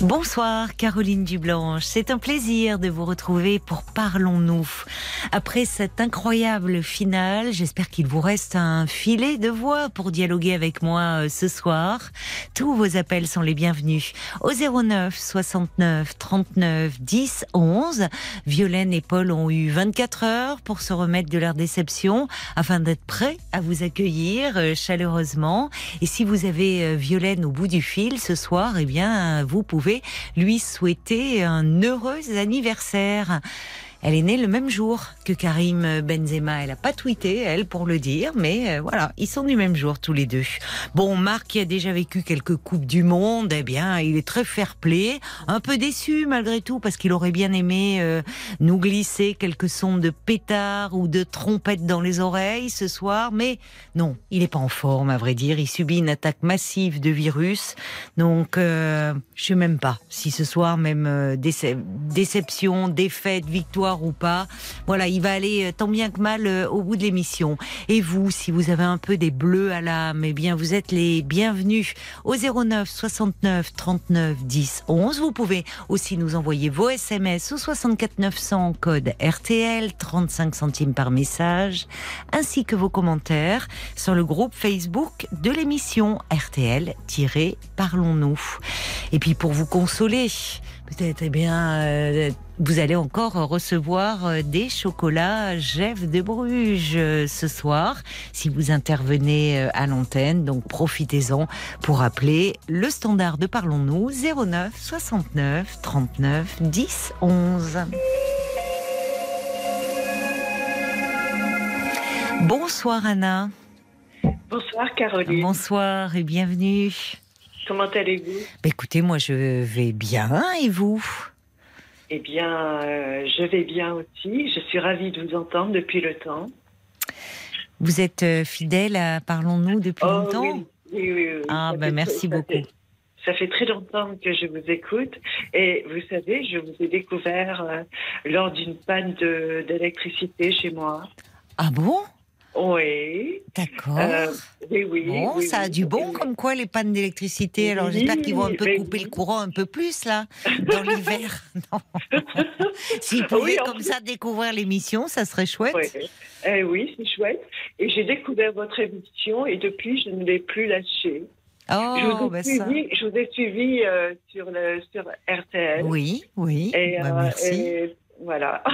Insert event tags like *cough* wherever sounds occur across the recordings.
Bonsoir Caroline Dublanche, c'est un plaisir de vous retrouver pour Parlons-nous. Après cette incroyable finale, j'espère qu'il vous reste un filet de voix pour dialoguer avec moi euh, ce soir. Tous vos appels sont les bienvenus au 09 69 39 10 11. Violaine et Paul ont eu 24 heures pour se remettre de leur déception afin d'être prêts à vous accueillir euh, chaleureusement. Et si vous avez euh, Violaine au bout du fil ce soir, eh bien vous pouvez lui souhaiter un heureux anniversaire. Elle est née le même jour que Karim Benzema. Elle n'a pas tweeté, elle, pour le dire, mais euh, voilà, ils sont du même jour tous les deux. Bon, Marc, qui a déjà vécu quelques Coupes du Monde, eh bien, il est très fair-play, un peu déçu malgré tout, parce qu'il aurait bien aimé euh, nous glisser quelques sons de pétard ou de trompette dans les oreilles ce soir, mais non, il n'est pas en forme, à vrai dire. Il subit une attaque massive de virus, donc euh, je sais même pas si ce soir, même déception, défaite, victoire, ou pas. Voilà, il va aller euh, tant bien que mal euh, au bout de l'émission. Et vous, si vous avez un peu des bleus à l'âme, eh bien, vous êtes les bienvenus au 09 69 39 10 11. Vous pouvez aussi nous envoyer vos SMS au 64 900 code RTL, 35 centimes par message, ainsi que vos commentaires sur le groupe Facebook de l'émission RTL-Parlons-nous. Et puis pour vous consoler, peut-être, eh bien, euh, vous allez encore recevoir euh, des chocolats Jeff de Bruges euh, ce soir, si vous intervenez à l'antenne. Donc profitez-en pour appeler le standard de Parlons-nous 09 69 39 10 11. Bonsoir Anna. Bonsoir Caroline. Bonsoir et bienvenue. Comment allez-vous? Bah, Écoutez, moi je vais bien et vous? Eh bien, euh, je vais bien aussi. Je suis ravie de vous entendre depuis le temps. Vous êtes euh, fidèle à Parlons-nous depuis Oh, longtemps? oui, oui, oui, oui. Ah, bah, fait merci ça beaucoup. fait- Ça fait très longtemps que je vous écoute et vous savez, je vous ai découvert euh, lors d'une panne d'électricité chez moi. Ah bon? Oui, D'accord. euh, oui, bon, oui, ça a du bon oui. comme quoi les pannes d'électricité. Alors j'espère qu'ils vont un peu couper le courant un peu plus là, dans *laughs* l'hiver. *laughs* Non. S'ils pouvaient comme plus. ça découvrir l'émission, ça serait chouette. Oui, Eh oui c'est chouette. Et j'ai découvert votre émission et depuis, je ne l'ai plus lâchée. je, Oh, vous bah ai ça. suivi, je vous ai suivi euh, sur, le, sur RTL. Oui, oui. Et, bah, euh, merci. et voilà. *laughs*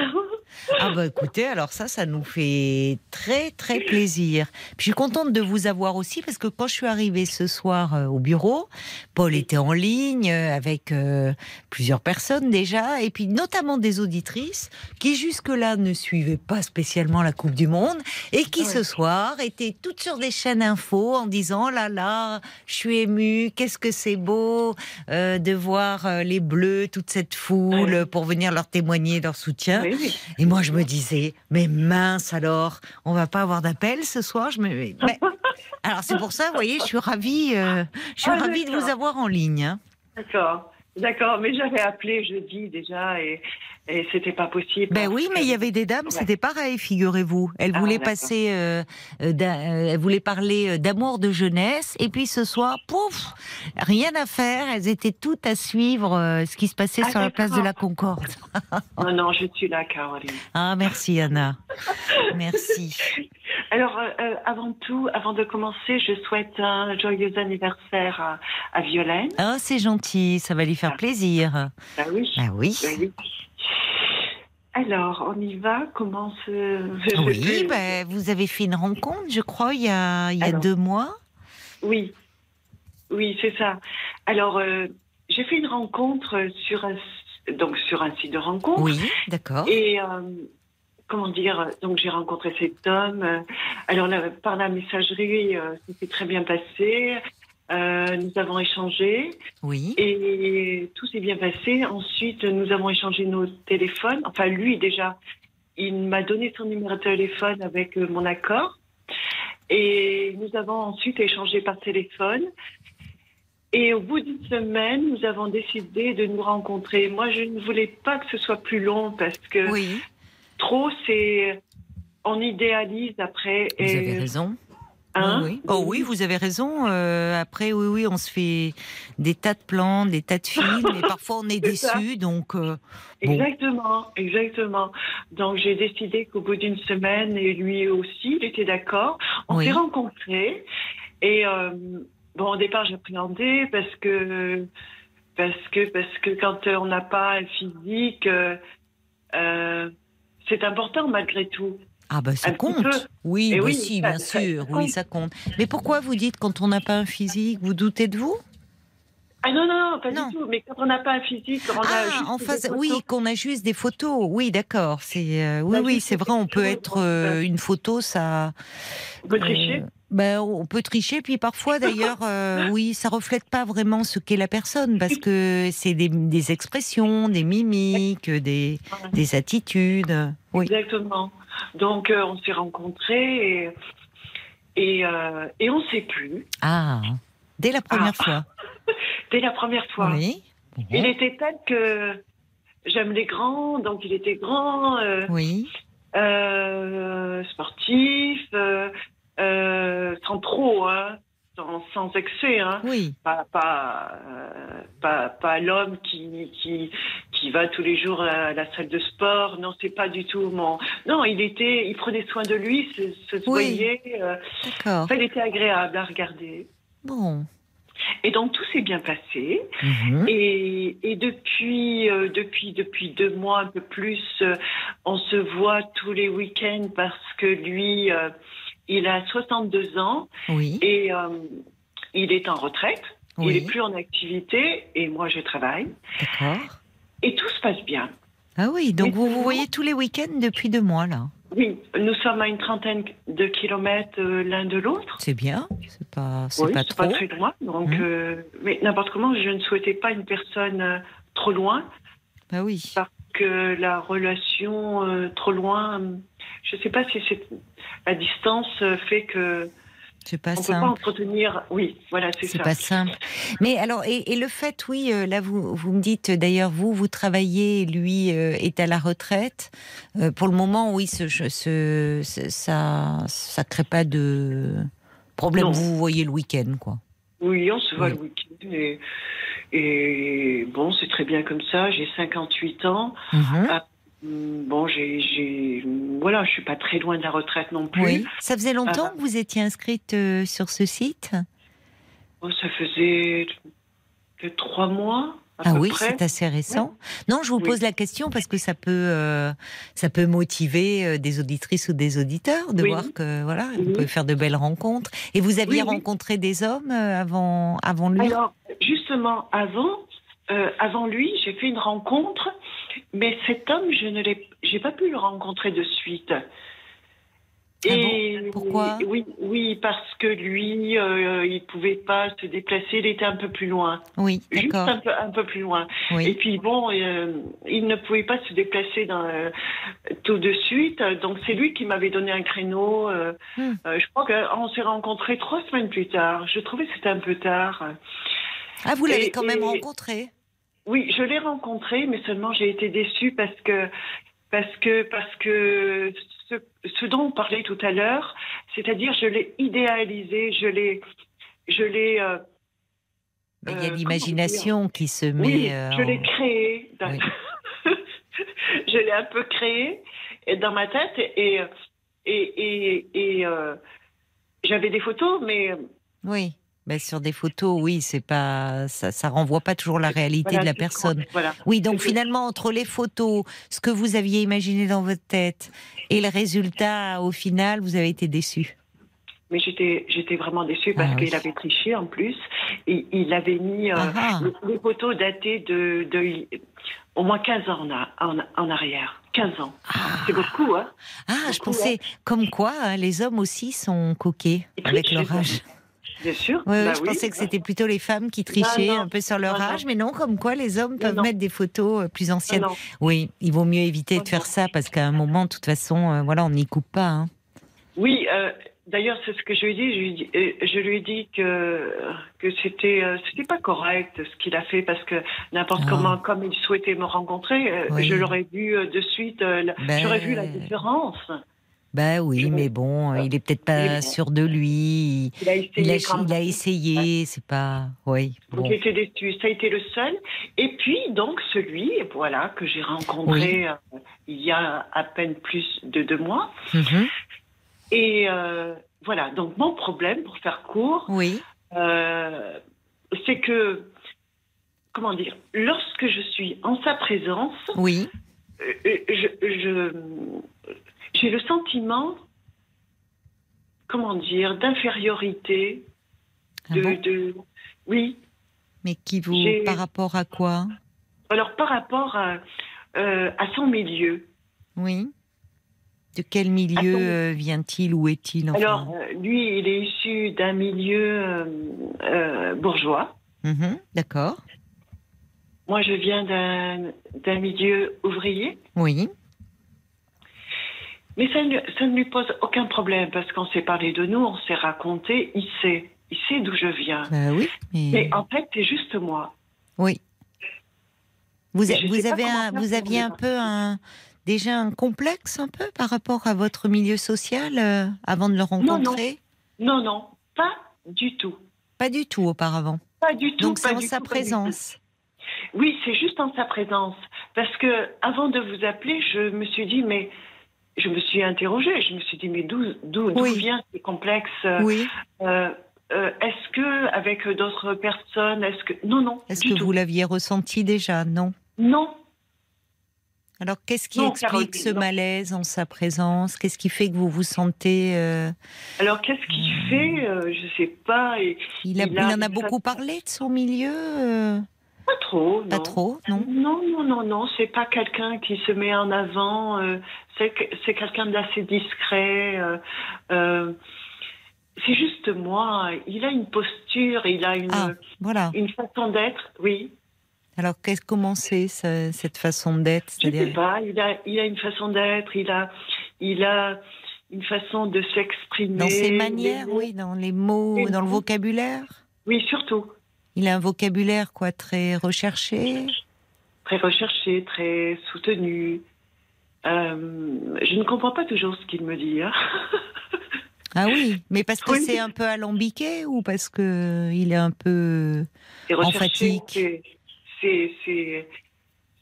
Ah bah écoutez, alors ça, ça nous fait très très plaisir. Puis je suis contente de vous avoir aussi parce que quand je suis arrivée ce soir euh, au bureau, Paul était en ligne euh, avec euh, plusieurs personnes déjà, et puis notamment des auditrices qui jusque-là ne suivaient pas spécialement la Coupe du Monde et qui Ouais. ce soir étaient toutes sur des chaînes info en disant là là, je suis émue, qu'est-ce que c'est beau euh, de voir les Bleus, toute cette foule Ouais. pour venir leur témoigner leur soutien. Oui, oui. Et moi, je me disais, mais mince alors, on va pas avoir d'appel ce soir? Je me, mais- *laughs* alors c'est pour ça, vous voyez, je suis ravie, euh, je suis Ah, ravie de vous avoir en ligne. hein. D'accord. D'accord. Mais j'avais appelé jeudi déjà et, et c'était pas possible. Ben oui, mais il y avait des dames, Ouais. c'était pareil, figurez-vous. Elles Ah, voulaient passer, euh, euh, euh, elles voulaient parler d'amour de jeunesse, et puis ce soir, pouf, rien à faire. Elles étaient toutes à suivre euh, ce qui se passait Ah, sur la place de la Concorde. Non, *laughs* non, je suis là, Caroline. Ah, merci Anna, *laughs* merci. Alors, euh, avant tout, avant de commencer, je souhaite un joyeux anniversaire à, à Violaine. Ah, c'est gentil, ça va lui faire plaisir. Ah oui. Ah oui. Oui. Alors, on y va. Comment se... Oui, ben, vous avez fait une rencontre, je crois, il y a, il y a Alors. deux mois. Oui, oui, c'est ça. Alors, euh, j'ai fait une rencontre sur un, donc sur un site de rencontre. Oui, d'accord. Et euh, comment dire, donc j'ai rencontré cet homme. euh, Alors là, par la messagerie, euh, s'est très bien passé. Euh, nous avons échangé Oui, et tout s'est bien passé. Ensuite, nous avons échangé nos téléphones. Enfin, lui déjà, il m'a donné son numéro de téléphone avec euh, mon accord. Et nous avons ensuite échangé par téléphone. Et au bout d'une semaine, nous avons décidé de nous rencontrer. Moi, je ne voulais pas que ce soit plus long parce que Oui, trop, c'est. On idéalise après. vous et, avez raison. Hein, oui, oui. Oh oui, vous avez raison. Euh, après, oui, oui, on se fait des tas de plans, des tas de films, et *laughs* parfois on est déçu. Donc, euh, Bon. Exactement, exactement. Donc j'ai décidé qu'au bout d'une semaine, et lui aussi, il était d'accord, on Oui. s'est rencontrés. Et euh, bon, au départ, j'appréhendais parce que parce que parce que quand on n'a pas un physique, euh, euh, c'est important malgré tout. Ah bah ça compte. Oui, bah oui, si, ça- bien ça- sûr. ça Oui, ça compte. Mais pourquoi vous dites quand on n'a pas un physique, vous doutez de vous? Ah non non, non pas Non. du tout. Mais quand on n'a pas un physique, on a Ah, juste en des face, photos. oui, qu'on a juste des photos. Oui, d'accord. C'est euh, oui, oui, c'est vrai. On peut être euh, une photo, ça. On peut tricher. Euh, ben, on peut tricher, puis parfois d'ailleurs, *laughs* oui, ça reflète pas vraiment ce qu'est la personne, parce que c'est des, des expressions, des mimiques, des, des attitudes. Oui. Exactement. Donc euh, on s'est rencontrés et et, euh, et on ne sait plus. Ah, dès la première fois. *laughs* Dès la première fois. Oui. Il était tel que j'aime les grands, donc il était grand, euh, Oui. sportif, sans trop, hein, sans, sans excès, hein. Oui. Pas, pas, euh, pas, pas l'homme qui, qui, qui va tous les jours à la salle de sport. Non, c'est pas du tout mon. Non, il était, il prenait soin de lui, se, se Oui. soignait. euh, D'accord. enfin, il était agréable à regarder. Bon. Et donc tout s'est bien passé. Mhm. Et, et depuis, euh, depuis, depuis deux mois, un peu plus, euh, on se voit tous les week-ends parce que lui, euh, il a 62 ans Oui. et euh, il est en retraite. Il Oui. est plus en activité et moi je travaille. D'accord. Et tout se passe bien. Ah oui, donc vous vous voyez tous les week-ends depuis deux mois là. Oui, nous sommes à une trentaine de kilomètres euh, l'un de l'autre. C'est bien. C'est pas, c'est Oui, pas c'est trop. pas très loin. Donc, Mhm. euh, mais n'importe comment, je ne souhaitais pas une personne euh, trop loin. Bah oui. que la relation euh, trop loin, je ne sais pas si c'est la distance euh, fait que C'est pas on peut pas simple. entretenir. Oui, voilà, c'est C'est ça. pas simple. Mais alors, et, et le fait, oui, euh, là, vous, vous me dites d'ailleurs, vous, vous travaillez, lui euh, est à la retraite. Euh, pour le moment, oui, ce, ce, ce- ça, ça crée pas de problème. Non. Vous vous voyez le week-end, quoi. Oui, on se voit Oui. le week-end et, et bon, c'est très bien comme ça. J'ai 58 ans. Hum, Bon, j'ai, voilà, je suis pas très loin de la retraite non plus. Oui. Ça faisait longtemps Ah. que vous étiez inscrite euh, sur ce site? Bon, ça faisait que trois mois. À Ah peu oui, c'est assez récent. Non, je vous Oui. pose la question parce que ça peut, euh, ça peut motiver euh, des auditrices ou des auditeurs de Oui. voir que voilà, on Oui. peut faire de belles rencontres. Et vous aviez rencontré des hommes avant, avant lui? Alors, justement, avant, euh, avant lui, j'ai fait une rencontre, mais cet homme, je ne l'ai, j'ai pas pu le rencontrer de suite. Ah bon Pourquoi? Oui, oui, parce que lui, euh, il pouvait pas se déplacer, il était un peu plus loin, Oui, juste un peu, un peu plus loin. Et puis bon, euh, il ne pouvait pas se déplacer dans, euh, tout de suite, donc c'est lui qui m'avait donné un créneau. Hmm. je crois qu'on s'est rencontrés trois semaines plus tard. Je trouvais que c'était un peu tard. Ah, vous l'avez quand même et- rencontré Oui, je l'ai rencontré, mais seulement j'ai été déçue parce que parce que parce que ce, ce dont on parlait tout à l'heure, c'est-à-dire je l'ai idéalisé, je l'ai je l'ai euh, Il y Euh, a comment l'imagination qui se met. oui, euh, je en- l'ai créé. dans- Oui. *laughs* je l'ai un peu créé dans ma tête et et et, et, euh, j'avais des photos, mais Oui. Ben, sur des photos, oui, c'est pas, ça, ça renvoie pas toujours la réalité voilà, de la personne. Voilà. Oui, donc finalement, entre les photos, ce que vous aviez imaginé dans votre tête et le résultat, au final, vous avez été déçu. Mais j'étais j'étais vraiment déçue parce Ah oui. qu'il avait triché en plus. Et il avait mis euh, Ah ah. les- photos datées de, de au moins 15 ans en, en, en arrière. 15 ans. Ah, C'est beaucoup, hein Ah, je pensais, comme quoi, hein, les hommes aussi sont coquets Ils avec leur âge. Bien sûr. Oui, oui, Bah je oui. pensais que c'était plutôt les femmes qui trichaient non. un peu sur leur Non, âge, mais non, comme quoi les hommes peuvent mettre des photos euh, plus anciennes. Oui, il vaut mieux éviter de faire ça parce qu'à un moment, de toute façon, euh, voilà, on n'y coupe pas. hein. Oui, euh, D'ailleurs, c'est ce que je lui ai dit. Je lui ai dit, je lui ai dit que que c'était euh, c'était pas correct ce qu'il a fait parce que n'importe Ah. comment, comme il souhaitait me rencontrer, Oui. je l'aurais vu de suite. Ben- J'aurais vu la différence. Bah oui, mais bon, il est peut-être pas sûr de lui. Il a Il essayé. a, il a essayé, c'est pas. Oui. Donc il était déçu. Ça a été le seul. Et puis donc celui, voilà, que j'ai rencontré euh, il y a à peine plus de deux mois. Mhm. Et euh, voilà. Donc mon problème, pour faire court, Oui. euh, c'est que comment dire, lorsque je suis en sa présence, Oui. je, je- j'ai le sentiment, comment dire, d'infériorité. Ah De, bon de- oui. Mais qui vous. Par rapport à quoi? Alors par rapport à, euh, à son milieu. Oui. De quel milieu euh, vient-il Où est-il enfin? Alors euh, lui, il est issu d'un milieu euh, bourgeois. Mhm, D'accord. Moi, je viens d'un milieu ouvrier. Oui. Mais ça ne, ça ne lui pose aucun problème parce qu'on s'est parlé de nous, on s'est raconté, il sait, il sait d'où je viens. Bah oui. Mais... Mais en fait, c'est juste moi. Oui. Vous, a- avez un, vous aviez un peu un déjà un complexe un peu par rapport à votre milieu social euh, avant de le non. rencontrer? Non, non, pas du tout. Pas du tout auparavant. Pas du tout. Donc c'est en sa tout. présence. Oui, c'est juste en sa présence. Parce que avant de vous appeler, je me suis dit, mais je me suis interrogée. Je me suis dit, mais d'où d'où d'où Oui. vient ce complexe euh, Oui. euh, euh, Est-ce que avec d'autres personnes, est-ce que non, non, Est-ce du que tout. vous l'aviez ressenti déjà Non? Non, Alors qu'est-ce qui Non, explique Caroline, ce non. malaise en sa présence? Qu'est-ce qui fait que vous vous sentez euh, Alors qu'est-ce qu'il fait Euh, Je sais pas. Et il, a- Il il a en a beaucoup parlé de son milieu pas trop. Pas non. trop, non Non, non, non, non. C'est pas quelqu'un qui se met en avant. euh, c'est que- c'est quelqu'un d'assez discret. euh, euh, c'est juste moi. Il a une posture. Il a une Ah, voilà. une façon d'être. Oui. Alors qu'est-ce comment c'est ce- cette façon d'être Je sais C'est-à-dire pas. Il a il a une façon d'être. Il a il a une façon de s'exprimer. dans ses manières, oui, dans les mots, dans le vocabulaire? Oui, surtout. Il a un vocabulaire quoi très recherché. très recherché, très soutenu. Euh, je ne comprends pas toujours ce qu'il me dit. hein. Ah oui, mais parce que Oui. c'est un peu alambiqué ou parce que il est un peu fatigue. c'est-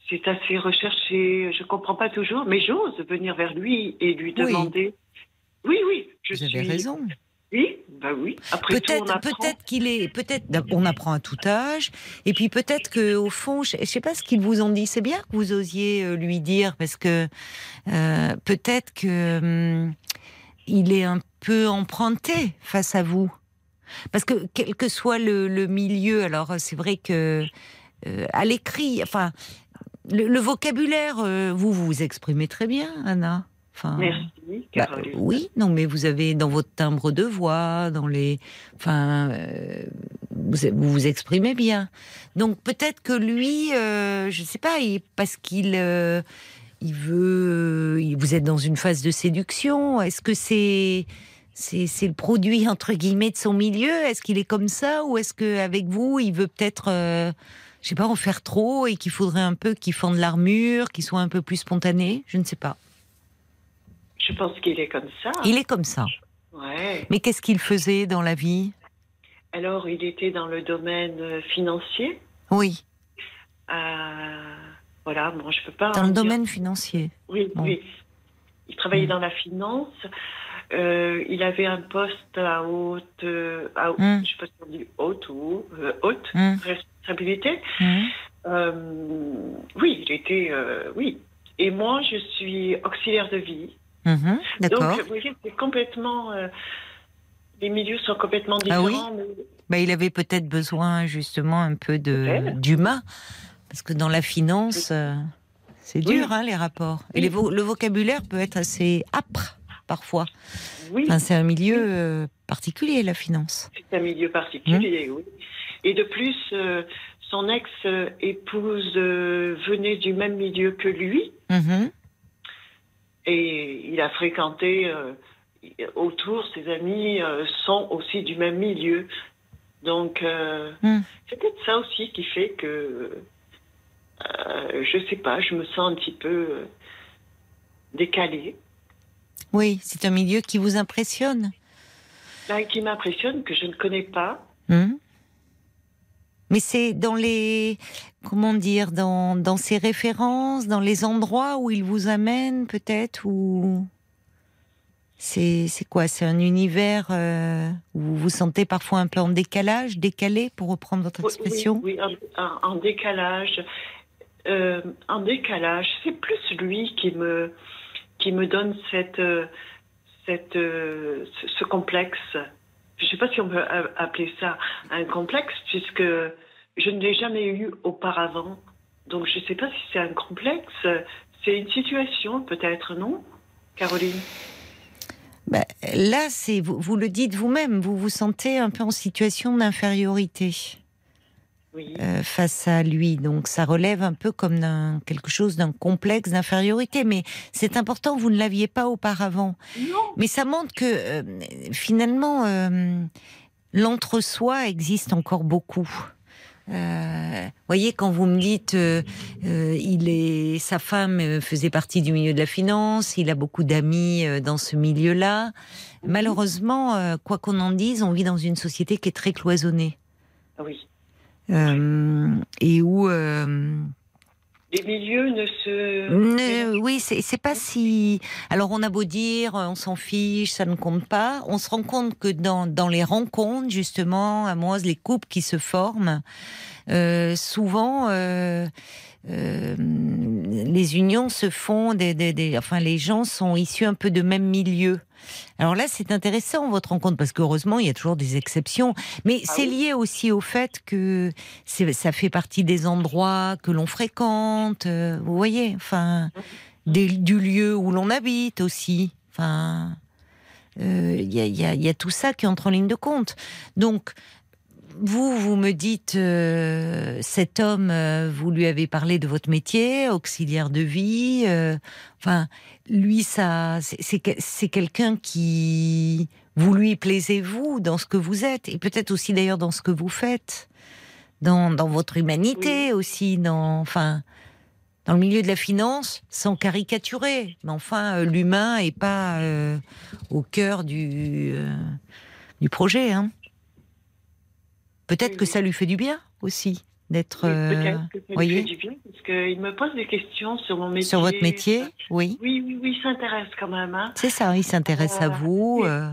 c'est assez recherché. Je comprends pas toujours, mais j'ose venir vers lui et lui Oui. demander. Oui, oui, je vous suis. avez raison. Oui, bah oui. Après tout, on Peut-être, apprend. peut-être qu'il est, peut-être, on apprend à tout âge, et puis peut-être que au fond, je, je sais pas ce qu'ils vous ont dit. C'est bien que vous osiez euh, lui dire parce que euh, peut-être que hum, il est un peu emprunté face à vous, parce que quel que soit le, le milieu, alors c'est vrai que euh, à l'écrit, enfin, le, le vocabulaire, euh, vous vous exprimez très bien, Anna. Enfin, Merci, bah, oui, non, mais vous avez dans votre timbre de voix, dans les, enfin, euh, vous, vous vous exprimez bien. Donc peut-être que lui, euh, je sais pas, il- parce qu'il, euh, il veut, il- vous êtes dans une phase de séduction. Est-ce que c'est, c'est, c'est le produit entre guillemets de son milieu? Est-ce qu'il est comme ça? Ou est-ce que avec vous, il veut peut-être, je sais pas, en faire trop et qu'il faudrait un peu qu'il fende l'armure, qu'il soit un peu plus spontané? Je ne sais pas. Je pense qu'il est comme ça. Il est comme ça. Ouais. Mais qu'est-ce qu'il faisait dans la vie? Alors, il était dans le domaine euh, financier. Oui, Euh, voilà, bon, je peux pas. dans le dire domaine financier. Oui, Bon. oui. Il travaillait Mm. dans la finance. Euh, il avait un poste à haute, à, Mm. je sais pas si on dit haute ou euh, haute Hum, responsabilité. Euh, oui, il était, oui. Et moi, je suis auxiliaire de vie. Mhm, D'accord. Donc, vous voyez, c'est complètement, euh, les milieux sont complètement Ah oui différents. mais- Bah, il avait peut-être besoin justement un peu de d'humain, parce que dans la finance, euh, c'est Oui. dur hein, les rapports. Et Oui. les vo- le vocabulaire peut être assez âpre parfois. Oui, Enfin, c'est un milieu euh, particulier la finance. c'est un milieu particulier, Hum. oui. Et de plus, son ex-épouse venait du même milieu que lui. Mhm. Et il a fréquenté, euh, autour, ses amis euh, sont aussi du même milieu. Donc, euh, Hmm. c'est peut-être ça aussi qui fait que, euh, je sais pas, je me sens un petit peu euh, décalée. Oui, c'est un milieu qui vous impressionne. Là, qui m'impressionne, que je ne connais pas. Hmm. Mais c'est dans les, comment dire, dans, dans ses références, dans les endroits où il vous amène peut-être, ou c'est c'est quoi? C'est un univers euh, où vous vous sentez parfois un peu en décalage, décalé, pour reprendre votre expression? Oui, en décalage. Euh, en décalage, c'est plus lui qui me, qui me donne cette, euh, cette, euh, ce, ce complexe. Je ne sais pas si on peut appeler ça un complexe, puisque je ne l'ai jamais eu auparavant. Donc je ne sais pas si c'est un complexe. C'est une situation, peut-être, non, Caroline? Ben, Là, vous, vous le dites vous-même, vous vous sentez un peu en situation d'infériorité. Oui. euh, face à lui. Donc ça relève un peu comme d'un quelque chose d'un complexe d'infériorité. Mais c'est important, vous ne l'aviez pas auparavant. Non. Mais ça montre que euh, finalement euh, l'entre-soi existe encore beaucoup. Euh, voyez, quand vous me dites, euh, euh, il est, sa femme faisait partie du milieu de la finance, il a beaucoup d'amis dans ce milieu-là. Malheureusement, quoi qu'on en dise, on vit dans une société qui est très cloisonnée. Oui. Euh, et où euh, Les milieux ne se. ne- oui c'est pas si alors on a beau dire on s'en fiche ça ne compte pas on se rend compte que dans dans les rencontres justement amoureuses les couples qui se forment euh, souvent euh, euh, les unions se font des, des, des- enfin les gens sont issus un peu de même milieu. Alors là c'est intéressant votre rencontre parce qu'heureusement il y a toujours des exceptions. Mais Ah c'est oui. lié aussi au fait que ça fait partie des endroits que l'on fréquente. Euh, vous voyez enfin des- du lieu où l'on habite aussi. Enfin euh, il y, a, il y a- il y a tout ça qui entre en ligne de compte. Donc vous, vous me dites, euh, cet homme, euh, vous lui avez parlé de votre métier, auxiliaire de vie. euh, enfin, lui, ça, c'est- c'est que- c'est quelqu'un qui, vous lui plaisez-vous dans ce que vous êtes, et peut-être aussi d'ailleurs dans ce que vous faites, dans, dans votre humanité aussi, dans, enfin, dans le milieu de la finance, sans caricaturer. Mais enfin, l'humain est pas au cœur du du projet. Hein. Peut-être que ça lui fait du bien aussi d'être Oui, euh, peut-être que ça lui voyez fait du bien, parce qu'il me pose des questions sur mon métier. sur votre métier. Oui, Oui, oui, oui, il s'intéresse quand même. Hein. c'est ça. Il s'intéresse à Euh, vous. oui. euh.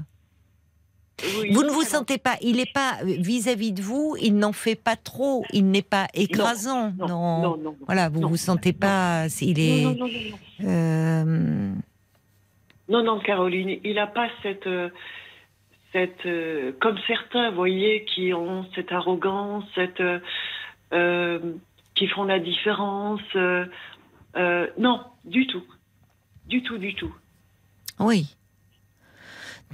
Oui, Vous ne vous sentez pas. Il n'est pas vis-à-vis de vous. Il n'en fait pas trop. Il n'est pas écrasant. Non, non, non. non. Voilà, vous Non. vous sentez pas. Il Non, est. non, non, non, non. euh, Non, non, Caroline, il n'a pas cette. Cette euh, comme certains, vous voyez, qui ont cette arrogance, cette. euh, euh, qui font la différence. euh, non, du tout. Du tout, du tout. Oui.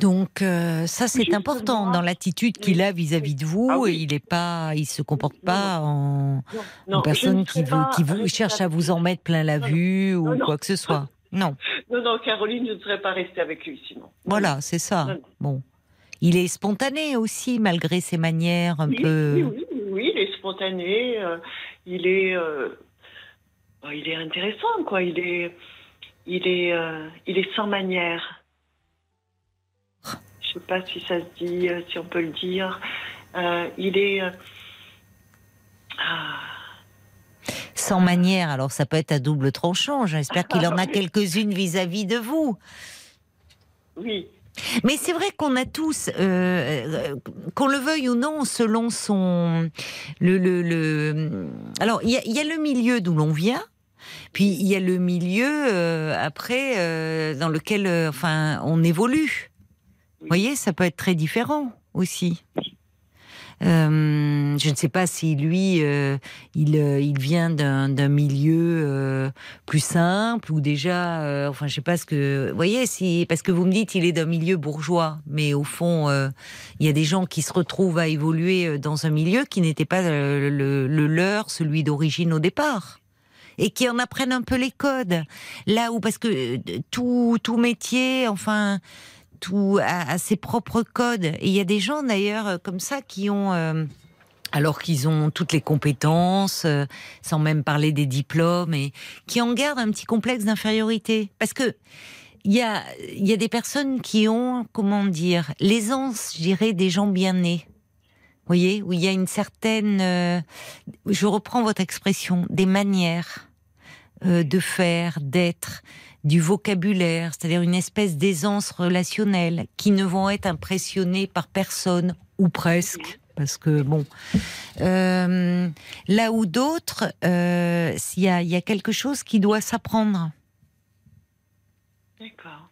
Donc ça c'est important dans l'attitude qu'il a vis-à-vis de vous. Ah oui. et il est pas, il se comporte pas en, Non, personne ne qui veut, qui vous cherche à vous en mettre plein la Non, vue ou non, quoi que ce soit. Non, Non, non, Caroline, je ne serais pas restée avec lui sinon. voilà, c'est ça. Bon, il est spontané aussi malgré ses manières un Oui, peu. oui, oui, il est spontané, euh, il est, euh, oh, il est intéressant, quoi. Il est, il est, euh, il est sans manière. Je sais pas si ça se dit, si on peut le dire. Il est. ah, Sans manière, alors ça peut être à double tranchant. J'espère qu'il en a *laughs* quelques-unes vis-à-vis de vous. oui, Mais c'est vrai qu'on a tous, euh, euh, qu'on le veuille ou non, selon son le le, le... alors il y a, le milieu d'où l'on vient. Puis il y a le milieu euh, après dans lequel enfin on évolue. Vous voyez, ça peut être très différent aussi. Euh, je ne sais pas si lui, euh, il, euh, il vient d'un milieu plus simple ou déjà, enfin, je sais pas ce que, vous voyez, si parce que vous me dites il est d'un milieu bourgeois, mais au fond, il y a des gens qui se retrouvent à évoluer dans un milieu qui n'était pas le, le leur, celui d'origine au départ. Et qui en apprennent un peu les codes. Là où, parce que tout, tout métier, enfin, tout a, ses propres codes. Et il y a des gens d'ailleurs euh, comme ça qui ont euh, alors qu'ils ont toutes les compétences, euh, sans même parler des diplômes, et qui en gardent un petit complexe d'infériorité. Parce que il y a, y a des personnes qui ont, comment dire, l'aisance, je dirais, des gens bien nés. Vous voyez, où il y a une certaine, je reprends votre expression, des manières de faire, d'être, du vocabulaire, c'est-à-dire une espèce d'aisance relationnelle, qui ne vont être impressionnés par personne, ou presque, parce que bon, euh, là où d'autres, euh, il y, a, quelque chose qui doit s'apprendre. D'accord.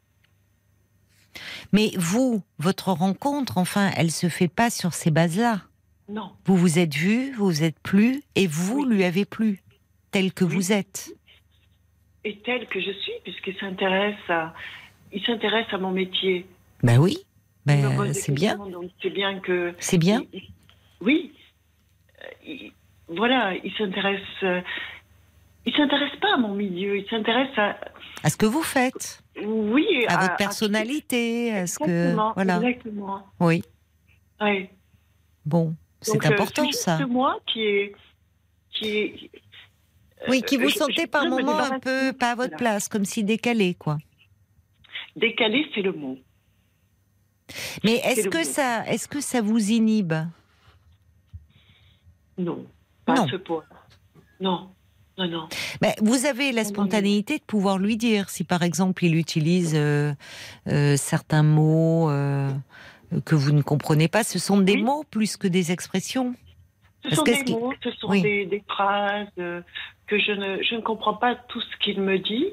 Mais vous, votre rencontre, enfin, elle se fait pas sur ces bases-là. Non. Vous vous êtes vu, vous vous êtes plu, et vous lui avez plu, tel que vous êtes et tel que je suis, puisqu'il s'intéresse à, il s'intéresse à mon métier. Ben oui, ben, c'est bien. c'est bien que. C'est bien. oui. Euh, voilà, il s'intéresse. Euh, il s'intéresse pas à mon milieu, il s'intéresse à. À ce que vous faites. Oui. À, votre personnalité, à, ce que. Voilà. Exactement. Oui. Oui. Bon, c'est euh, important ça. C'est moi qui est, qui est, oui, qui vous sentez par moments un peu pas à votre place, comme si décalé, quoi. Décalé, c'est le mot. Mais est-ce que ça, est-ce que ça vous inhibe? Non, pas à ce point. Non. Non, non. Mais vous avez la spontanéité de pouvoir lui dire si par exemple il utilise euh, euh, certains mots euh, que vous ne comprenez pas. Ce sont des mots plus que des expressions? Ce sont des mots, ce sont des, phrases que je ne, je ne comprends pas tout ce qu'il me dit.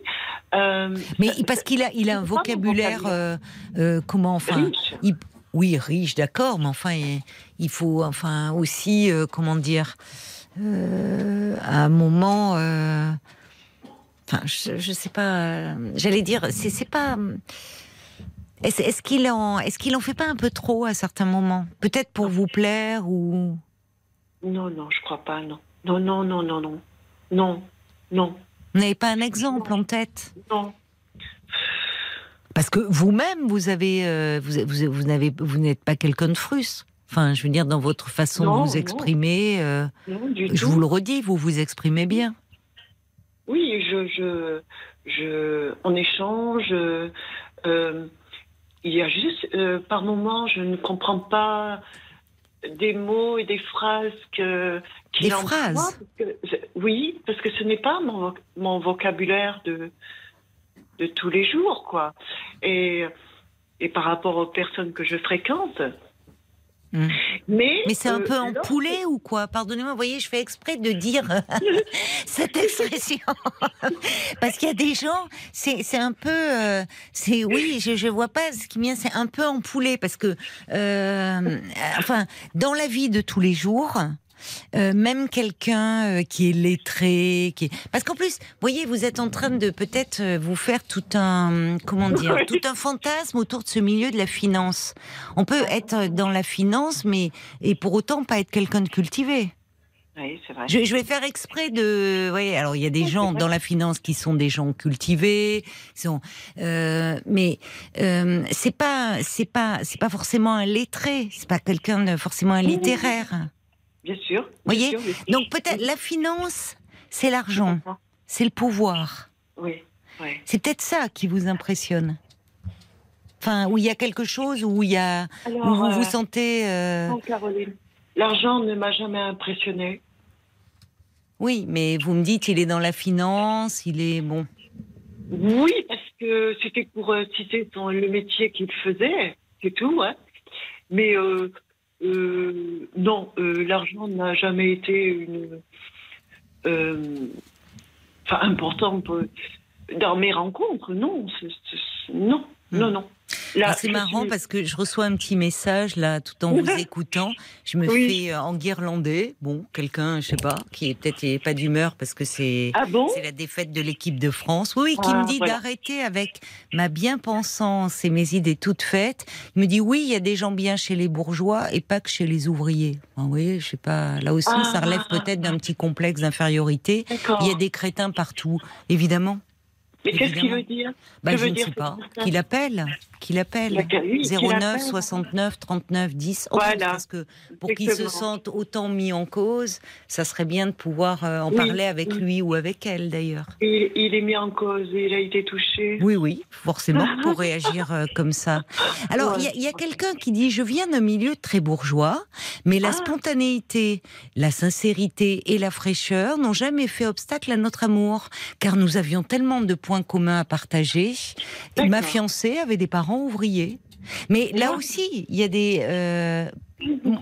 Euh, Mais parce qu'il a, il a un vocabulaire, euh, euh, comment, enfin, riche. oui, riche, d'accord, mais enfin, il, faut, enfin, aussi, comment dire, à un moment, enfin, je, je sais pas, j'allais dire, c'est, pas. Est-ce, est-ce qu'il en, est-ce qu'il en fait pas un peu trop à certains moments? Peut-être pour vous plaire ou? Non, non, je crois pas, non. Non, non, non, non, non. Non, non. Vous n'avez pas un exemple en tête Non. Parce que vous-même, vous avez, euh, vous, vous, vous n'avez, vous n'êtes pas quelqu'un de frus. Enfin, je veux dire, dans votre façon de vous exprimer, euh, je vous le redis, vous vous exprimez bien. Oui, je, je, je on échange. Euh, il y a juste, par moments, je ne comprends pas des mots et des phrases que des phrases oui parce que ce n'est pas mon, mon, vocabulaire de de tous les jours quoi. Et et par rapport aux personnes que je fréquente Hmm. Mais, Mais c'est un euh, peu en poulet ou quoi? Pardonnez-moi, vous voyez, je fais exprès de dire *laughs* *laughs* cette expression. *laughs* Parce qu'il y a des gens, c'est un peu. Euh, c'est Oui, je, je vois pas ce qui vient, c'est un peu en poulet. Parce que, euh, enfin, dans la vie de tous les jours, euh, même quelqu'un euh, qui est lettré, qui parce qu'en plus, vous voyez, vous êtes en train de peut-être euh, vous faire tout un comment dire, tout un fantasme autour de ce milieu de la finance. On peut être dans la finance, mais et pour autant pas être quelqu'un de cultivé. Oui, c'est vrai. Je, vais faire exprès de. Oui, alors il y a des gens dans la finance qui sont des gens cultivés, sont, mais c'est pas, c'est pas, c'est pas forcément un lettré, c'est pas quelqu'un de forcément un littéraire. Bien sûr. Voyez Donc peut-être la finance, c'est l'argent, c'est le pouvoir. Oui. C'est peut-être ça qui vous impressionne. Enfin, où il y a quelque chose, où il y a, où vous vous euh, sentez. Euh... Non, Caroline, l'argent ne m'a jamais impressionné. Oui, mais vous me dites, il est dans la finance, il est bon. Oui, parce que c'était pour euh, citer le métier qu'il faisait, c'est tout. Hein. Mais euh, euh, non, euh, l'argent n'a jamais été une. Euh, important dans mes rencontres, non. non, non, hmm. non. Ah, c'est marrant parce que je reçois un petit message là, tout en vous *laughs* écoutant. Je me fais en guirlandais. Bon, quelqu'un, je sais pas, qui est peut-être pas d'humeur parce que c'est ah c'est la défaite de l'équipe de France. Oui, qui me ah, dit d'arrêter avec ma bien-pensance et mes idées toutes faites. Il me dit oui, il y a des gens bien chez les bourgeois et pas que chez les ouvriers. Vous voyez, je sais pas. Là aussi, ça relève peut-être d'un petit complexe d'infériorité. Il y a des crétins partout, évidemment. Mais qu'est-ce qu'il veut dire? Bah, je ne sais pas. Qu'il appelle. Qu'il appelle. Bah, que- oui, qu'il 09 appelle. 69 39 10 11. Voilà. Parce que pour qu'il se sente autant mis en cause, ça serait bien de pouvoir euh, en Oui, parler avec oui. lui ou avec elle d'ailleurs. il, il est mis en cause, il a été touché. Oui, oui, forcément, *laughs* pour réagir euh, comme ça. Alors, il y a- Ouais. il y a, quelqu'un qui dit Je viens d'un milieu très bourgeois, mais la Ah. spontanéité, la sincérité et la fraîcheur n'ont jamais fait obstacle à notre amour, car nous avions tellement de points communs à partager. Et ma fiancée avait des parents ouvriers. Mais là aussi, il y a des. euh,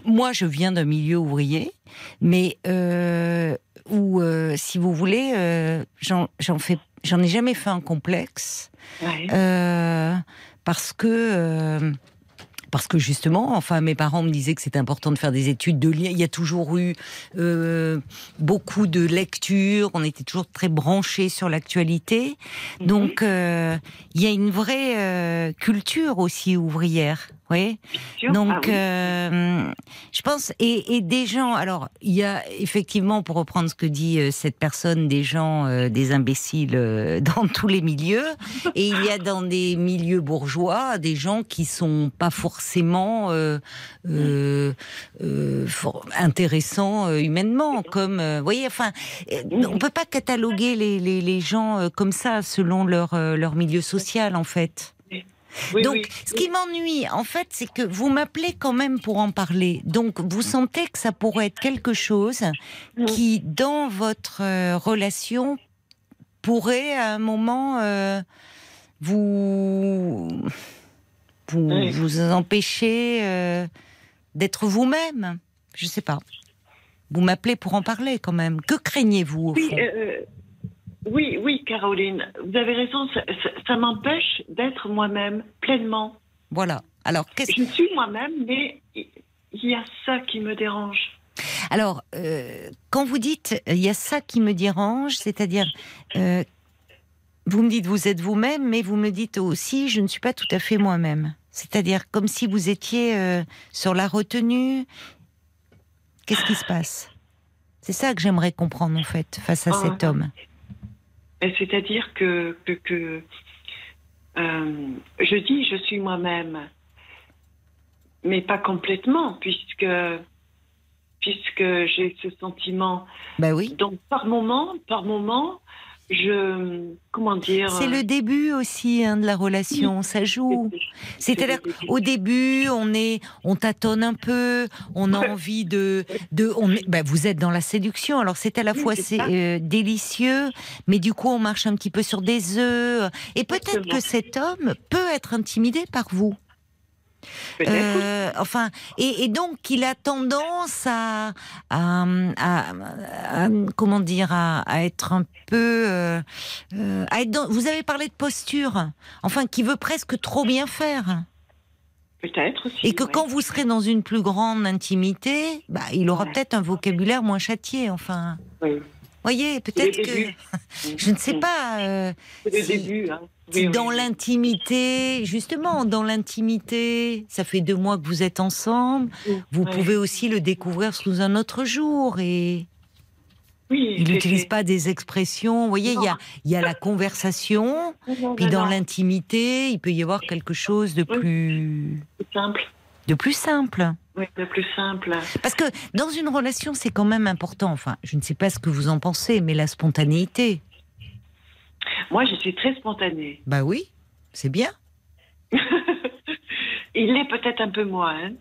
moi, je viens d'un milieu ouvrier, mais euh, où, euh, si vous voulez, euh, j'en j'en fais, j'en ai jamais fait un complexe. Ouais. Parce que parce que justement, enfin, mes parents me disaient que c'était important de faire des études de lien. Il y a toujours eu euh, beaucoup de lectures. On était toujours très branchés sur l'actualité. Mhm. Donc, euh, il y a une vraie euh, culture aussi ouvrière. Oui. Sûr Donc, Ah oui. euh, je pense, et, et des gens, alors, il y a effectivement, pour reprendre ce que dit euh, cette personne, des gens, euh, des imbéciles euh, *laughs* dans tous les milieux, et il y a dans des milieux bourgeois des gens qui sont pas forcément euh, euh, euh, for- intéressants humainement, comme, euh, vous voyez, enfin, on peut pas cataloguer les, les, les gens euh, comme ça selon leur, euh, leur milieu social, en fait. Oui, Donc, oui. ce qui m'ennuie, en fait, c'est que vous m'appelez quand même pour en parler. Donc, vous sentez que ça pourrait être quelque chose qui, dans votre euh, relation, pourrait à un moment euh, vous vous, Oui. vous empêcher euh, d'être vous-même. Je sais pas. Vous m'appelez pour en parler quand même. Que craignez-vous au fond? euh, oui, oui, Caroline, vous avez raison, ça, ça- ça m'empêche d'être moi-même pleinement. Voilà. Alors, qu'est-ce Je suis moi-même, mais il il y a ça qui me dérange. Alors, euh, quand vous dites il y a ça qui me dérange, c'est-à-dire euh, vous me dites vous êtes vous-même, mais vous me dites aussi je ne suis pas tout à fait moi-même. C'est-à-dire comme si vous étiez euh, sur la retenue. Qu'est-ce qui se passe? C'est ça que j'aimerais comprendre en fait face à Ah. cet homme. Et C'est-à-dire que, que, que, euh, je dis je suis moi-même, mais pas complètement, puisque, puisque j'ai ce sentiment. Bah oui. Donc par moment, par moment, je comment dire. C'est le début aussi hein, de la relation, ça joue. C'est-à-dire au début, on est, on tâtonne un peu, on a envie de, de, on est, bah, vous êtes dans la séduction. Alors c'est à la fois c'est euh, délicieux, mais du coup on marche un petit peu sur des œufs. Et peut-être que cet homme peut être intimidé par vous. Euh, enfin, et, et donc il a tendance à, à, à- à- comment dire, à, être un peu, euh, euh, à être dans- vous avez parlé de posture, enfin, qui veut presque trop bien faire. Peut-être aussi. Et que ouais. quand vous serez dans une plus grande intimité, bah, il aura Ouais. peut-être un vocabulaire moins châtié. Enfin, Oui. voyez, peut-être que *laughs* je ne sais pas. euh, C'est le si- début. Hein. Si Oui, oui, dans l'intimité, justement, dans l'intimité, ça fait deux mois que vous êtes ensemble. Vous Ouais. pouvez aussi le découvrir sous un autre jour et Oui, il n'utilise pas des expressions. Vous voyez, il y a, il y a la conversation, Non, non, puis dans l'intimité, il peut y avoir quelque chose de plus, simple. de plus simple. Oui, le plus simple. Parce que dans une relation, c'est quand même important. Enfin, je ne sais pas ce que vous en pensez, mais la spontanéité. Moi, je suis très spontanée. Bah oui, c'est bien. *laughs* Il l'est peut-être un peu moins. Hein.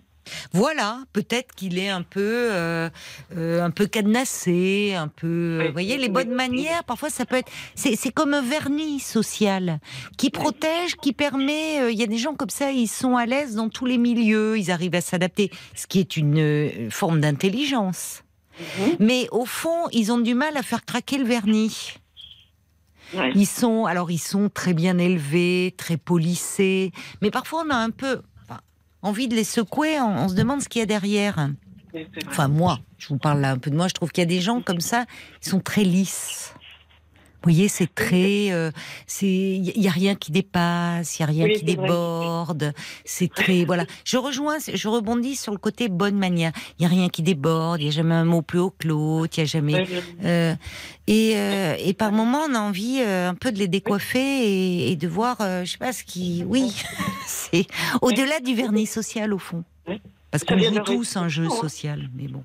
Voilà, peut-être qu'il est un peu, euh, euh, un peu cadenassé, un peu. euh, vous voyez, les bonnes manières, parfois, ça peut être. C'est comme un vernis social qui protège, qui permet. Il y a des gens comme ça, ils sont à l'aise dans tous les milieux, ils arrivent à s'adapter, ce qui est une forme d'intelligence. Mhm. Mais au fond, ils ont du mal à faire craquer le vernis. Ouais. Ils sont, alors ils sont très bien élevés, très polissés, mais parfois on a un peu enfin, envie de les secouer. On, on se demande ce qu'il y a derrière. Enfin moi, je vous parle là un peu de moi. Je trouve qu'il y a des gens comme ça, ils sont très lisses. Vous voyez, c'est très, euh, c'est, il y a rien qui dépasse, il y a rien Oui, qui déborde. C'est très, voilà. Je rejoins, je rebondis sur le côté bonne manière. Il y a rien qui déborde, il y a jamais un mot plus haut que l'autre, il y a jamais. Euh, et, euh, et par moments, on a envie un peu de les décoiffer et, et de voir, je sais pas ce qui, oui, *laughs* c'est au-delà du vernis social au fond. Parce qu'on joue tous un jeu hein. social, mais bon.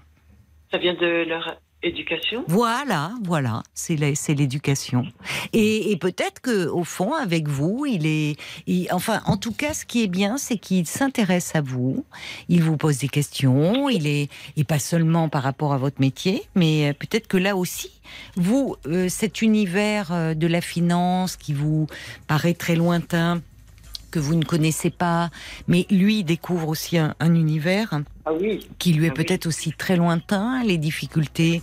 Ça vient de leur éducation. Voilà, voilà, c'est l'éducation. Et, et peut-être que au fond, avec vous, il est, enfin, en tout cas, ce qui est bien, c'est qu'il s'intéresse à vous. Il vous pose des questions. Il est, et pas seulement par rapport à votre métier, mais euh, peut-être que là aussi, vous, euh, cet univers euh, de la finance qui vous paraît très lointain, que vous ne connaissez pas, mais lui découvre aussi un univers Ah oui. qui lui est Ah oui. peut-être aussi très lointain, les difficultés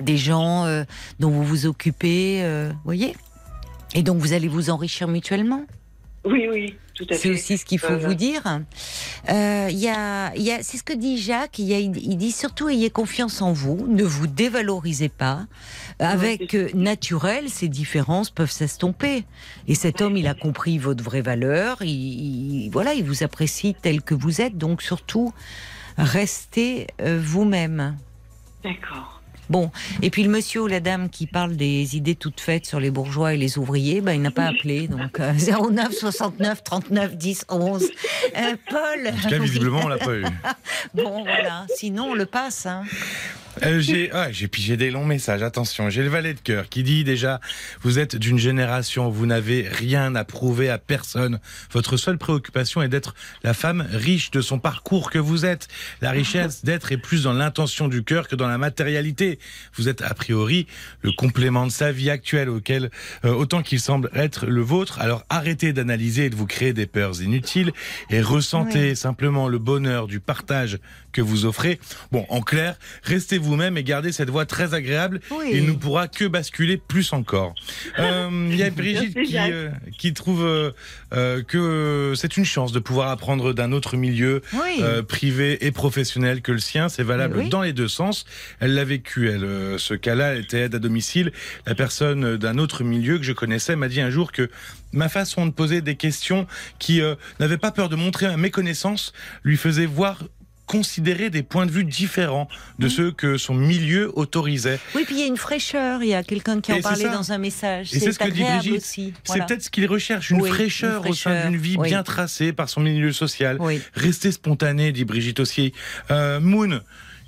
des gens euh, dont vous vous occupez, euh, voyez Et donc vous allez vous enrichir mutuellement. Oui, oui, tout à C'est fait. aussi ce qu'il faut vous dire. Euh, y a, il y a, c'est ce que dit Jacques. Il, y a- il dit surtout ayez confiance en vous, ne vous dévalorisez pas. Avec naturel, ces différences peuvent s'estomper. Et cet homme, il a compris votre vraie valeur. Il, il- voilà, il vous apprécie tel que vous êtes. Donc surtout, restez euh, vous-même. D'accord. Bon, et puis le monsieur ou la dame qui parle des idées toutes faites sur les bourgeois et les ouvriers, ben, il n'a pas appelé, *laughs* donc euh, 09 69 39 10 11. Euh, Paul En tout cas, visiblement, on l'a pas eu. *laughs* Bon, voilà, sinon on le passe. Hein. Euh, j'ai ah, j'ai pigé des longs messages. Attention, j'ai le valet de cœur qui dit déjà vous êtes d'une génération où vous n'avez rien à prouver à personne. Votre seule préoccupation est d'être la femme riche de son parcours que vous êtes. La richesse d'être est plus dans l'intention du cœur que dans la matérialité. Vous êtes a priori le complément de sa vie actuelle auquel euh, autant qu'il semble être le vôtre. Alors arrêtez d'analyser et de vous créer des peurs inutiles et ressentez simplement le bonheur du partage que vous offrez. Bon, en clair, restez vous-même et gardez cette voix très agréable. Oui. Il ne pourra que basculer plus encore. *laughs* Euh, Il y a Brigitte qui, euh, qui trouve euh, euh, que c'est une chance de pouvoir apprendre d'un autre milieu Oui. euh, privé et professionnel que le sien. C'est valable Oui. dans les deux sens. Elle l'a vécu, elle. euh, ce cas-là, elle était aide à domicile. La personne d'un autre milieu que je connaissais m'a dit un jour que ma façon de poser des questions qui euh, n'avait pas peur de montrer ma méconnaissance lui faisait voir considérer des points de vue différents de ceux que son milieu autorisait. Oui, puis il y a une fraîcheur, il y a quelqu'un qui en Et parlait ça. dans un message. Et c'est ce que dit Brigitte. aussi. C'est peut-être ce qu'il recherche, une, Oui, une fraîcheur au sein d'une vie oui. bien tracée par son milieu social. Oui. Restez spontané, dit Brigitte aussi. Euh, Moon,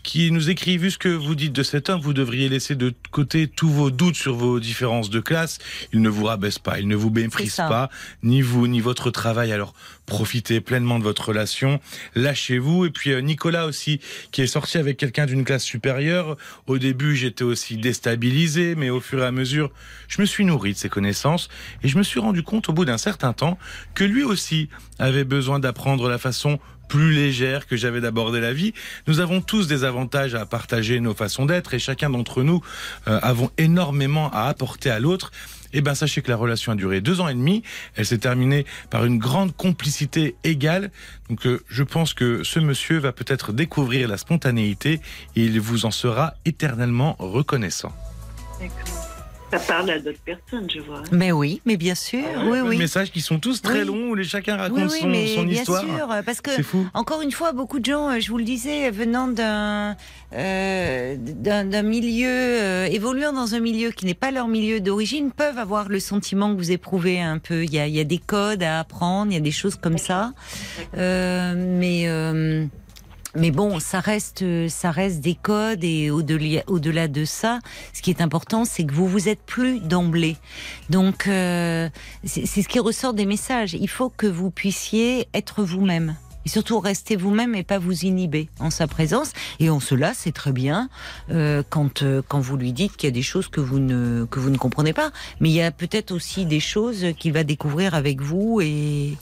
qui nous écrit, vu ce que vous dites de cet homme, vous devriez laisser de côté tous vos doutes sur vos différences de classe. Il ne vous rabaisse pas, il ne vous méprise pas, ni vous, ni votre travail. Alors profitez pleinement de votre relation, lâchez-vous. Et puis euh, Nicolas aussi, qui est sorti avec quelqu'un d'une classe supérieure. Au début, j'étais aussi déstabilisé, mais au fur et à mesure, je me suis nourri de ses connaissances et je me suis rendu compte au bout d'un certain temps que lui aussi avait besoin d'apprendre la façon plus légère que j'avais d'aborder la vie. Nous avons tous des avantages à partager nos façons d'être et chacun d'entre nous euh, avons énormément à apporter à l'autre. Eh ben, sachez que la relation a duré deux ans et demi. Elle s'est terminée par une grande complicité égale. Donc, euh, je pense que ce monsieur va peut-être découvrir la spontanéité et il vous en sera éternellement reconnaissant. Ça parle à d'autres personnes, je vois. Mais oui, mais bien sûr, oui, Des oui. messages qui sont tous très Oui. longs où les chacun Oui, raconte oui, son, mais son bien histoire. sûr, parce que C'est fou. Encore une fois, beaucoup de gens, euh, je vous le disais, venant d'un euh, d'un milieu, euh, évoluant dans un milieu qui n'est pas leur milieu d'origine, peuvent avoir le sentiment que vous éprouvez un peu. Il y a, il y a des codes à apprendre, il y a des choses comme ça. Euh, mais euh, mais bon, ça reste, ça reste des codes et au-delà, au-delà de ça, ce qui est important, c'est que vous vous êtes plus d'emblée. Donc, euh, c'est c'est ce qui ressort des messages. Il faut que vous puissiez être vous-même. Et surtout rester vous-même et pas vous inhiber en sa présence. Et en cela, c'est très bien euh, quand euh, quand vous lui dites qu'il y a des choses que vous ne que vous ne comprenez pas. Mais il y a peut-être aussi des choses qu'il va découvrir avec vous et,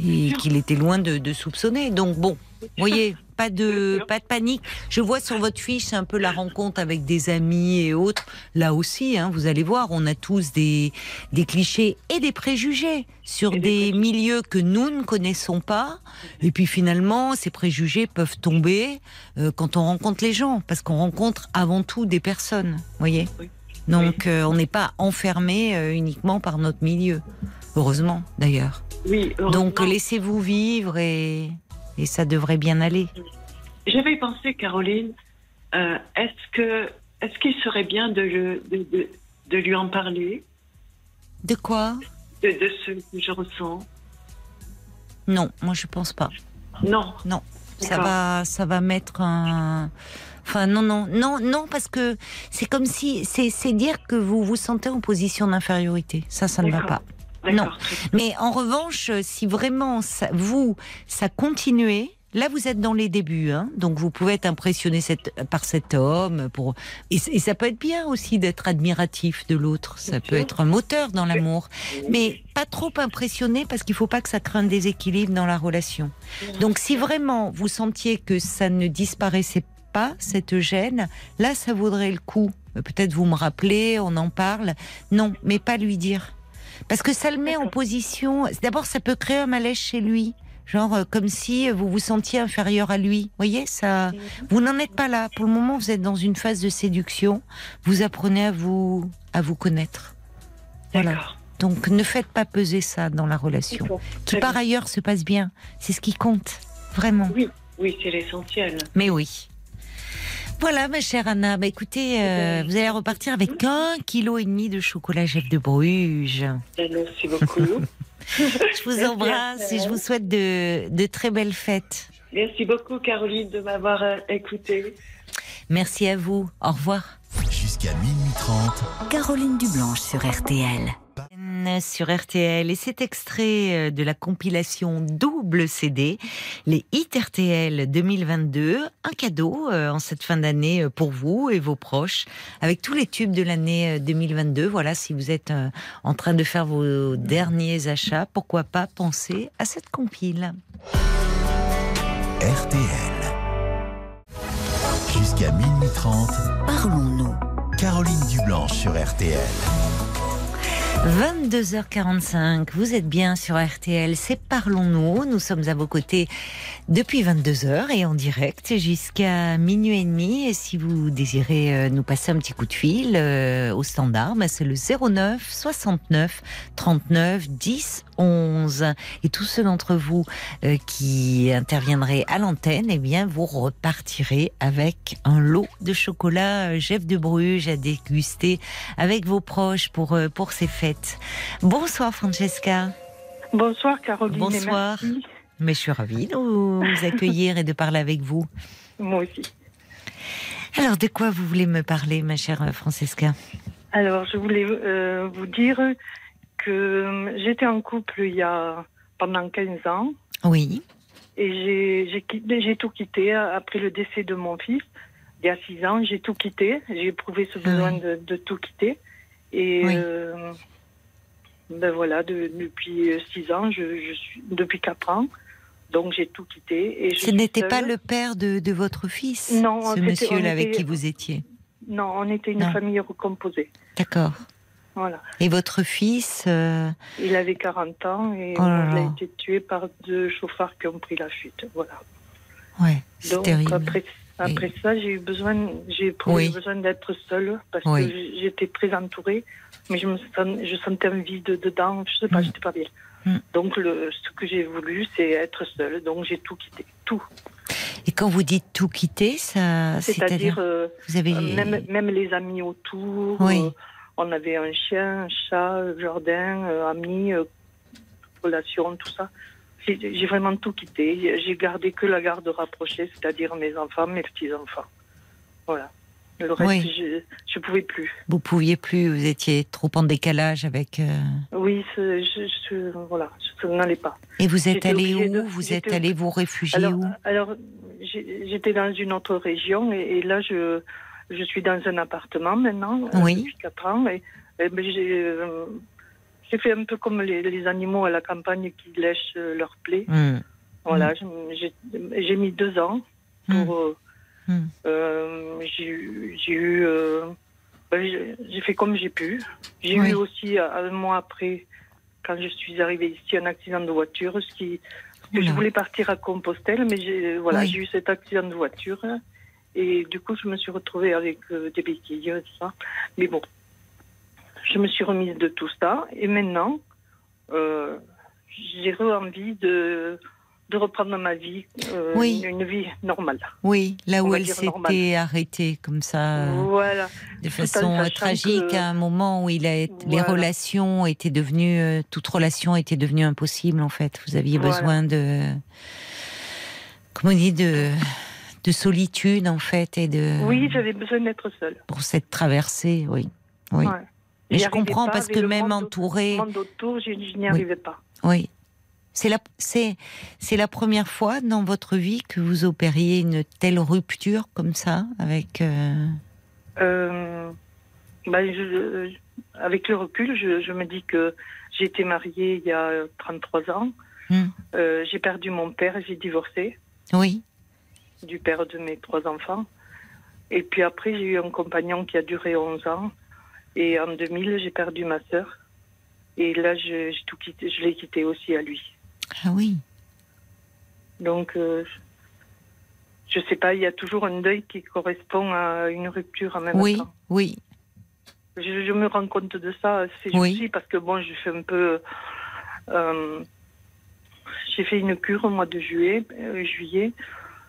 et qu'il était loin de, de soupçonner. Donc bon, voyez, pas de pas de panique. Je vois sur votre fiche un peu la rencontre avec des amis et autres. Là aussi, hein, vous allez voir, on a tous des des clichés et des préjugés sur des des préjugés. milieux que nous ne connaissons pas. Et puis finalement, ces préjugés peuvent tomber euh, quand on rencontre les gens, parce qu'on rencontre avant tout des personnes, voyez. Donc euh, on n'est pas enfermé euh, uniquement par notre milieu. Heureusement d'ailleurs. Oui, Donc laissez-vous vivre et, et ça devrait bien aller. J'avais pensé, Caroline, euh, est-ce que est-ce qu'il serait bien de, le- de, de, de lui en parler, De quoi? De, de ce que je ressens? Non, moi je pense pas. Non. Non, ça va, ça va mettre un. Enfin non non non non parce que c'est comme si c'est c'est dire que vous vous sentez en position d'infériorité. Ça ça ne va pas. Non. Mais en revanche, si vraiment ça, vous ça continuait. Là, vous êtes dans les débuts, hein, donc vous pouvez être impressionné cette- par cet homme. Pour et, et ça peut être bien aussi d'être admiratif de l'autre. Ça peut être un moteur dans l'amour, mais pas trop impressionné parce qu'il faut pas que ça crée un déséquilibre dans la relation. Donc, si vraiment vous sentiez que ça ne disparaissait pas cette gêne, là, ça vaudrait le coup. Euh, Peut-être vous me rappelez, on en parle. Non, mais pas lui dire. Parce que ça le met en position. D'abord, ça peut créer un malaise chez lui. Genre, euh, comme si vous vous sentiez inférieur à lui. Vous voyez, ça. Vous n'en êtes pas là. Pour le moment, vous êtes dans une phase de séduction. Vous apprenez à vous, à vous connaître. Voilà. Donc, ne faites pas peser ça dans la relation. Qui par ailleurs se passe bien. C'est ce qui compte. Vraiment. Oui, oui, c'est l'essentiel. Mais oui. Voilà, ma chère Anna. Bah, écoutez, euh, vous allez repartir avec un kilo et demi de chocolat Jeff de Bruges. Ben, Merci beaucoup. *laughs* Je vous Merci, embrasse et je vous souhaite de, de très belles fêtes. Merci beaucoup, Caroline, de m'avoir euh, écouté. Merci à vous. Au revoir. Jusqu'à minuit 30, Caroline Dublanche sur RTL. Sur RTL et cet extrait euh, de la compilation double CD, les hits RTL 2022, un cadeau euh, en cette fin d'année euh, pour vous et vos proches, avec tous les tubes de l'année euh, 2022. Voilà, si vous êtes en train de faire vos derniers achats, pourquoi pas penser à cette compile. RTL. Jusqu'à minuit 30, Parlons-nous. Caroline Dublanche sur RTL. 22h45, vous êtes bien sur RTL, c'est Parlons-nous. Nous sommes à vos côtés depuis 22h et en direct jusqu'à minuit et demi. Et si vous désirez euh, nous passer un petit coup de fil euh, au standard, bah, c'est le 09 69 39 10 11. Et tous ceux d'entre vous euh, qui interviendraient à l'antenne, eh bien, vous repartirez avec un lot de chocolat euh, Jeff de Bruges à déguster avec vos proches pour, euh, pour ces fêtes. Bonsoir Francesca. Bonsoir Caroline. et Bonsoir. merci. Mais je suis ravie de vous accueillir et de parler avec vous. Moi aussi. Alors, de quoi vous voulez me parler, ma chère euh, Francesca? Alors, je voulais euh, vous dire que euh, j'étais en couple il y a pendant 15 ans Oui. et j'ai- tout quitté après le décès de mon fils. Il y a 6 ans, j'ai tout quitté. J'ai éprouvé ce besoin Oui. de, de tout quitter. Et Oui. euh, ben voilà, de- depuis 6 ans, je, je suis depuis 4 ans. Donc j'ai tout quitté. Et je Ce n'était pas le père de, de votre fils Non, Ce monsieur-là on avec qui vous étiez? Non, on était une Non. famille recomposée. D'accord. Voilà. Et votre fils euh, Il avait 40 ans et Oh là il a été tué par deux chauffards qui ont pris la fuite. Voilà. Ouais, c'est terrible. après, après ça, j'ai eu besoin, j'ai Oui. besoin d'être seule parce Oui. que j'étais très entourée, mais je me sens, je sentais un vide dedans. Je sais pas, Mm. j'étais pas bien. Mm. Donc le, ce que j'ai voulu, c'est être seule. Donc j'ai tout quitté, tout. Et quand vous dites tout quitter, ça, C'est-à-dire euh, vous avez euh, même, même les amis autour. Oui. euh, on avait un chien, un chat, jardin, euh, amis, euh, relations, tout ça. J'ai vraiment tout quitté. J'ai gardé que la garde rapprochée, c'est-à-dire mes enfants, mes petits-enfants. Voilà. Le reste, Oui. je ne pouvais plus. vous pouviez plus, vous étiez trop en décalage avec. euh, Oui, je, je, voilà, je n'allais pas. Et vous êtes allé où de- Vous êtes allé vous réfugier Alors, où alors j'étais dans une autre région et, et là, je, je suis dans un appartement maintenant, euh, Oui. depuis 4 ans. Et, et ben, j'ai euh, j'ai fait un peu comme les, les animaux à la campagne qui lèchent euh, leurs plaies. Hmm. Voilà, j'ai j'ai mis deux ans pour. euh, Mm. euh, j'ai eu- euh, ben, j'ai fait comme j'ai pu. J'ai Oui. eu aussi, un mois après, quand je suis arrivée ici, un accident de voiture. Ce qui, parce que je Oula. voulais partir à Compostelle, mais j'ai voilà, Oui. j'ai eu cet accident de voiture. Et du coup, je me suis retrouvée avec euh, des béquilles, tout ça. Mais bon, je me suis remise de tout ça. Et maintenant, euh, j'ai envie de, de reprendre ma vie, euh, Oui. une, une vie normale. Oui, là où elle s'était arrêtée comme ça, Voilà. de façon tragique, que- à un moment où il a, les relations étaient devenues, euh, toute relation était devenue impossible en fait. Vous aviez Voilà. besoin de, comment on dit, de, de solitude en fait et de, Oui, j'avais besoin d'être seule. pour cette traversée, oui. Oui. Ouais. Mais je comprends pas parce que même monde- entouré, Le monde autour, je, je n'y Oui. arrivais pas. oui. C'est la, c'est, c'est la première fois dans votre vie que vous opériez une telle rupture comme ça avec. euh, Euh, ben, je- avec le recul, je, je me dis que j'ai été mariée il y a 33 ans. Hmm. Euh, j'ai perdu mon père et j'ai divorcé Oui. Du père de mes trois enfants. Et puis après, j'ai eu un compagnon qui a duré 11 ans. Et en 2000, j'ai perdu ma sœur. Et là, je, j'ai tout quitté, je l'ai quitté aussi à lui. Ah oui. Donc, euh, je sais pas, il y a toujours un deuil qui correspond à une rupture en même Oui, temps. oui. Je, je me rends compte de ça ces Oui. jours-ci parce que bon, je fais un peu. euh, j'ai fait une cure au mois de juillet, euh, juillet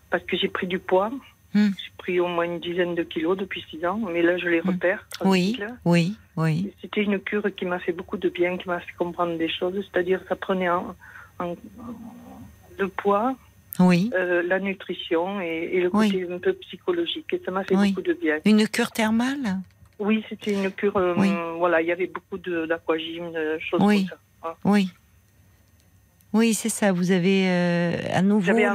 parce que j'ai pris du poids. Hmm. J'ai pris au moins une dizaine de kilos depuis six ans, mais là je les Hmm. repère. Oui, oui, oui. C'était une cure qui m'a fait beaucoup de bien, qui m'a fait comprendre des choses. C'est-à-dire, ça prenait en, en- le poids, Oui. euh, la nutrition et, et le Oui. côté un peu psychologique. Et ça m'a fait Oui. beaucoup de bien. Une cure thermale? Oui, c'était une cure. euh, Oui. Voilà, il y avait beaucoup d'aquagym, de choses comme ça. Oui. Oui, c'est ça. Vous avez euh, à nouveau là,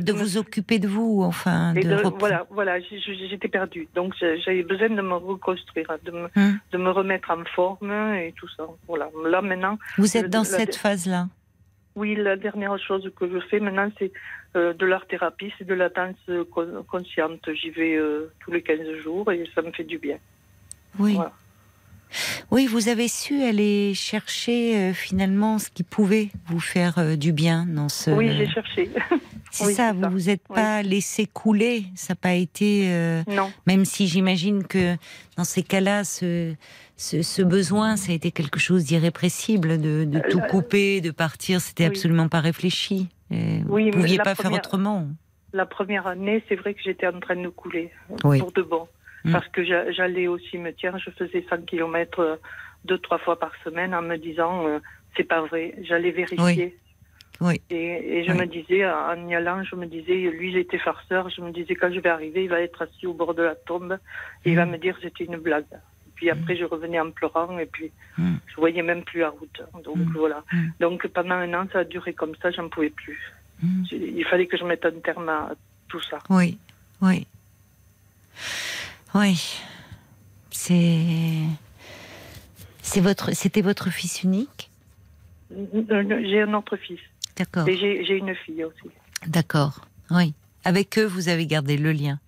de, vous occuper de vous, enfin, de, voilà, voilà, j'étais perdue. Donc j'avais besoin de me reconstruire, de me, Hum. de me remettre en forme et tout ça. Voilà. Là maintenant, Vous êtes dans la- cette phase-là. oui, la dernière chose que je fais maintenant, c'est euh, de l'art thérapie, c'est de la danse con- consciente. J'y vais euh, tous les 15 jours et ça me fait du bien. Oui. Voilà. Oui, vous avez su aller chercher euh, finalement ce qui pouvait vous faire euh, du bien dans ce. Oui, j'ai cherché. *laughs* C'est oui, ça. Vous ça. vous êtes Oui. pas laissé couler. Ça n'a pas été. euh, non, Même si j'imagine que dans ces cas-là, ce, ce, ce besoin, ça a été quelque chose d'irrépressible, de, de tout couper, de partir, c'était oui. absolument pas réfléchi. Et vous Oui, ne pouviez pas faire autrement. la première année, c'est vrai que j'étais en train de couler Oui. pour de bon. Mm. Parce que j'a- j'allais au cimetière, je faisais 100 km euh, deux, trois fois par semaine en me disant euh, c'est pas vrai. J'allais vérifier. Oui. Et, et je Oui. me disais, en y allant, je me disais, lui, il était farceur. Je me disais, quand je vais arriver, il va être assis au bord de la tombe et il va Mm. me dire c'était une blague. Puis après, je revenais en pleurant et puis Mm. je voyais même plus la route. Donc Mm. voilà. Mm. Donc pendant un an, ça a duré comme ça, j'en pouvais plus. Mm. Il fallait que je mette un terme à tout ça. Oui, oui. Oui. C'est. C'est votre, c'était votre fils unique? J'ai un autre fils D'accord, et j'ai une fille aussi. d'accord, oui. Avec eux, vous avez gardé le lien?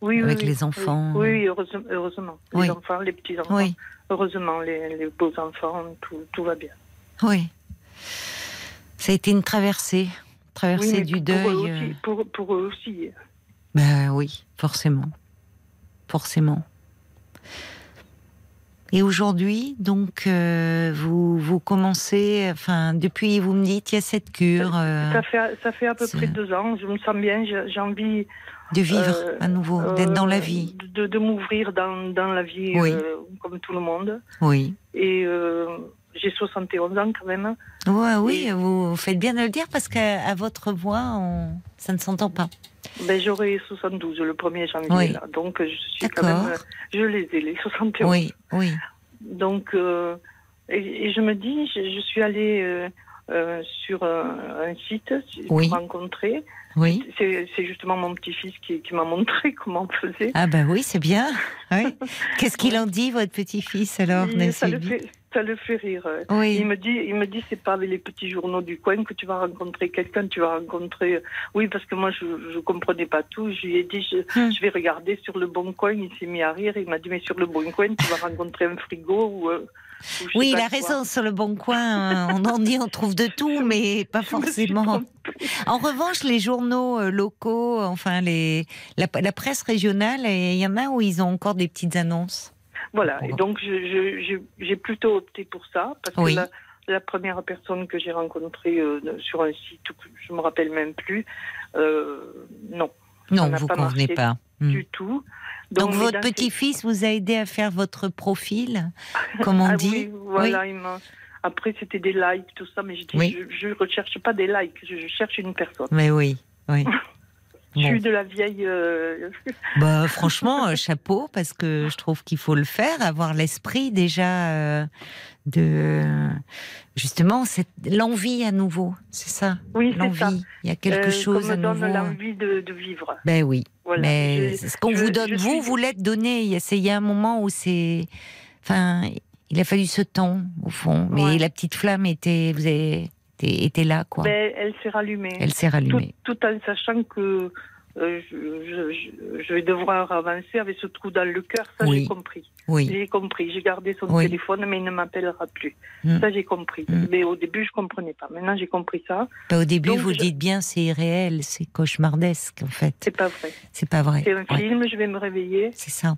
Oui, oui, Avec oui, les enfants? Oui, oui, heureusement, heureusement. Les enfants, les petits enfants. Oui, Heureusement, les, les beaux enfants, tout, tout va bien. oui. Ça a été une traversée, traversée du pour, deuil. Eux euh, aussi, pour, pour eux aussi. Ben oui, forcément. Forcément. Et aujourd'hui, donc, euh, vous, vous commencez, enfin, depuis, vous me dites, il y a cette cure euh, Ça fait, ça fait à peu près deux ans. Je me sens bien. J'ai envie de vivre euh, à nouveau, d'être dans la euh, vie. de, de m'ouvrir dans, dans la vie Oui. euh, comme tout le monde. Oui. Et euh, j'ai 71 ans quand même. Ouais, oui, vous faites bien de le dire parce qu'à votre voix, on- ça ne s'entend pas. Ben, J'aurai 72 le 1er janvier. Oui. Là. Donc je suis quand même. euh, Je les ai, les 71. Oui, oui, Donc, euh, et, et je me dis, je, je suis allée euh, euh, sur un, un site Oui. pour rencontrer. oui. C'est justement mon petit-fils qui, qui m'a montré *laughs* comment on faisait. Ah ben oui, c'est bien. Oui. *laughs* Qu'est-ce qu'il en dit, votre petit-fils, alors, ça, le fait, ça le fait rire. Oui, Il me dit, il me dit, c'est pas avec les petits journaux du coin que tu vas rencontrer quelqu'un, tu vas rencontrer. Oui, parce que moi, je, je comprenais pas tout. Je lui ai dit, je, Hmm. je vais regarder sur le bon coin. Il s'est mis à rire. Il m'a dit, mais sur le bon coin, tu vas rencontrer un frigo ou. euh, ou oui, il a quoi. raison, sur le bon coin, euh, on en dit, on trouve de tout, mais pas forcément. En revanche, les journaux euh, locaux, enfin les, la, la presse régionale, il y en a où ils ont encore des petites annonces. Voilà. Et donc, j'ai plutôt opté pour ça parce Oui. que la, la première personne que j'ai rencontrée euh, sur un site, je me rappelle même plus, euh, non, Non, vous pas convenez pas. Hmm. du tout. Donc, votre petit-fils vous a aidé à faire votre profil, *laughs* comme on Ah dit oui, voilà, il Après, c'était des likes, tout ça, mais je dis, Oui. je ne recherche pas des likes, je, je cherche une personne. Mais oui, oui. *laughs* Je Bon. suis de la vieille. euh, *laughs* Bah, franchement, euh, chapeau, parce que je trouve qu'il faut le faire, avoir l'esprit déjà euh, de justement cette l'envie à nouveau, c'est ça, Oui, c'est ça. l'envie. Il y a quelque Euh, chose à me donne nouveau. l'envie de, de vivre. Ben oui, Voilà. mais Je- c'est ce qu'on je- vous donne, vous, suis- vous l'êtes donné. Il y a- c'est- il y a un moment où c'est, enfin, il a fallu ce temps au fond, mais Ouais. la petite flamme était, vous avez était, là quoi. Ben, elle s'est rallumée. Elle s'est tout, rallumée. tout en sachant que euh, je, je- je- je vais devoir avancer avec ce trou dans le cœur. Ça, Oui. j'ai compris. Oui, J'ai compris. J'ai gardé son Oui. téléphone, mais il ne m'appellera plus. Mm. Ça, j'ai compris. Mm. Mais au début, je comprenais pas. Maintenant, j'ai compris ça. Bah, au début Donc, vous je- dites bien c'est irréel, c'est cauchemardesque en fait. C'est pas vrai. C'est pas vrai. C'est un Ouais. film. Je vais me réveiller. C'est ça.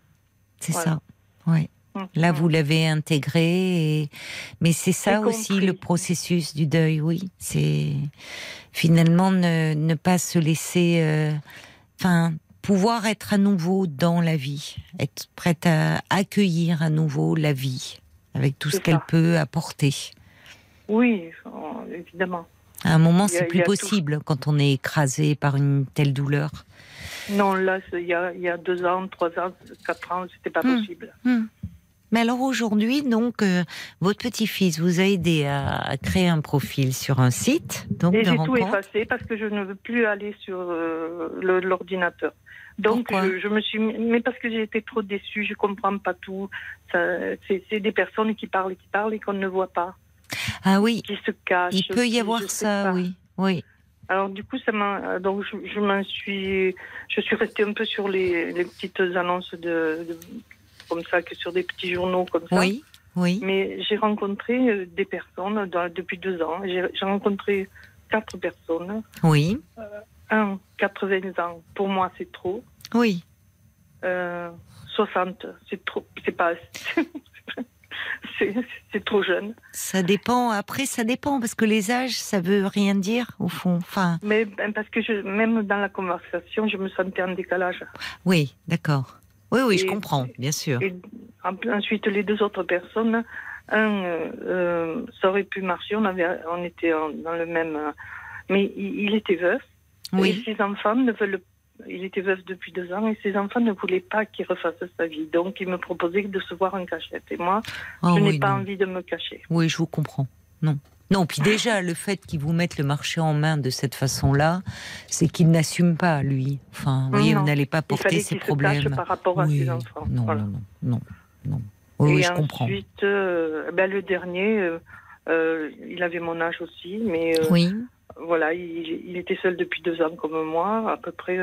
C'est Voilà. ça. Ouais. Là, vous l'avez intégré, et... mais c'est ça aussi compris. le processus du deuil, oui. C'est finalement ne, ne pas se laisser, euh, enfin, pouvoir être à nouveau dans la vie, être prête à accueillir à nouveau la vie avec tout ce qu'elle peut apporter. Oui, euh, évidemment. À un moment, c'est plus tout. possible quand on est écrasé par une telle douleur. Non, là, il y a, il y a deux ans, trois ans, quatre ans, c'était pas Mm. possible. Mais alors aujourd'hui, donc, euh, votre petit-fils vous a aidé à, à créer un profil sur un site, donc Et j'ai tout effacé parce que je ne veux plus aller sur euh, le- l'ordinateur. Donc Pourquoi je, je me suis, mais parce que j'ai été trop déçue, je comprends pas tout. Ça- C'est c'est des personnes qui parlent, et qui parlent et qu'on ne voit pas, Ah oui, qui se cachent. il peut y avoir ça, pas. oui, oui. Alors du coup, ça m'a, donc je, je m'en suis, je suis restée un peu sur les, les petites annonces de, de- comme ça, que sur des petits journaux comme ça. Oui, oui. Mais j'ai rencontré euh, des personnes dans- depuis deux ans. J'ai rencontré quatre personnes. Oui, Un, 80 ans, pour moi, c'est trop. oui. Euh, 60, c'est trop. C'est pas. *laughs* c'est c'est trop jeune. Ça dépend. Après, ça dépend parce que les âges, ça veut rien dire au fond. Enfin, Mais ben, parce que je, même dans la conversation, je me sentais en décalage. oui, d'accord. Oui, oui, je comprends, bien sûr. Et en- ensuite, les deux autres personnes, un, euh, ça aurait pu marcher. On, avait, on était en- dans le même. euh, mais il, il était veuf. Oui, Et ses enfants ne veulent. Il était veuf depuis deux ans et ses enfants ne voulaient pas qu'il refasse sa vie. Donc, il me proposait de se voir en cachette. Et moi, Ah je n'ai pas non. envie de me cacher. Oui, je vous comprends. Non. Non, puis déjà, le fait qu'ils vous mettent le marché en main de cette façon-là, c'est qu'il n'assume pas, lui. Enfin, vous voyez, vous n'allez pas porter ses qu'il se problèmes. par rapport à oui. ses enfants. Non, Voilà. non, non, non, et oui, je comprends. ensuite, euh, ben, le dernier, euh, euh, il avait mon âge aussi, mais euh, Oui, voilà, il, il était seul depuis deux ans comme moi, à peu près.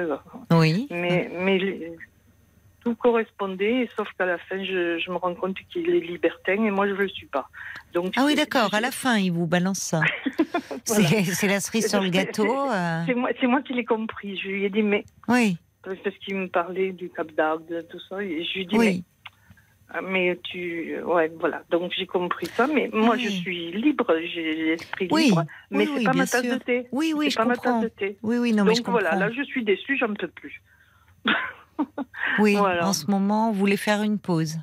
oui. mais, tout correspondait, sauf qu'à la fin, je, je me rends compte qu'il est libertin et moi, je ne le suis pas. Donc, Ah oui, d'accord. À la fin, il vous balance ça. *laughs* Voilà. *laughs* C'est la cerise sur le gâteau. euh, C'est moi, c'est moi qui l'ai compris. Je lui ai dit, mais. Oui, Parce qu'il me parlait du Cap d'Agde, de tout ça. Et je lui ai dit, mais oui. Ah, Mais tu. Ouais, voilà. Donc j'ai compris ça. Mais moi, Oui. je suis libre, j'ai l'esprit Oui. libre. Mais c'est pas ma tasse de thé. Oui, oui, je pas ma comprends. tasse de thé. Oui, oui, non, mais je Donc voilà, là, je suis déçue, j'en peux plus. *laughs* *laughs* Oui, Voilà. en ce moment, vous voulez faire une pause.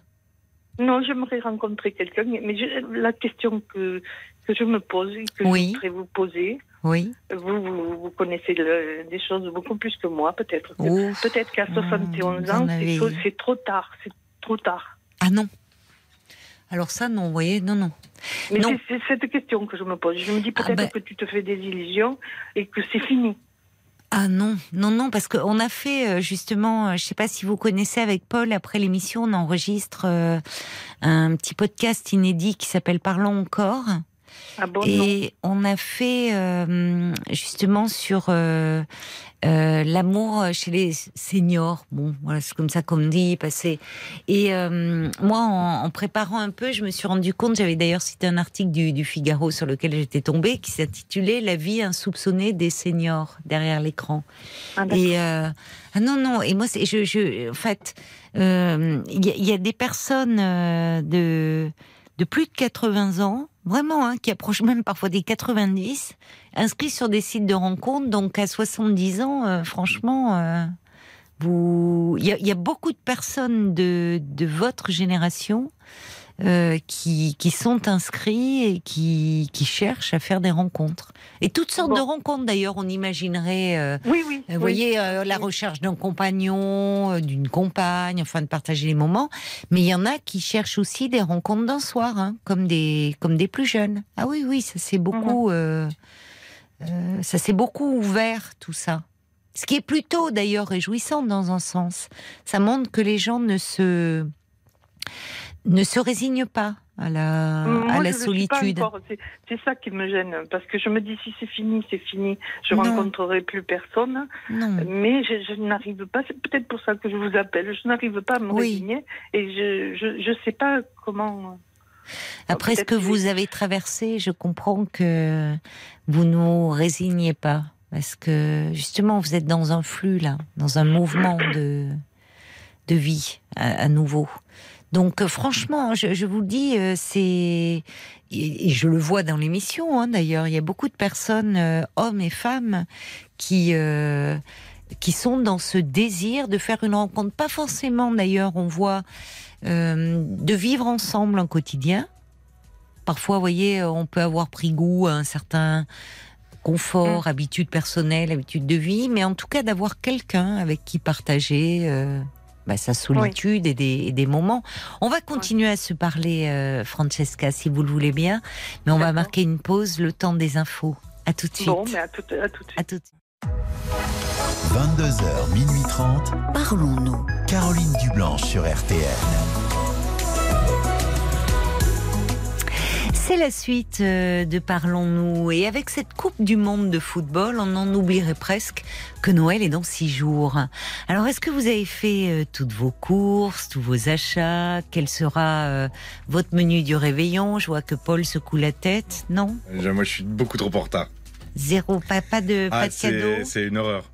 Non, j'aimerais rencontrer quelqu'un. Mais je- la question que, que je me pose, et que Oui. je voudrais vous poser, Oui. vous, vous, vous connaissez le- des choses beaucoup plus que moi, peut-être. Peut-être qu'à 71 vous ans, c'est trop, tard. C'est trop tard. Ah non. Alors ça, non, vous voyez, non, non. Mais c'est cette question que je me pose. Je me dis Ah peut-être ben- que tu te fais des illusions et que c'est fini. Ah non, non, non, parce qu'on a fait euh, justement, euh, je ne sais pas si vous connaissez avec Paul, après l'émission, on enregistre euh, un petit podcast inédit qui s'appelle Parlons encore. Ah bon, non. Et on a fait euh, justement sur euh, euh, l'amour chez les seniors. Bon, voilà, c'est comme ça qu'on me dit. Et moi, en, en préparant un peu, je me suis rendu compte, j'avais d'ailleurs cité un article du, du Figaro sur lequel j'étais tombée, qui s'intitulait La vie insoupçonnée des seniors derrière l'écran. Ah. Et ah non non et moi je, je en fait il y, a- il y a des personnes de de plus de 80 ans vraiment hein, qui approchent même parfois des 90 inscrits sur des sites de rencontres. Donc à 70 ans euh, franchement euh, vous il y, a, beaucoup de personnes de votre génération euh, qui, qui sont inscrits et qui, qui cherchent à faire des rencontres. Et toutes sortes Bon. de rencontres d'ailleurs, on imaginerait euh, Oui, oui. vous oui. voyez, euh, la recherche d'un compagnon, euh, d'une compagne, enfin de partager les moments. Mais il y en a qui cherchent aussi des rencontres d'un soir, hein, comme des comme des plus jeunes. Ah oui, oui, ça c'est beaucoup, Mhm. euh, euh, ça s'est beaucoup ouvert tout ça. Ce qui est plutôt d'ailleurs réjouissant dans un sens. Ça montre que les gens ne se ne se résignent pas à la Moi, à solitude. C'est ça qui me gêne, parce que je me dis si c'est fini, c'est fini. Je Non. rencontrerai plus personne, Non. mais je, je n'arrive pas. C'est peut-être pour ça que je vous appelle. Je n'arrive pas à me Oui. résigner et je je sais pas comment. Après ce que vous avez traversé, je comprends que vous nous résignez pas. Parce que justement, vous êtes dans un flux, là, dans un mouvement de, de vie à, à nouveau. Donc euh, franchement, je, je vous le dis, euh, c'est... Et, je le vois dans l'émission, hein, d'ailleurs, il y a beaucoup de personnes, euh, hommes et femmes, qui... euh, qui sont dans ce désir de faire une rencontre. Pas forcément, d'ailleurs, on voit euh, de vivre ensemble un quotidien. Parfois, vous voyez, on peut avoir pris goût à un certain confort, habitude personnelle, habitude de vie, mais en tout cas d'avoir quelqu'un avec qui partager bah, sa solitude et, des, et des moments. On va continuer à se parler, euh, Francesca, si vous le voulez bien, mais on va marquer une pause, le temps des infos. À tout de suite. Bon, mais à tout, à tout de suite. À tout de suite. 22h, minuit 30. Parlons-nous. Caroline Dublanche sur RTL. C'est la suite euh, de Parlons-nous. Et avec cette Coupe du Monde de football, on en oublierait presque que Noël est dans six jours. Alors, est-ce que vous avez fait euh, toutes vos courses, tous vos achats? Quel sera euh, votre menu du réveillon? Je vois que Paul secoue la tête. Non? Moi, je suis beaucoup trop en retard. Zéro, pas, pas de, pas Ah, de cadeau? c'est une horreur.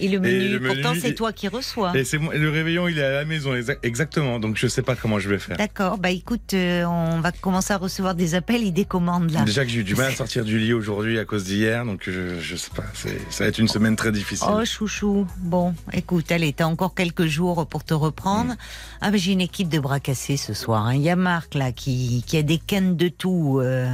Et le menu, le pourtant, c'est toi qui reçois. Et c'est le réveillon, il est à la maison, exa- exactement. Donc, je sais pas comment je vais faire. D'accord, bah écoute, euh, on va commencer à recevoir des appels, il décommande là. Déjà que j'ai eu du mal à sortir du lit aujourd'hui à cause d'hier, donc je, je sais pas. Ça va être une semaine très difficile. Oh chouchou, bon, écoute, allez, t'as encore quelques jours pour te reprendre. Ah mais j'ai une équipe de bras cassés ce soir. hein. Il y a Marc là qui, qui a des cannes de tout, euh,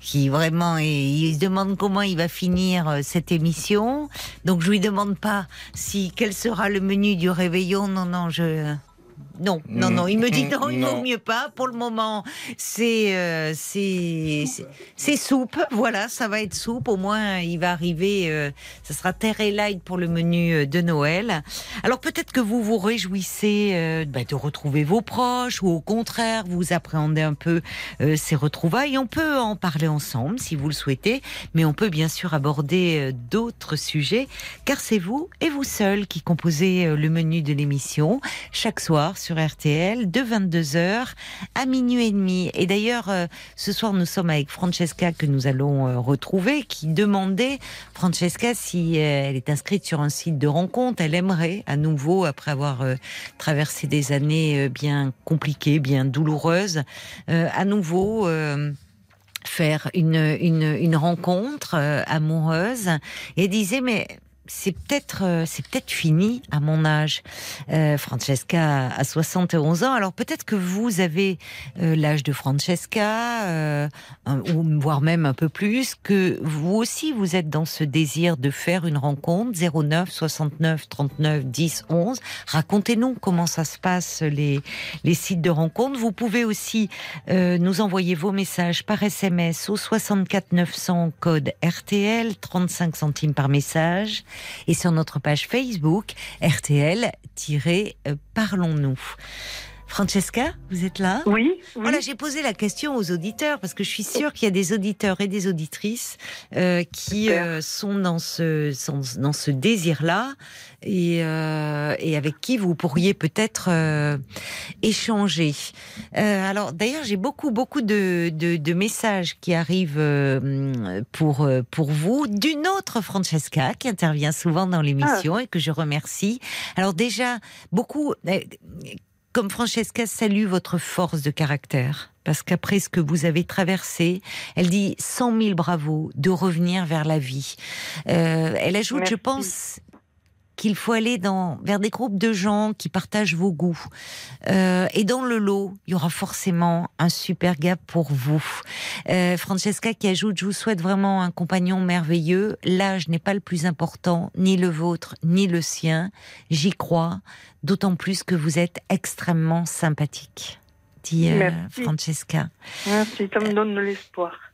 qui vraiment, et il se demande comment il va finir euh, cette émission. Donc je lui demande pas si quel sera le menu du réveillon? Non non, je non, non, non. Il me dit non, il vaut mieux pas. Pour le moment, c'est euh, c'est soupe. Voilà, ça va être soupe. Au moins, il va arriver. euh, ça sera terre et light pour le menu euh, de Noël. Alors peut-être que vous vous réjouissez euh, bah, de retrouver vos proches, ou au contraire, vous appréhendez un peu euh, ces retrouvailles. On peut en parler ensemble si vous le souhaitez, mais on peut bien sûr aborder euh, d'autres sujets, car c'est vous et vous seul qui composez le menu de l'émission chaque soir sur RTL de 22h à minuit et demi. Et d'ailleurs, euh, ce soir, nous sommes avec Francesca que nous allons euh, retrouver, qui demandait, Francesca, si euh, elle est inscrite sur un site de rencontre, elle aimerait à nouveau, après avoir traversé des années bien compliquées, bien douloureuses, à nouveau... faire une, une, une rencontre amoureuse et disait mais c'est peut-être euh, c'est peut-être fini à mon âge. Euh, Francesca a 71 ans, alors peut-être que vous avez euh, l'âge de Francesca, euh, ou voire même un peu plus, que vous aussi vous êtes dans ce désir de faire une rencontre 09 69 39 10 11. Racontez-nous comment ça se passe les les sites de rencontres. Vous pouvez aussi euh, nous envoyer vos messages par SMS au 64 900 code RTL 35 centimes par message et sur notre page Facebook RTL-Parlons-nous. Francesca, vous êtes là? Oui, oui. Voilà, j'ai posé la question aux auditeurs parce que je suis sûre qu'il y a des auditeurs et des auditrices euh, qui euh, sont dans ce sont dans ce désir-là et, euh, et avec qui vous pourriez peut-être échanger. Alors d'ailleurs, j'ai beaucoup beaucoup de, de, de messages qui arrivent pour pour vous d'une autre Francesca qui intervient souvent dans l'émission et que je remercie. Alors déjà, beaucoup comme Francesca salue votre force de caractère, parce qu'après ce que vous avez traversé, elle dit 100 000 bravos de revenir vers la vie. Euh, elle ajoute, je pense qu'il faut aller dans, vers des groupes de gens qui partagent vos goûts. Euh, et dans le lot, il y aura forcément un super gars pour vous. Euh, Francesca qui ajoute, je vous souhaite vraiment un compagnon merveilleux. L'âge n'est pas le plus important, ni le vôtre, ni le sien. J'y crois, d'autant plus que vous êtes extrêmement sympathique, dit euh, Merci. Francesca. Merci, ça me donne de l'espoir.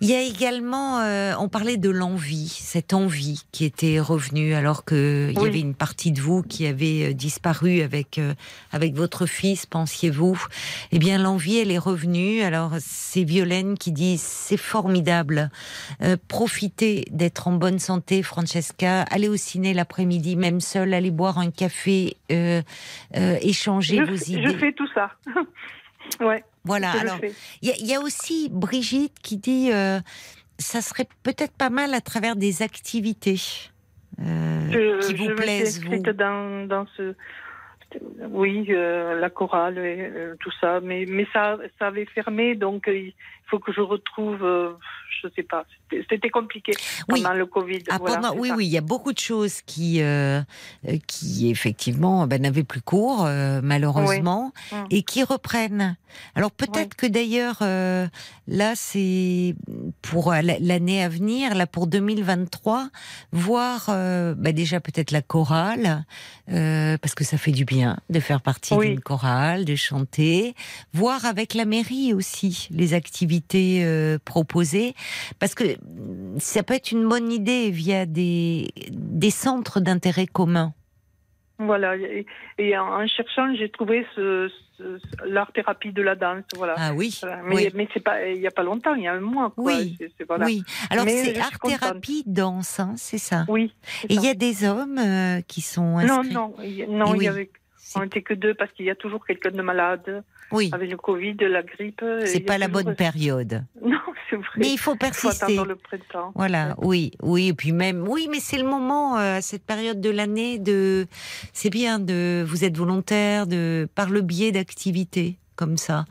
Il y a également, euh, on parlait de l'envie, cette envie qui était revenue alors que il y Oui. avait une partie de vous qui avait euh, disparu avec euh, avec votre fils, pensiez-vous? Eh bien, l'envie, elle est revenue. Alors, c'est Violaine qui dit c'est formidable. Euh, profitez d'être en bonne santé, Francesca. Allez au ciné l'après-midi, même seul. Allez boire un café, échanger Je, vos je idées. fais tout ça. *laughs* ouais, Voilà. Alors. Il y, a- il y a aussi Brigitte qui dit euh, ça serait peut-être pas mal à travers des activités euh, Je, qui vous je plaisent, vous. dans, dans ce. Oui, euh, la chorale et tout ça, mais, mais ça, ça avait fermé, donc faut que je retrouve, euh, je sais pas, c'était- compliqué Oui. pendant le Covid. Ah, voilà, pendant- c'est oui, ça. oui, il y a beaucoup de choses qui, euh, euh, qui effectivement ben, n'avaient plus cours, euh, malheureusement, Oui. Et qui reprennent. Alors peut-être que d'ailleurs, euh, là, c'est pour la- l'année à venir, là pour 2023, voir ben, déjà peut-être la chorale, parce que ça fait du bien de faire partie d'une chorale, de chanter, voir avec la mairie aussi les activités euh, proposées, parce que ça peut être une bonne idée via des, des centres d'intérêt commun. Voilà, et, et en, en cherchant, j'ai trouvé ce, ce- l'art thérapie de la danse, voilà. Ah oui. Mais, oui. mais c'est pas, il y a pas longtemps, il y a un mois, quoi. Oui, C'est- c'est- voilà. oui. Alors Mais c'est art thérapie danse, hein, c'est ça. Oui. c'est Et il y a des hommes euh, qui sont Non, inscrits. non, y- non, Et il oui. y avait, on n'était que deux parce qu'il y a toujours quelqu'un de malade Oui, avec le Covid, la grippe. et c'est pas la bonne *laughs* période. Non, c'est vrai. Mais il faut Il faut persister. attendre le printemps. Voilà, oui, oui, et puis même, oui, mais c'est le moment euh, à cette période de l'année de, c'est bien de, vous êtes volontaire de, par le biais d'activités comme ça.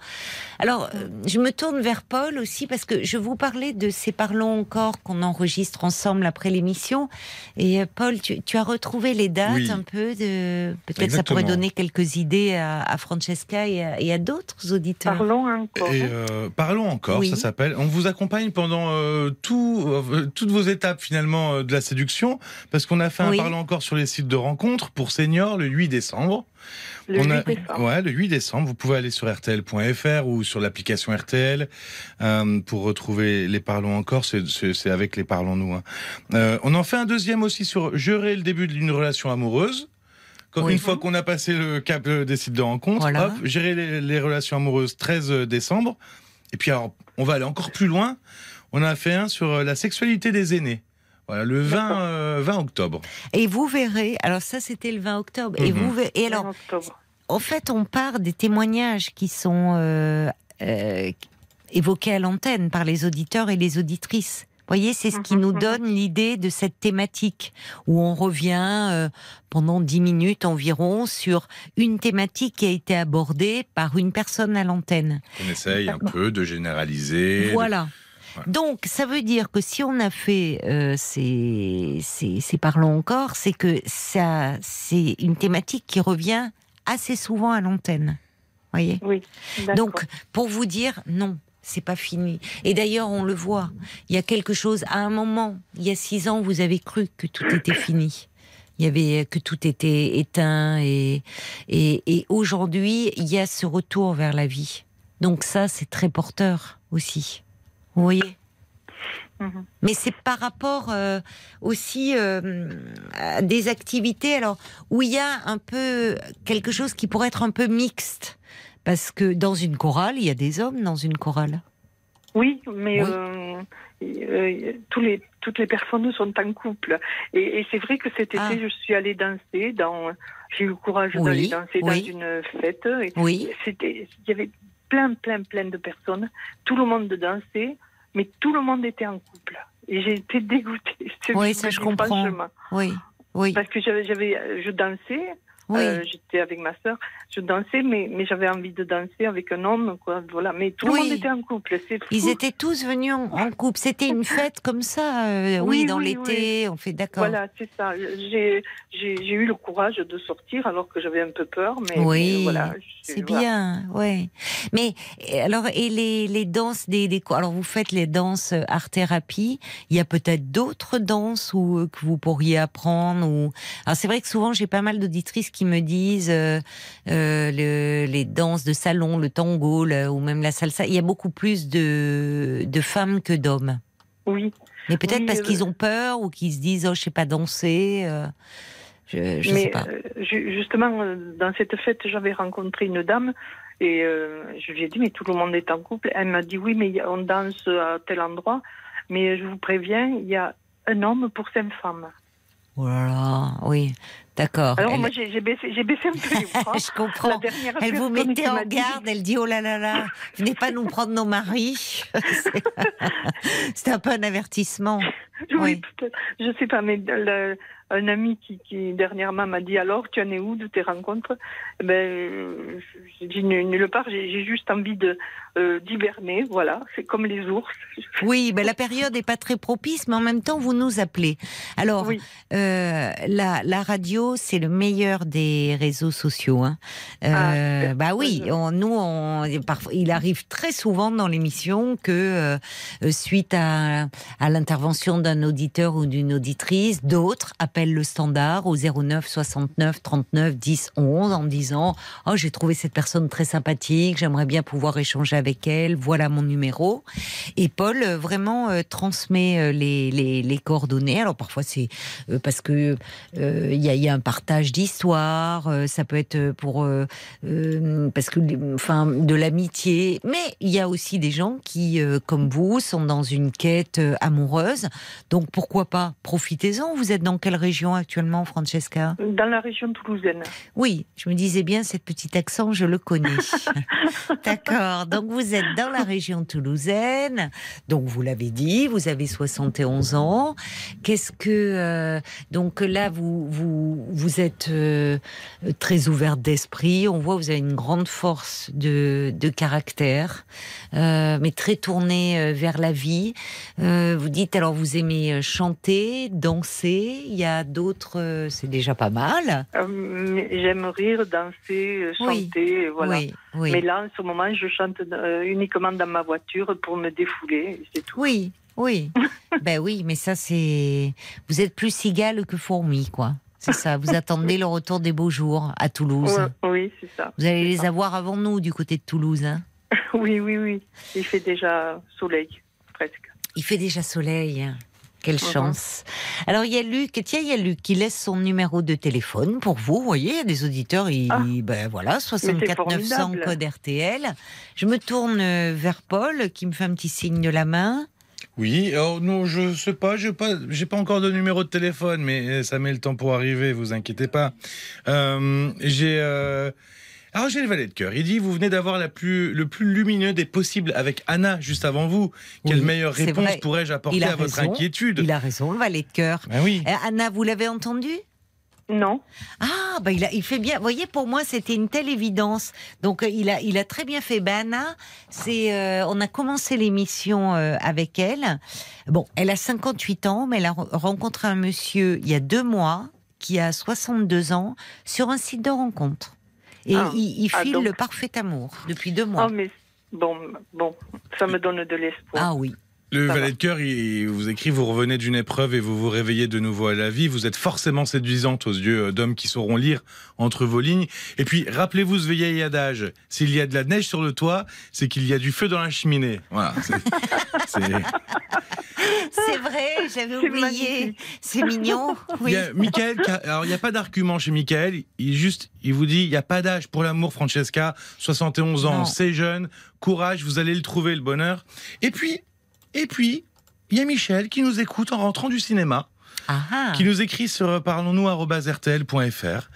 Alors, euh, je me tourne vers Paul aussi parce que je vous parlais de ces parlons encore qu'on enregistre ensemble après l'émission. Et euh, Paul, tu, tu as retrouvé les dates Oui. un peu de, peut-être ça pourrait donner quelques idées à, à Francesca et à, et à d'autres auditeurs. Parlons encore. Et euh, parlons encore, Oui. ça s'appelle. On vous accompagne pendant euh, tout, euh, toutes vos étapes finalement euh, de la séduction, parce qu'on a fait un Oui. parlons encore sur les sites de rencontres pour seniors le 8 décembre. Le on 8 a, décembre. ouais, le 8 décembre. Vous pouvez aller sur rtl.fr ou sur l'application RTL euh, pour retrouver les parlons encore. C'est- avec les parlons nous. hein. Euh, on en fait un deuxième aussi sur gérer le début d'une relation amoureuse. Quand Oui. une fois qu'on a passé le cap euh, des sites de Voilà. hop, gérer les, les relations amoureuses 13 décembre. Et puis alors, on va aller encore plus loin. On a fait un sur la sexualité des aînés. Voilà, le 20, euh, 20 octobre. Et vous verrez, alors ça c'était le 20 octobre, et Mhm. vous verrez, et alors, En fait, on part des témoignages qui sont euh, euh, évoqués à l'antenne par les auditeurs et les auditrices. Vous voyez, c'est ce qui Mhm, nous mhm. donne l'idée de cette thématique où on revient euh, pendant dix minutes environ sur une thématique qui a été abordée par une personne à l'antenne. On essaye un peu de généraliser. de- Voilà. Ouais. Donc, ça veut dire que si on a fait euh, ces, ces, ces parlons encore, c'est que ça, c'est une thématique qui revient assez souvent à l'antenne. Voyez? Oui. Donc, pour vous dire, non, c'est pas fini. Et d'ailleurs, on le voit. Il y a quelque chose. À un moment, il y a six ans, vous avez cru que tout était fini. Il y avait que tout était éteint et et, et aujourd'hui, il y a ce retour vers la vie. Donc ça, c'est très porteur aussi. Vous voyez Mhm. Mais c'est par rapport euh, aussi euh, à des activités alors où il y a un peu quelque chose qui pourrait être un peu mixte. Parce que dans une chorale, il y a des hommes dans une chorale. Oui, mais Oui. euh, tous les, toutes les personnes sont en couple. Et, et c'est vrai que cet été, Ah. je suis allée danser dans. J'ai eu le courage Oui, d'aller danser dans une fête. Et Oui. C'était, il y avait plein, plein, plein de personnes. Tout le monde dansait, mais tout le monde était en couple. Et j'ai été dégoûtée. *laughs* Oui, ça, je comprends. Oui. Oui. Parce que j'avais, j'avais, je dansais. Oui. euh, j'étais avec ma sœur, je dansais, mais, mais j'avais envie de danser avec un homme, quoi. Voilà. Mais tout Oui. le monde était en couple. Ils étaient tous venus en, en couple. C'était une fête comme ça. euh, oui, Oui, dans l'été, on fait d'accord. Voilà, c'est ça. J'ai eu le courage de sortir alors que j'avais un peu peur, mais, Oui, mais voilà. C'est voilà. bien, ouais. Mais alors, et les, les danses des, des alors vous faites les danses art thérapie. Il y a peut-être d'autres danses où euh, que vous pourriez apprendre. Ou alors c'est vrai que souvent j'ai pas mal d'auditrices qui me disent euh, euh, le, les danses de salon, le tango, le- ou même la salsa. Il y a beaucoup plus de de femmes que d'hommes. Oui, Mais peut-être Oui, parce euh, qu'ils ont peur ou qu'ils se disent oh je sais pas danser. euh, je je mais sais pas. euh, ju- justement, euh, dans cette fête, j'avais rencontré une dame et euh, je lui ai dit, mais tout le monde est en couple. Elle m'a dit, oui, mais on danse à tel endroit, mais je vous préviens, il y a un homme pour cinq femmes. Oh là là, oui, d'accord. Alors Elle- moi, j'ai baissé, j'ai baissé un peu les bras. *laughs* je comprends. La dernière Elle vous mettait en garde, elle dit oh là là là, venez pas nous prendre nos maris. *laughs* C'est- *laughs* C'est un peu un avertissement. Oui, Oui. peut-être. Je sais pas, mais le- un ami qui, qui dernièrement m'a dit alors, tu en es où de tes rencontres? Eh Ben, j'ai dit nulle part. J'ai juste envie de euh, d'hiberner. Voilà, c'est comme les ours. Oui, ben la période n'est pas très propice, mais en même temps, vous nous appelez. Alors, Oui. euh, la, la radio, c'est le meilleur des réseaux sociaux. Hein. Euh, Ah, bah oui, on, nous, on, parfois, il arrive très souvent dans l'émission que suite à, à l'intervention d'un auditeur ou d'une auditrice, d'autres appellent le standard au 09 69 39 10 11 en disant oh j'ai trouvé cette personne très sympathique, j'aimerais bien pouvoir échanger avec elle, voilà mon numéro. Et Paul euh, vraiment euh, transmet euh, les, les, coordonnées. Alors parfois c'est parce que il y, y a un partage d'histoire, ça peut être pour parce que enfin de l'amitié, mais il y a aussi des gens qui comme vous sont dans une quête amoureuse. Donc pourquoi pas? Profitez-en. Vous êtes dans quelle région actuellement, Francesca Dans la région toulousaine. Oui, je me disais bien, cet petit accent, je le connais. *laughs* D'accord, donc vous êtes dans la région toulousaine, donc vous l'avez dit, vous avez 71 ans. Qu'est-ce que... euh, donc là, vous, vous, vous êtes euh, très ouverte d'esprit, on voit, vous avez une grande force de, de caractère, euh, mais très tournée vers la vie. Vous dites, alors vous aimez chanter, danser, il y a d'autres... euh, c'est déjà pas mal. Euh, J'aime rire, danser, Oui. chanter, voilà. Oui, oui. Mais là, en ce moment, je chante euh, uniquement dans ma voiture pour me défouler. C'est tout. Oui, oui. *laughs* ben oui, mais ça c'est. Vous êtes plus cigale que fourmi, quoi. C'est ça. Vous attendez le retour des beaux jours à Toulouse. Ouais, oui, c'est ça. Vous allez les ça. avoir avant nous du côté de Toulouse. Hein. *laughs* Oui, oui, oui. Il fait déjà soleil, presque. Il fait déjà soleil. Quelle chance. Alors il y a Luc, tiens, il y a Luc qui laisse son numéro de téléphone pour vous. Vous voyez, il y a des auditeurs, ils, Ah. ben voilà, 64 900 formidable. code RTL. Je me tourne euh, vers Paul qui me fait un petit signe de la main. Oui, alors non, je sais pas, j'ai pas, j'ai pas encore de numéro de téléphone, mais euh, ça met le temps pour arriver, vous inquiétez pas. Euh, j'ai, euh, alors j'ai le valet de cœur. Il dit, vous venez d'avoir la plus, le plus lumineux des possibles avec Anna juste avant vous. Quelle Oui, meilleure réponse pourrais-je apporter Il a à votre raison. inquiétude Il a raison, le valet de cœur. Ben oui. Euh, Anna, vous l'avez entendu? Non Ah, bah il, a, il fait bien. Vous voyez, pour moi, c'était une telle évidence. Donc, euh, il a, il a très bien fait. Ben, Anna, c'est, euh, on a commencé l'émission euh, avec elle. Bon, elle a 58 ans, mais elle a re- rencontré un monsieur il y a deux mois qui a 62 ans sur un site de rencontre. Et Ah. il, il Ah, file le parfait amour depuis deux mois. Oh, mais bon, bon, ça me donne de l'espoir. ah oui. Le Ça valet va. de cœur, il, vous écrit, vous revenez d'une épreuve et vous vous réveillez de nouveau à la vie. Vous êtes forcément séduisante aux yeux euh, d'hommes qui sauront lire entre vos lignes. Et puis, rappelez-vous ce vieil adage. S'il y a de la neige sur le toit, c'est qu'il y a du feu dans la cheminée. Voilà. c'est- *laughs* vrai, j'avais oublié. magnifique. C'est *laughs* mignon. Il Oui. y a Michael, alors il n'y a pas d'argument chez Michael. Il juste, il vous dit, il n'y a pas d'âge pour l'amour, Francesca. 71 ans, c'est jeune. Courage, vous allez le trouver, le bonheur. Et puis, et puis, il y a Michel qui nous écoute en rentrant du cinéma, qui nous écrit sur parlons-nous@rtl.fr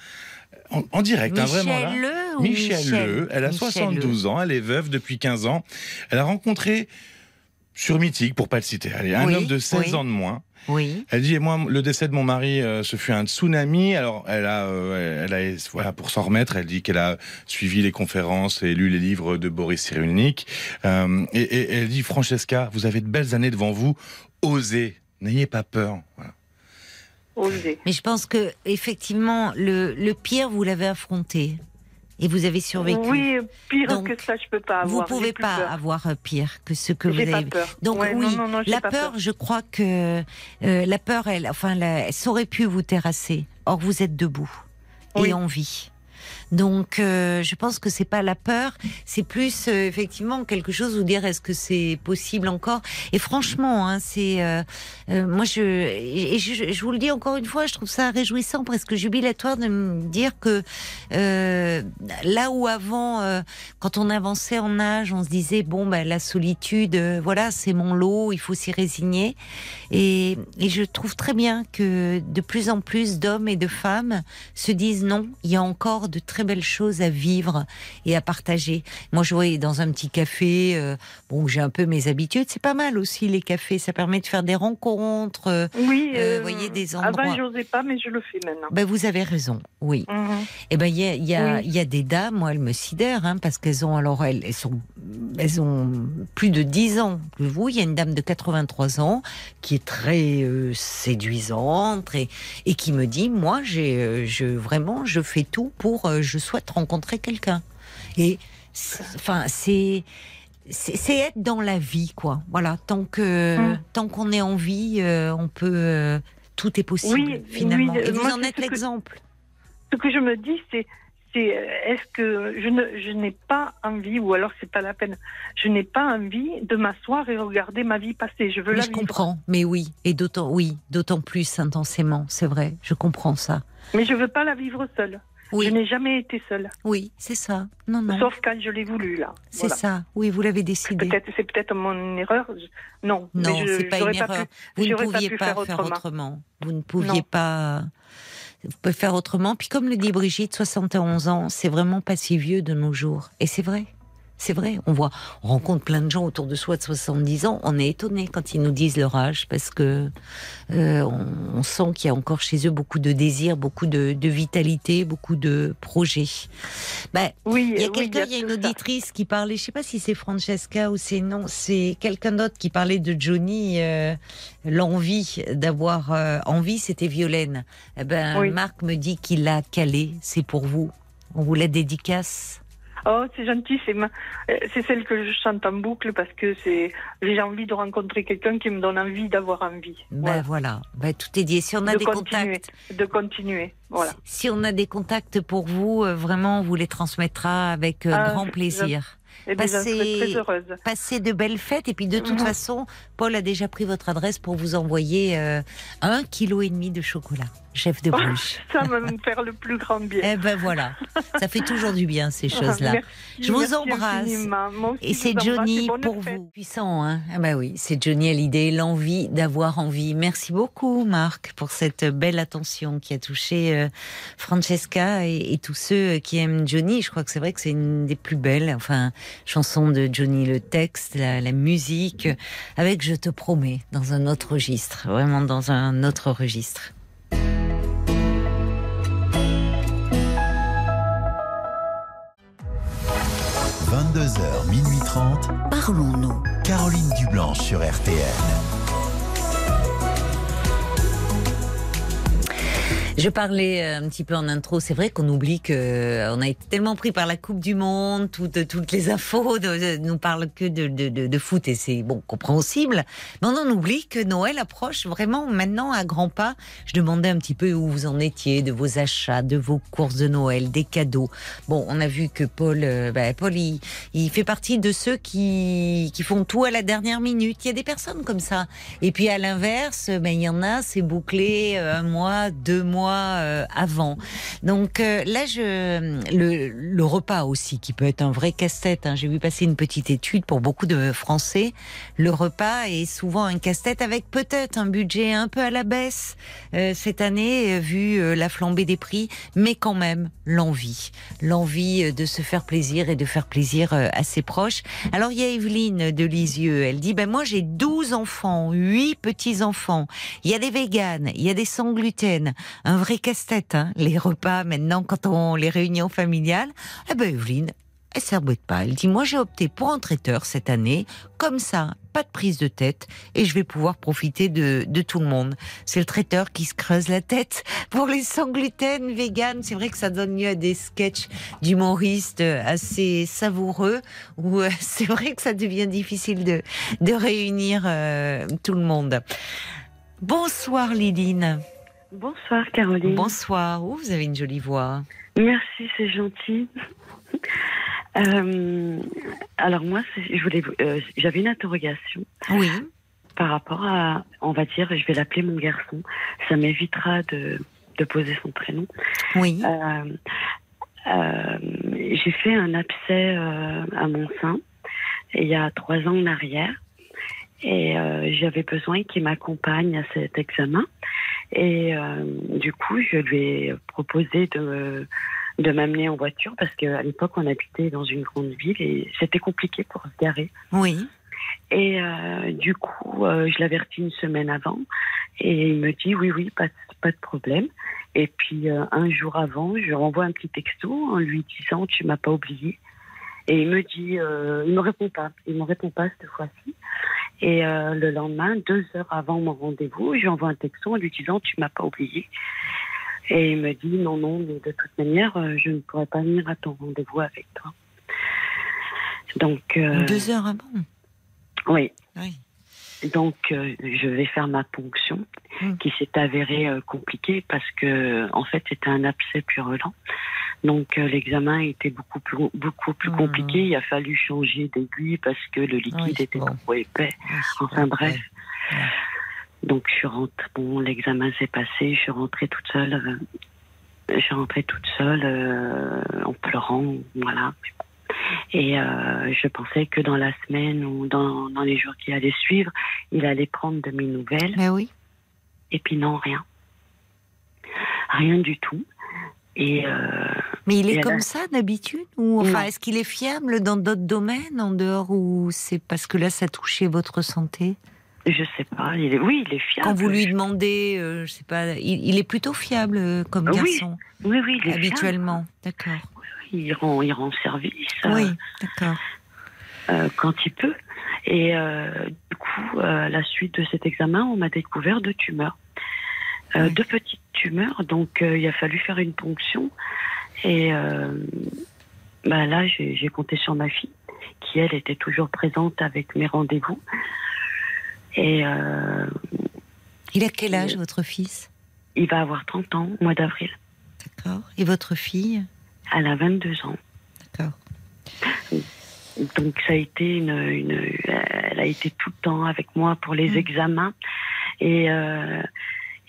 en, en direct, hein, vraiment là. Le ou Michel, Michel Le, elle a Michel 72 ans, elle est veuve depuis 15 ans. Elle a rencontré sur Mythique, pour pas le citer, allez, un Oui, homme de 16 oui. ans de moins. Oui. Elle dit, et moi, le décès de mon mari, euh, ce fut un tsunami. Alors, elle a, euh, elle a, voilà, pour s'en remettre, elle dit qu'elle a suivi les conférences et lu les livres de Boris Cyrulnik. Euh, et, et elle dit, Francesca, vous avez de belles années devant vous. Osez, n'ayez pas peur. Voilà. Oser. Mais je pense que effectivement, le, le pire, vous l'avez affronté et vous avez survécu. Oui, pire Donc, que ça, je peux pas vous avoir. pouvez J'ai plus pas peur. avoir euh, pire que ce que vous pas avez. peur. Donc Ouais, oui, non, non, non, j'ai la pas peur, je crois que euh, la peur, elle, enfin, la- ça aurait pu vous terrasser. Or, vous êtes debout Oui. et en vie. Donc, euh, je pense que c'est pas la peur, c'est plus euh, effectivement quelque chose où dire est-ce que c'est possible encore? Et franchement, hein, c'est euh, euh, moi je et je, vous le dis encore une fois, je trouve ça réjouissant, presque jubilatoire de me dire que euh, là où avant, euh, quand on avançait en âge, on se disait bon ben la solitude, voilà c'est mon lot, il faut s'y résigner. Et, et je trouve très bien que de plus en plus d'hommes et de femmes se disent non, il y a encore de très belles choses à vivre et à partager. Moi, je voyais dans un petit café, euh, bon, où j'ai un peu mes habitudes, c'est pas mal aussi les cafés, ça permet de faire des rencontres. euh, Oui, Euh, euh, voyez, des Avant, endroits- j'osais pas, mais je le fais maintenant. Ben, vous avez raison, oui. Mhm. Eh ben, il y a, il y, a, Oui. il y a des dames, moi, elles me sidèrent, hein, parce qu'elles ont, alors, elles, elles sont, elles ont plus de 10 ans que vous. Il y a une dame de 83 ans qui est très euh, séduisante très, et qui me dit, moi, j'ai, je, vraiment, je fais tout pour, je souhaite rencontrer quelqu'un. Et, c'est- enfin, c'est, c'est être dans la vie, quoi. Voilà, tant que, Mm. tant qu'on est en vie, euh, on peut, euh, tout est possible, Oui, finalement. oui, et vous moi, en êtes l'exemple. Ce que je me dis, c'est, c'est, euh, est-ce que je ne, je n'ai pas envie, ou alors c'est pas la peine, je n'ai pas envie de m'asseoir et regarder ma vie passer. Je veux Mais la je vivre. comprends, mais oui, et d'autant, oui, d'autant plus intensément, c'est vrai, je comprends ça. Mais je veux pas la vivre seule. Je n'ai jamais été seule, oui, c'est ça. Non, non, sauf quand je l'ai voulu là. c'est Voilà. ça. Oui, vous l'avez décidé. Peut-être, c'est peut-être mon erreur. je- Non, Non, c'est pas une erreur. pu- Vous ne pas pouviez pas faire faire, autrement. autrement. Vous ne pouviez Non. pas. Vous pouvez faire autrement. Puis comme le dit Brigitte, 71 ans, c'est vraiment pas si vieux de nos jours. Et c'est vrai. C'est vrai, on voit, on rencontre plein de gens autour de soi de 70 ans. On est étonné quand ils nous disent leur âge parce que euh, on, on sent qu'il y a encore chez eux beaucoup de désir, beaucoup de, de vitalité, beaucoup de projets. Ben, Oui, il y a oui, quelqu'un, il y a une ça. auditrice qui parlait, je sais pas si c'est Francesca ou c'est non, c'est quelqu'un d'autre qui parlait de Johnny, euh, l'envie d'avoir euh, envie, c'était Violaine. Eh ben, Oui. Marc me dit qu'il l'a calé, c'est pour vous. On vous la dédicace. Oh, c'est gentil, c'est ma... c'est celle que je chante en boucle parce que c'est j'ai envie de rencontrer quelqu'un qui me donne envie d'avoir envie. Ben Voilà. voilà, ben, tout est dit. Si on a de des continuer, contacts, de continuer. Voilà. si si on a des contacts pour vous, euh, vraiment, on vous les transmettra avec euh, Ah, grand plaisir. Et Passez- très heureuse. Passez de belles fêtes et puis de toute Mhm. façon, Paul a déjà pris votre adresse pour vous envoyer euh, un kilo et demi de chocolat, chef de Bruges. *laughs* Ça va me faire le plus grand bien. eh ben voilà, ça fait toujours du bien ces *laughs* choses-là. Je vous embrasse. Et c'est Johnny pour fête. vous. Puissant, hein Ah bah oui, c'est Johnny à l'idée, l'envie d'avoir envie. Merci beaucoup, Marc, pour cette belle attention qui a touché euh, Francesca et, et tous ceux qui aiment Johnny. Je crois que c'est vrai que c'est une des plus belles, enfin, chansons de Johnny. Le texte, la, la musique, avec Je te promets, dans un autre registre, vraiment dans un autre registre. – 22h, minuit 30. Parlons-nous. Caroline Dublanche sur RTL. Je parlais euh, un petit peu en intro. C'est vrai qu'on oublie que euh, on a été tellement pris par la Coupe du Monde, toutes, les infos ne nous parlent que de, foot et c'est bon compréhensible. Mais on en oublie que Noël approche vraiment maintenant à grands pas. Je demandais un petit peu où vous en étiez, de vos achats, de vos courses de Noël, des cadeaux. Bon, on a vu que Paul, bah, Paul, il, il fait partie de ceux qui, qui font tout à la dernière minute. Il y a des personnes comme ça. Et puis à l'inverse, ben il y en a, c'est bouclé un mois, deux mois euh, avant. Donc euh, là, je, le, repas aussi, qui peut être un vrai casse-tête. Hein. J'ai vu passer une petite étude pour beaucoup de Français. Le repas est souvent un casse-tête avec peut-être un budget un peu à la baisse euh, cette année, vu la flambée des prix, mais quand même l'envie, l'envie de se faire plaisir et de faire plaisir à ses proches. Alors il y a Evelyne de Lisieux, elle dit ben moi j'ai 12 enfants, 8 petits enfants. Il y a des véganes, il y a des sans gluten, un vrai casse-tête, hein, les repas maintenant quand on les réunions familiales. Eh ben Evelyne, elle s'arbote pas. Elle dit moi j'ai opté pour un traiteur cette année, comme ça, pas de prise de tête et je vais pouvoir profiter de, de tout le monde. C'est le traiteur qui se creuse la tête *laughs* pour les sans gluten vegan. C'est vrai que ça donne lieu à des sketchs d'humoristes assez savoureux où euh, *laughs* c'est vrai que ça devient difficile de, de réunir euh, tout le monde. Bonsoir Liline. Bonsoir Caroline. Bonsoir, oh, vous avez une jolie voix. Merci, c'est gentil. *laughs* euh, alors moi, je voulais, euh, j'avais une interrogation. Oui. Par rapport à, on va dire, je vais l'appeler mon garçon. Ça m'évitera de, de, poser son prénom. Oui. Euh, j'ai fait un abcès à mon sein il y a trois ans en arrière et j'avais besoin qu'il m'accompagne à cet examen. Et euh, du coup, je lui ai proposé de, de m'amener en voiture parce qu'à l'époque, on habitait dans une grande ville et c'était compliqué pour se garer. Oui. Et euh, du coup, euh, je l'avertis une semaine avant et il me dit oui, oui, pas, pas de problème. Et puis euh, un jour avant, je renvoie un petit texto en lui disant tu m'as pas oublié. Et il me dit, il me répond pas, il me répond pas cette fois-ci. Et euh, le lendemain, deux heures avant mon rendez-vous, j'envoie un texto en lui disant Tu m'as pas oublié. Et il me dit Non, non, mais de toute manière, euh, je ne pourrais pas venir à ton rendez-vous avec toi. Donc. Euh, deux heures avant? Oui. Oui. Donc, euh, je vais faire ma ponction, Mm. qui s'est avérée euh, compliquée parce que, en fait, c'était un abcès purulent. Donc, euh, l'examen était beaucoup plus, beaucoup plus Mm. compliqué. Il a fallu changer d'aiguille parce que le liquide Oui, était bon. trop épais. Oui, Enfin, bref. Ouais. Donc, je suis rentrée. Bon, l'examen s'est passé. Je suis rentrée toute seule. je suis rentrée toute seule en pleurant. Voilà. Et euh, je pensais que dans la semaine ou dans, dans les jours qui allaient suivre, il allait prendre de mes nouvelles. Mais oui. Et puis non, rien. Rien du tout. Et euh, Mais il est comme ça d'habitude ou enfin est-ce qu'il est fiable dans d'autres domaines en dehors ou c'est parce que là ça touchait votre santé? Je sais pas. Il est, oui, il est fiable. Quand vous lui demandez, euh, je sais pas, il, il est plutôt fiable euh, comme Oui, garçon? Oui, oui, il est habituellement. D'accord. Il rend, il rend service euh, Oui, d'accord. euh, quand il peut. Et euh, du coup, euh, à la suite de cet examen, on m'a découvert deux tumeurs. Deux petites tumeurs. Donc, il a fallu faire une ponction. Et bah là, j'ai compté sur ma fille, qui, elle, était toujours présente avec mes rendez-vous. Et Il a quel âge votre fils? il va avoir 30 ans au mois d'avril. D'accord. Et votre fille? Elle a 22 ans. D'accord. Donc ça a été une, une, elle a été tout le temps avec moi pour les Mm. examens et euh,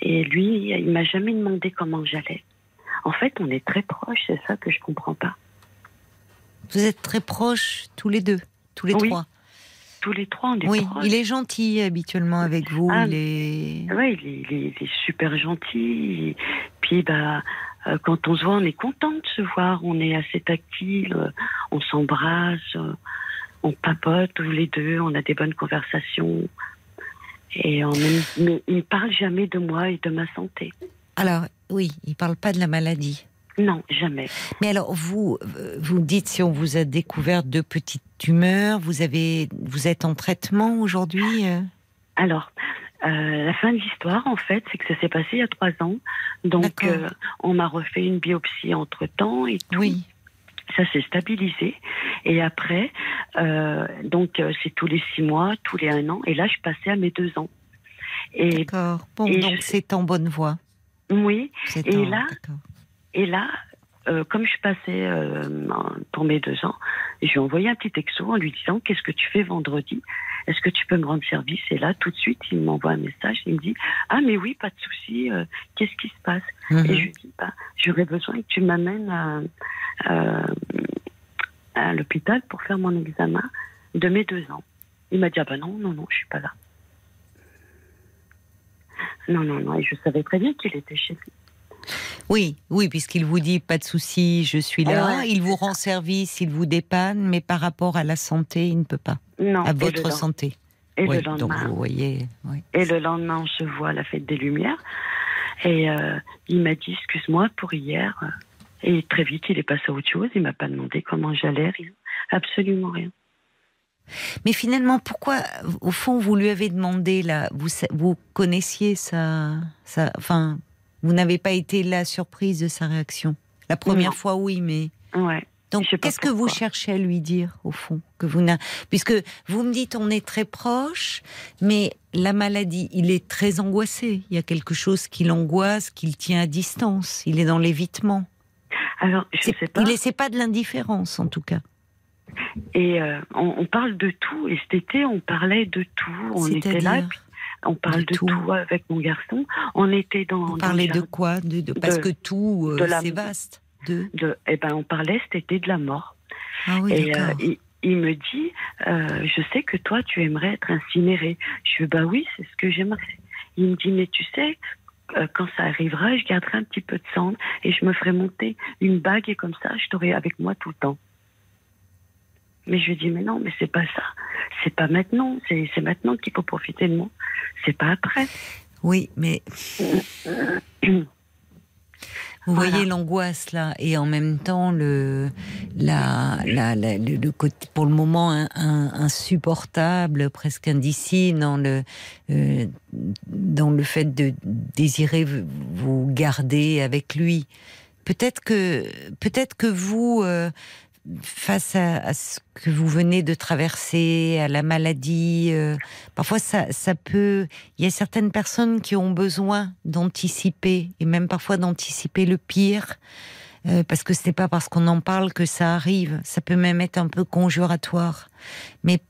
et lui il m'a jamais demandé comment j'allais. En fait on est très proches, c'est ça que je comprends pas. Vous êtes très proches tous les deux, tous les Oui, trois. Tous les trois on est Oui, proches. il est gentil habituellement avec vous. Ah, il est. Ouais, il est, il est- il est super gentil. Puis bah quand on se voit on est content de se voir, on est assez tactile, euh, on s'embrasse, euh, on papote tous les deux, on a des bonnes conversations. Et même, mais il parle jamais de moi et de ma santé. Alors, oui, il parle pas de la maladie. Non, jamais. Mais alors, vous, euh, vous dites si on vous a découvert deux petites tumeurs, vous avez, vous êtes en traitement aujourd'hui euh? Alors, Euh, la fin de l'histoire, en fait, c'est que ça s'est passé il y a trois ans. Donc, euh, on m'a refait une biopsie entre temps et tout. Oui. Ça s'est stabilisé. Et après, euh, donc, c'est tous les six mois, tous les un an. Et là, je passais à mes deux ans. Et D'accord. Bon, et donc je- c'est en bonne voie. oui, Et en- là-. Et là, euh, comme je passais euh, pour mes deux ans, je lui ai envoyé un petit texto en lui disant Qu'est-ce que tu fais vendredi? Est-ce que tu peux me rendre service? Et là, tout de suite, il m'envoie un message. Il me dit Ah, mais oui, pas de souci. euh, Qu'est-ce qui se passe? Mhm. Et je lui dis bah, J'aurais besoin que tu m'amènes à, à- à l'hôpital pour faire mon examen de mes deux ans. Il m'a dit Ah, bah non, non, non, je suis pas là. Non, non, non. Et je savais très bien qu'il était chez lui. Oui, oui, puisqu'il vous dit pas de souci, je suis là. Ouais, il vous rend service, il vous dépanne, mais par rapport à la santé, il ne peut pas. Non, à le votre santé. Et le donc lendemain, vous voyez. Et le lendemain, on se voit à la fête des Lumières. Et euh, il m'a dit excuse-moi pour hier. Et très vite, il est passé à autre chose. Il m'a pas demandé comment j'allais, rien. Absolument rien. Mais finalement, pourquoi, au fond, vous lui avez demandé là, vous, connaissiez sa, sa, enfin, vous n'avez pas été la surprise de sa réaction. La première Non. fois, oui, mais Ouais. donc qu'est-ce que vous cherchez à lui dire au fond que vous puisque vous me dites on est très proche, mais la maladie, il est très angoissé. Il y a quelque chose qui l'angoisse, qu'il tient à distance. Il est dans l'évitement. Alors, je sais pas. Il essaie pas de l'indifférence, en tout cas. Et euh, on, on parle de tout. Et cet été, on parlait de tout. On était là. Puis On parle de de tout. tout. avec mon garçon. On était dans. parlez le de quoi de, de- Parce que tout, euh, de la- c'est vaste. De... de- Eh ben, on parlait cet été de la mort. Ah oui, Et euh, il me dit, euh, je sais que toi, tu aimerais être incinéré. Je dis, bah oui, c'est ce que j'aimerais. Il me dit, mais tu sais, euh, quand ça arrivera, je garderai un petit peu de cendre et je me ferai monter une bague et comme ça, je t'aurai avec moi tout le temps. Mais je lui dis, mais non, mais c'est pas ça. C'est pas maintenant. C'est maintenant qu'il faut profiter de moi. C'est pas après. Oui, mais vous Voilà. voyez l'angoisse là, et en même temps le, la, la- la- le, le côté, pour le moment un- un- insupportable, presque indicile dans le euh, dans le fait de désirer vous garder avec lui. Peut-être que peut-être que vous euh, face à, ce que vous venez de traverser, à la maladie, euh, parfois ça, ça peut. Il y a certaines personnes qui ont besoin d'anticiper, et même parfois d'anticiper le pire, euh, parce que ce n'est pas parce qu'on en parle que ça arrive. Ça peut même être un peu conjuratoire. Mais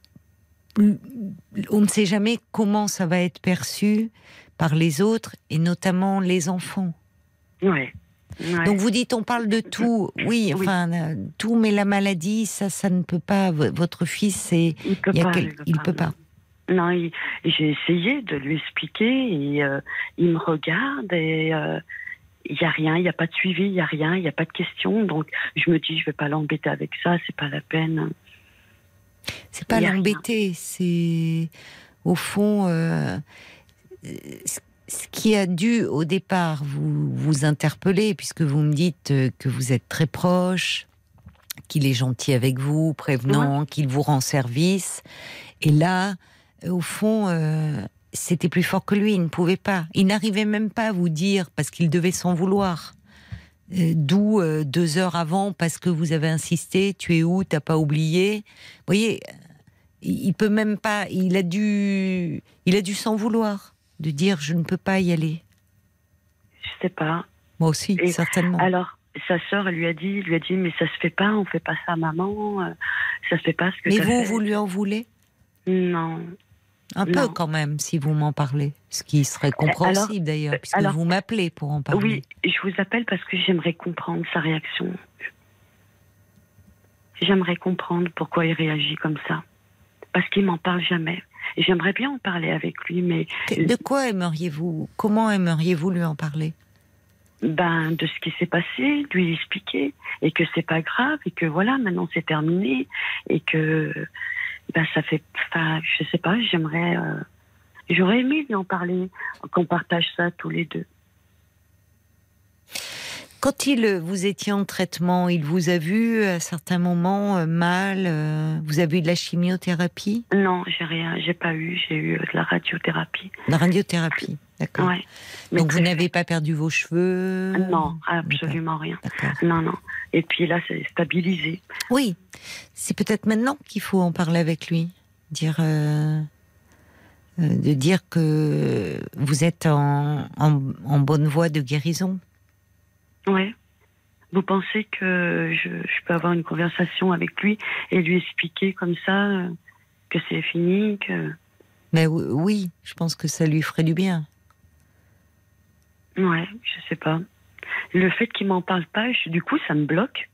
on ne sait jamais comment ça va être perçu par les autres, et notamment les enfants. Ouais. Ouais. Donc vous dites on parle de tout, oui, Oui. enfin euh, tout, mais la maladie, ça, ça ne peut pas. Votre fils, c'est, il peut il y a pas. quel- il peut pas. Non, il- j'ai essayé de lui expliquer. Et, euh, il me regarde et euh, il y a rien, il n'y a pas de suivi, il y a rien, il n'y a pas de questions. Donc je me dis, je vais pas l'embêter avec ça, c'est pas la peine. C'est pas l'embêter, c'est au fond euh, ce- ce qui a dû au départ vous vous interpeller, puisque vous me dites euh, que vous êtes très proche, qu'il est gentil avec vous, prévenant, qu'il vous rend service. Et là, euh, au fond, euh, c'était plus fort que lui, il ne pouvait pas. Il n'arrivait même pas à vous dire, parce qu'il devait s'en vouloir. Euh, D'où euh, deux heures avant, parce que vous avez insisté, tu es où, t'as pas oublié. Vous voyez, il il peut même pas, il a dû, il a dû s'en vouloir, de dire je ne peux pas y aller. Je sais pas. Moi aussi, Et certainement. Alors sa sœur lui a dit, lui a dit, mais ça se fait pas, on fait pas ça, maman. euh, Ça se fait pas ce que Mais vous, fait. vous lui en voulez? Non. Un peu quand même, si vous m'en parlez. Ce qui serait compréhensible d'ailleurs, euh, puisque alors- vous m'appelez pour en parler. Oui, je vous appelle parce que j'aimerais comprendre sa réaction. J'aimerais comprendre pourquoi il réagit comme ça. Parce qu'il m'en parle jamais. J'aimerais bien en parler avec lui, mais De quoi aimeriez-vous Comment aimeriez-vous lui en parler? Ben de ce qui s'est passé, lui expliquer et que c'est pas grave et que voilà maintenant c'est terminé et que ben ça fait, enfin je sais pas, j'aimerais, euh, j'aurais aimé lui en parler, qu'on partage ça tous les deux. Quand il, vous étiez en traitement, il vous a vu à certains moments euh, mal euh, Vous avez eu de la chimiothérapie? Non, j'ai rien, j'ai pas eu, j'ai eu de la radiothérapie. La radiothérapie, d'accord. Ouais. Donc vous n'avez pas perdu vos cheveux? Non, absolument rien. Non, non. Et puis là, c'est stabilisé. Oui, c'est peut-être maintenant qu'il faut en parler avec lui, dire, euh, euh, de dire que vous êtes en, en, en bonne voie de guérison. Ouais. Vous pensez que je, je peux avoir une conversation avec lui et lui expliquer comme ça euh, que c'est fini, que Mais oui, oui, je pense que ça lui ferait du bien. ouais, je sais pas. Le fait qu'il m'en parle pas, je- du coup, ça me bloque.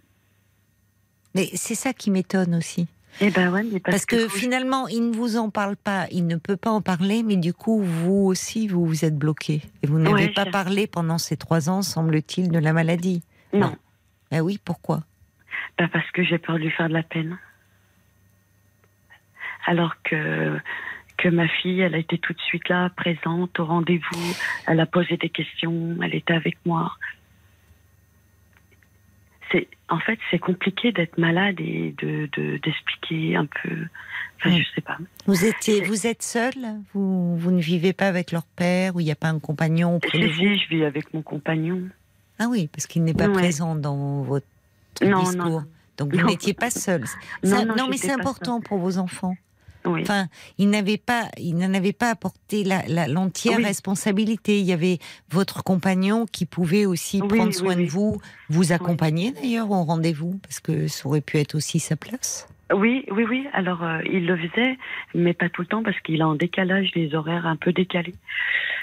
Mais c'est ça qui m'étonne aussi. Eh ben ouais, mais parce, Parce, que, finalement, il ne vous en parle pas, il ne peut pas en parler, mais du coup, vous aussi, vous vous êtes bloqué. Et vous n'avez Ouais, pas parlé pendant ces trois ans, semble-t-il, de la maladie. non, Ah oui, pourquoi? Bah, parce que j'ai peur de lui faire de la peine. Alors que que ma fille, elle a été tout de suite là, présente au rendez-vous. Elle a posé des questions, elle était avec moi. C'est en fait c'est compliqué d'être malade et de de- d'expliquer un peu. Enfin, Mm. je sais pas. Vous étiez, vous êtes seul vous, vous ne vivez pas avec leur père ou il n'y a pas un compagnon auprès de vous? si, je vis avec mon compagnon. Ah oui, parce qu'il n'est pas Ouais. présent dans votre Non, discours. non. Donc vous n'étiez pas seul. Non, non, non, mais c'est important pour vos enfants. Oui. Enfin, il n'avait pas, il n'en avait pas apporté la- la- l'entière Oui. responsabilité. Il y avait votre compagnon qui pouvait aussi Oui, prendre soin de vous, vous accompagner d'ailleurs au rendez-vous, parce que ça aurait pu être aussi sa place. Oui, oui, oui. Alors, euh, il le faisait, mais pas tout le temps parce qu'il a en décalage les horaires un peu décalés.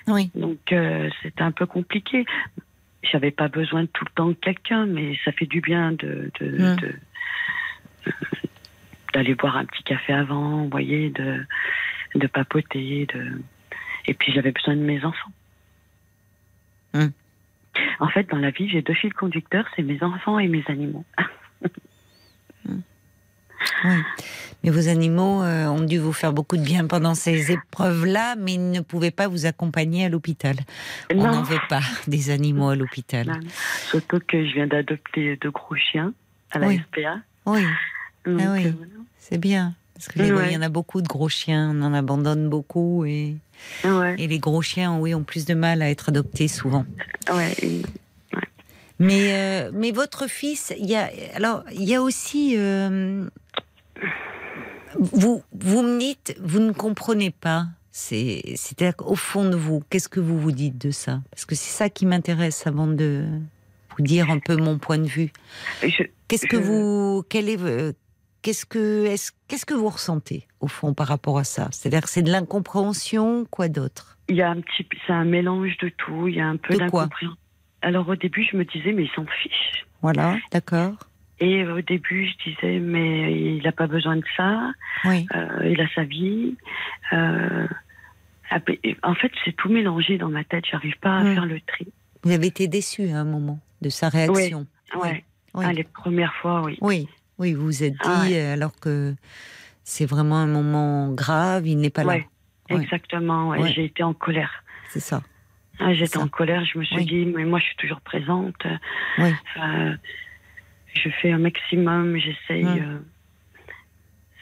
Oui. Donc, euh, c'était un peu compliqué. J'avais pas besoin de tout le temps de quelqu'un, mais ça fait du bien de, de- de- d'aller boire un petit café avant, vous voyez, de, de papoter, de... et puis j'avais besoin de mes enfants. Mm. En fait, dans la vie, j'ai deux fils conducteurs, c'est mes enfants et mes animaux. *laughs* Oui. Mais vos animaux euh, ont dû vous faire beaucoup de bien pendant ces épreuves-là, mais ils ne pouvaient pas vous accompagner à l'hôpital. On n'en veut pas *laughs* des animaux à l'hôpital. Non. Surtout que je viens d'adopter deux gros chiens à la Oui. SPA. Oui, Donc, Ah oui. euh, c'est bien. Parce que les- Ouais. il y en a beaucoup de gros chiens, on en abandonne beaucoup et, ouais, et les gros chiens, oui, ont plus de mal à être adoptés souvent. ouais, et- Mais, euh, mais votre fils, il y a, alors, il y a aussi. euh, vous, vous me dites, vous ne comprenez pas. C'est, c'est-à-dire qu'au fond de vous, qu'est-ce que vous vous dites de ça? Parce que c'est ça qui m'intéresse avant de vous dire un peu mon point de vue. Qu'est-ce que vous, quel est, qu'est-ce que, est-ce, qu'est-ce que vous ressentez au fond par rapport à ça? C'est-à-dire que c'est de l'incompréhension, quoi d'autre? Il y a un petit, c'est un mélange de tout. Il y a un peu De d'incompréhension. Alors au début, je me disais, mais il s'en fiche. Voilà, d'accord. Et au début, je disais, mais il n'a pas besoin de ça. Oui, euh, il a sa vie. Euh, après- en fait, c'est tout mélangé dans ma tête. J'arrive pas à Mm. faire le tri. vous avez été déçu à un moment de sa réaction. Ouais. Oui. Ah, les premières fois, oui. Oui, oui, vous vous êtes dit, Ah ouais. alors que c'est vraiment un moment grave, il n'est pas là. Ouais. Exactement. ouais. J'ai été en colère. C'est ça. Ah, J'étais en colère. Je me suis Oui. dit, mais moi, je suis toujours présente. Oui. Euh, je fais un maximum. J'essaye Mm. euh,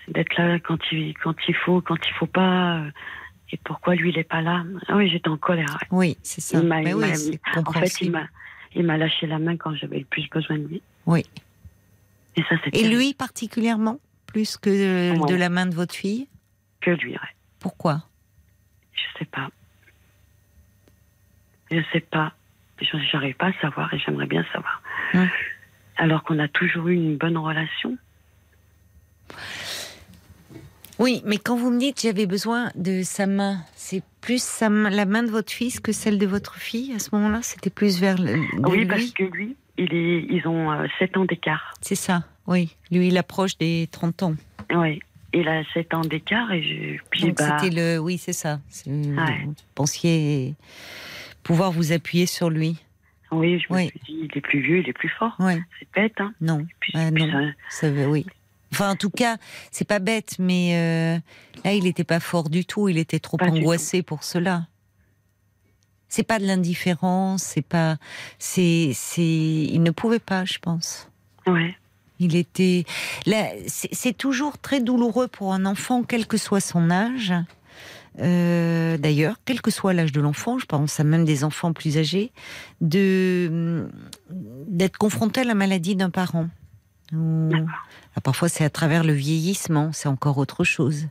d'être là quand il, quand il faut, quand il faut pas. euh, Et pourquoi lui, il est pas là Ah oui, j'étais en colère. Oui, c'est ça. Il m'a- Mais oui, En fait, il m'a lâché la main quand j'avais le plus besoin de lui. Oui. Et ça, lui particulièrement, plus que Ouais. de la main de votre fille que lui, ouais. Pourquoi? Je sais pas. Je sais pas. Je- J'arrive pas à savoir et j'aimerais bien savoir. Hum. Alors qu'on a toujours eu une bonne relation. Oui, mais quand vous me dites j'avais besoin de sa main, c'est plus sa main- la main de votre fils que celle de votre fille à ce moment-là? C'était plus vers le, oui, lui? parce que lui, il est, ils ont euh, 7 ans d'écart. C'est ça, oui. Lui, il approche des 30 ans. Oui. Il a 7 ans d'écart et je, puis Donc bah, c'était le... Oui, c'est ça. C'est- Ouais. Vous pensiez pouvoir vous appuyer sur lui oui, je me Oui. suis dit, il est plus vieux, il est plus fort. Oui, C'est bête, hein. non. Puis, Ah, non. ça- Ça veut- oui. Enfin, en tout cas, c'est pas bête, mais euh, là, il n'était pas fort du tout. Il était trop Pas angoissé pour cela. C'est pas de l'indifférence, c'est pas, c'est, c'est, il ne pouvait pas, je pense. Ouais. Il était, là, c'est toujours très douloureux pour un enfant, quel que soit son âge. Euh, D'ailleurs, quel que soit l'âge de l'enfant, je pense à même des enfants plus âgés, de d'être confronté à la maladie d'un parent. Ou- ah, parfois, c'est à travers le vieillissement, c'est encore autre chose.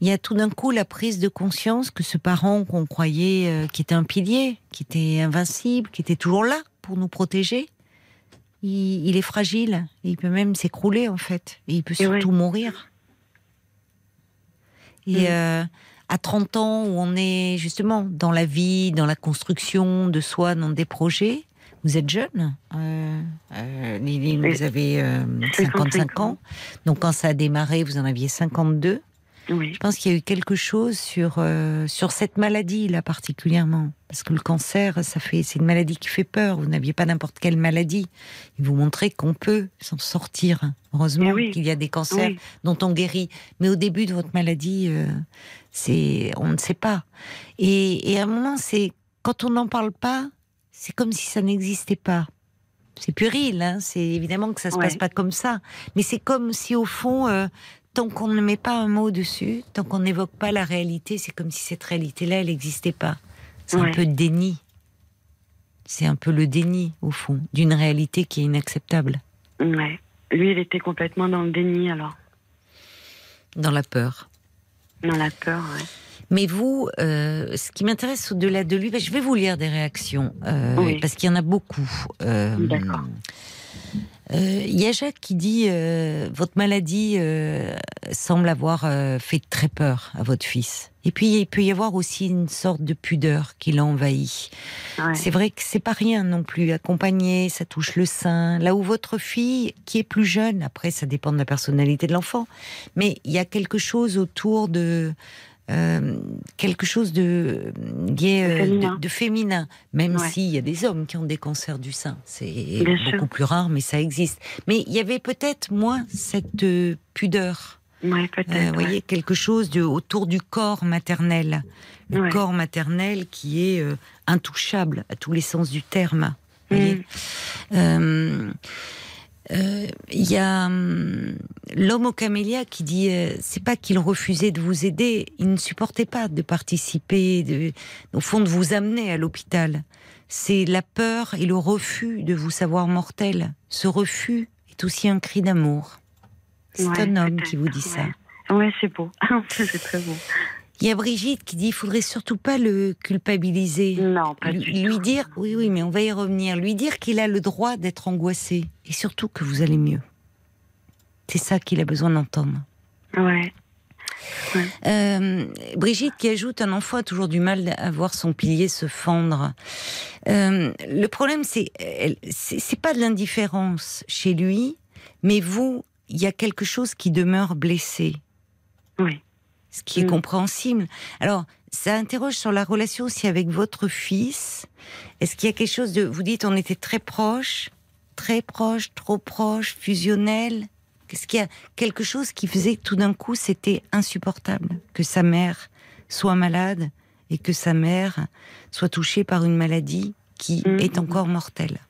Il y a tout d'un coup la prise de conscience que ce parent qu'on croyait euh, qui était un pilier, qui était invincible, qui était toujours là pour nous protéger, il, il est fragile. Il peut même s'écrouler, en fait. Et il peut surtout mourir. Et Mm. euh, à 30 ans, où on est justement dans la vie, dans la construction de soi, dans des projets, vous êtes jeune, euh, euh, Lily, vous avez euh, 55 55 ans. Donc quand ça a démarré, vous en aviez 52. Oui. Je pense qu'il y a eu quelque chose sur euh, sur cette maladie là particulièrement, parce que le cancer, ça fait c'est une maladie qui fait peur. Vous n'aviez pas n'importe quelle maladie. Il vous montrait qu'on peut s'en sortir. Heureusement oui. qu'il y a des cancers Oui. dont on guérit. Mais au début de votre maladie, euh, c'est on ne sait pas. Et, et à un moment, c'est quand on n'en parle pas, c'est comme si ça n'existait pas. C'est puéril, hein c'est évidemment que ça se Ouais. passe pas comme ça. Mais c'est comme si au fond, euh, tant qu'on ne met pas un mot dessus, tant qu'on n'évoque pas la réalité, c'est comme si cette réalité-là, elle n'existait pas. C'est un peu de déni. C'est un peu le déni, au fond, d'une réalité qui est inacceptable, Ouais. Lui, il était complètement dans le déni alors, dans la peur. dans la peur. Ouais. Mais vous, euh, ce qui m'intéresse au-delà de lui, je vais vous lire des réactions, euh, Oui. parce qu'il y en a beaucoup. Euh, D'accord. Il y a Jacques qui dit votre maladie semble avoir fait très peur à votre fils. Et puis il peut y avoir aussi une sorte de pudeur qui l'a envahi. Ouais. C'est vrai que c'est pas rien non plus. Accompagner, ça touche le sein. Là où votre fille, qui est plus jeune, après ça dépend de la personnalité de l'enfant, mais il y a quelque chose autour de euh, quelque chose de lié euh, Féminin. de, de féminin, même Ouais. s'il y a des hommes qui ont des cancers du sein. C'est beaucoup sûr. plus rare, mais ça existe. Mais il y avait peut-être moins cette euh, pudeur. Ouais, peut-être. Euh, vous ouais. voyez, quelque chose de, autour du corps maternel. Le corps maternel qui est euh, intouchable à tous les sens du terme. vous voyez. Euh, Il y a hum, l'homme au camélia qui dit euh, c'est pas qu'il refusait de vous aider, il ne supportait pas de participer, de, au fond de vous amener à l'hôpital. C'est la peur et le refus de vous savoir mortel. Ce refus est aussi un cri d'amour. C'est Ouais, un homme qui vous dit ça. Ouais, c'est beau. *laughs* c'est très beau. Il y a Brigitte qui dit il faudrait surtout pas le culpabiliser. Non, pas lui, du lui tout. dire, oui, oui, mais on va y revenir. Lui dire qu'il a le droit d'être angoissé et surtout que vous allez mieux. C'est ça qu'il a besoin d'entendre. Ouais. Euh, Brigitte qui ajoute un enfant a toujours du mal à voir son pilier se fendre. Euh, le problème, c'est c'est pas de l'indifférence chez lui, mais vous, il y a quelque chose qui demeure blessé Oui. Ce qui est Mm. compréhensible. Alors, ça interroge sur la relation aussi avec votre fils. Est-ce qu'il y a quelque chose de... Vous dites, on était très proches, très proches, trop proches, fusionnels. Est-ce qu'il y a quelque chose qui faisait que tout d'un coup, c'était insupportable que sa mère soit malade et que sa mère soit touchée par une maladie qui Mm. est encore mortelle?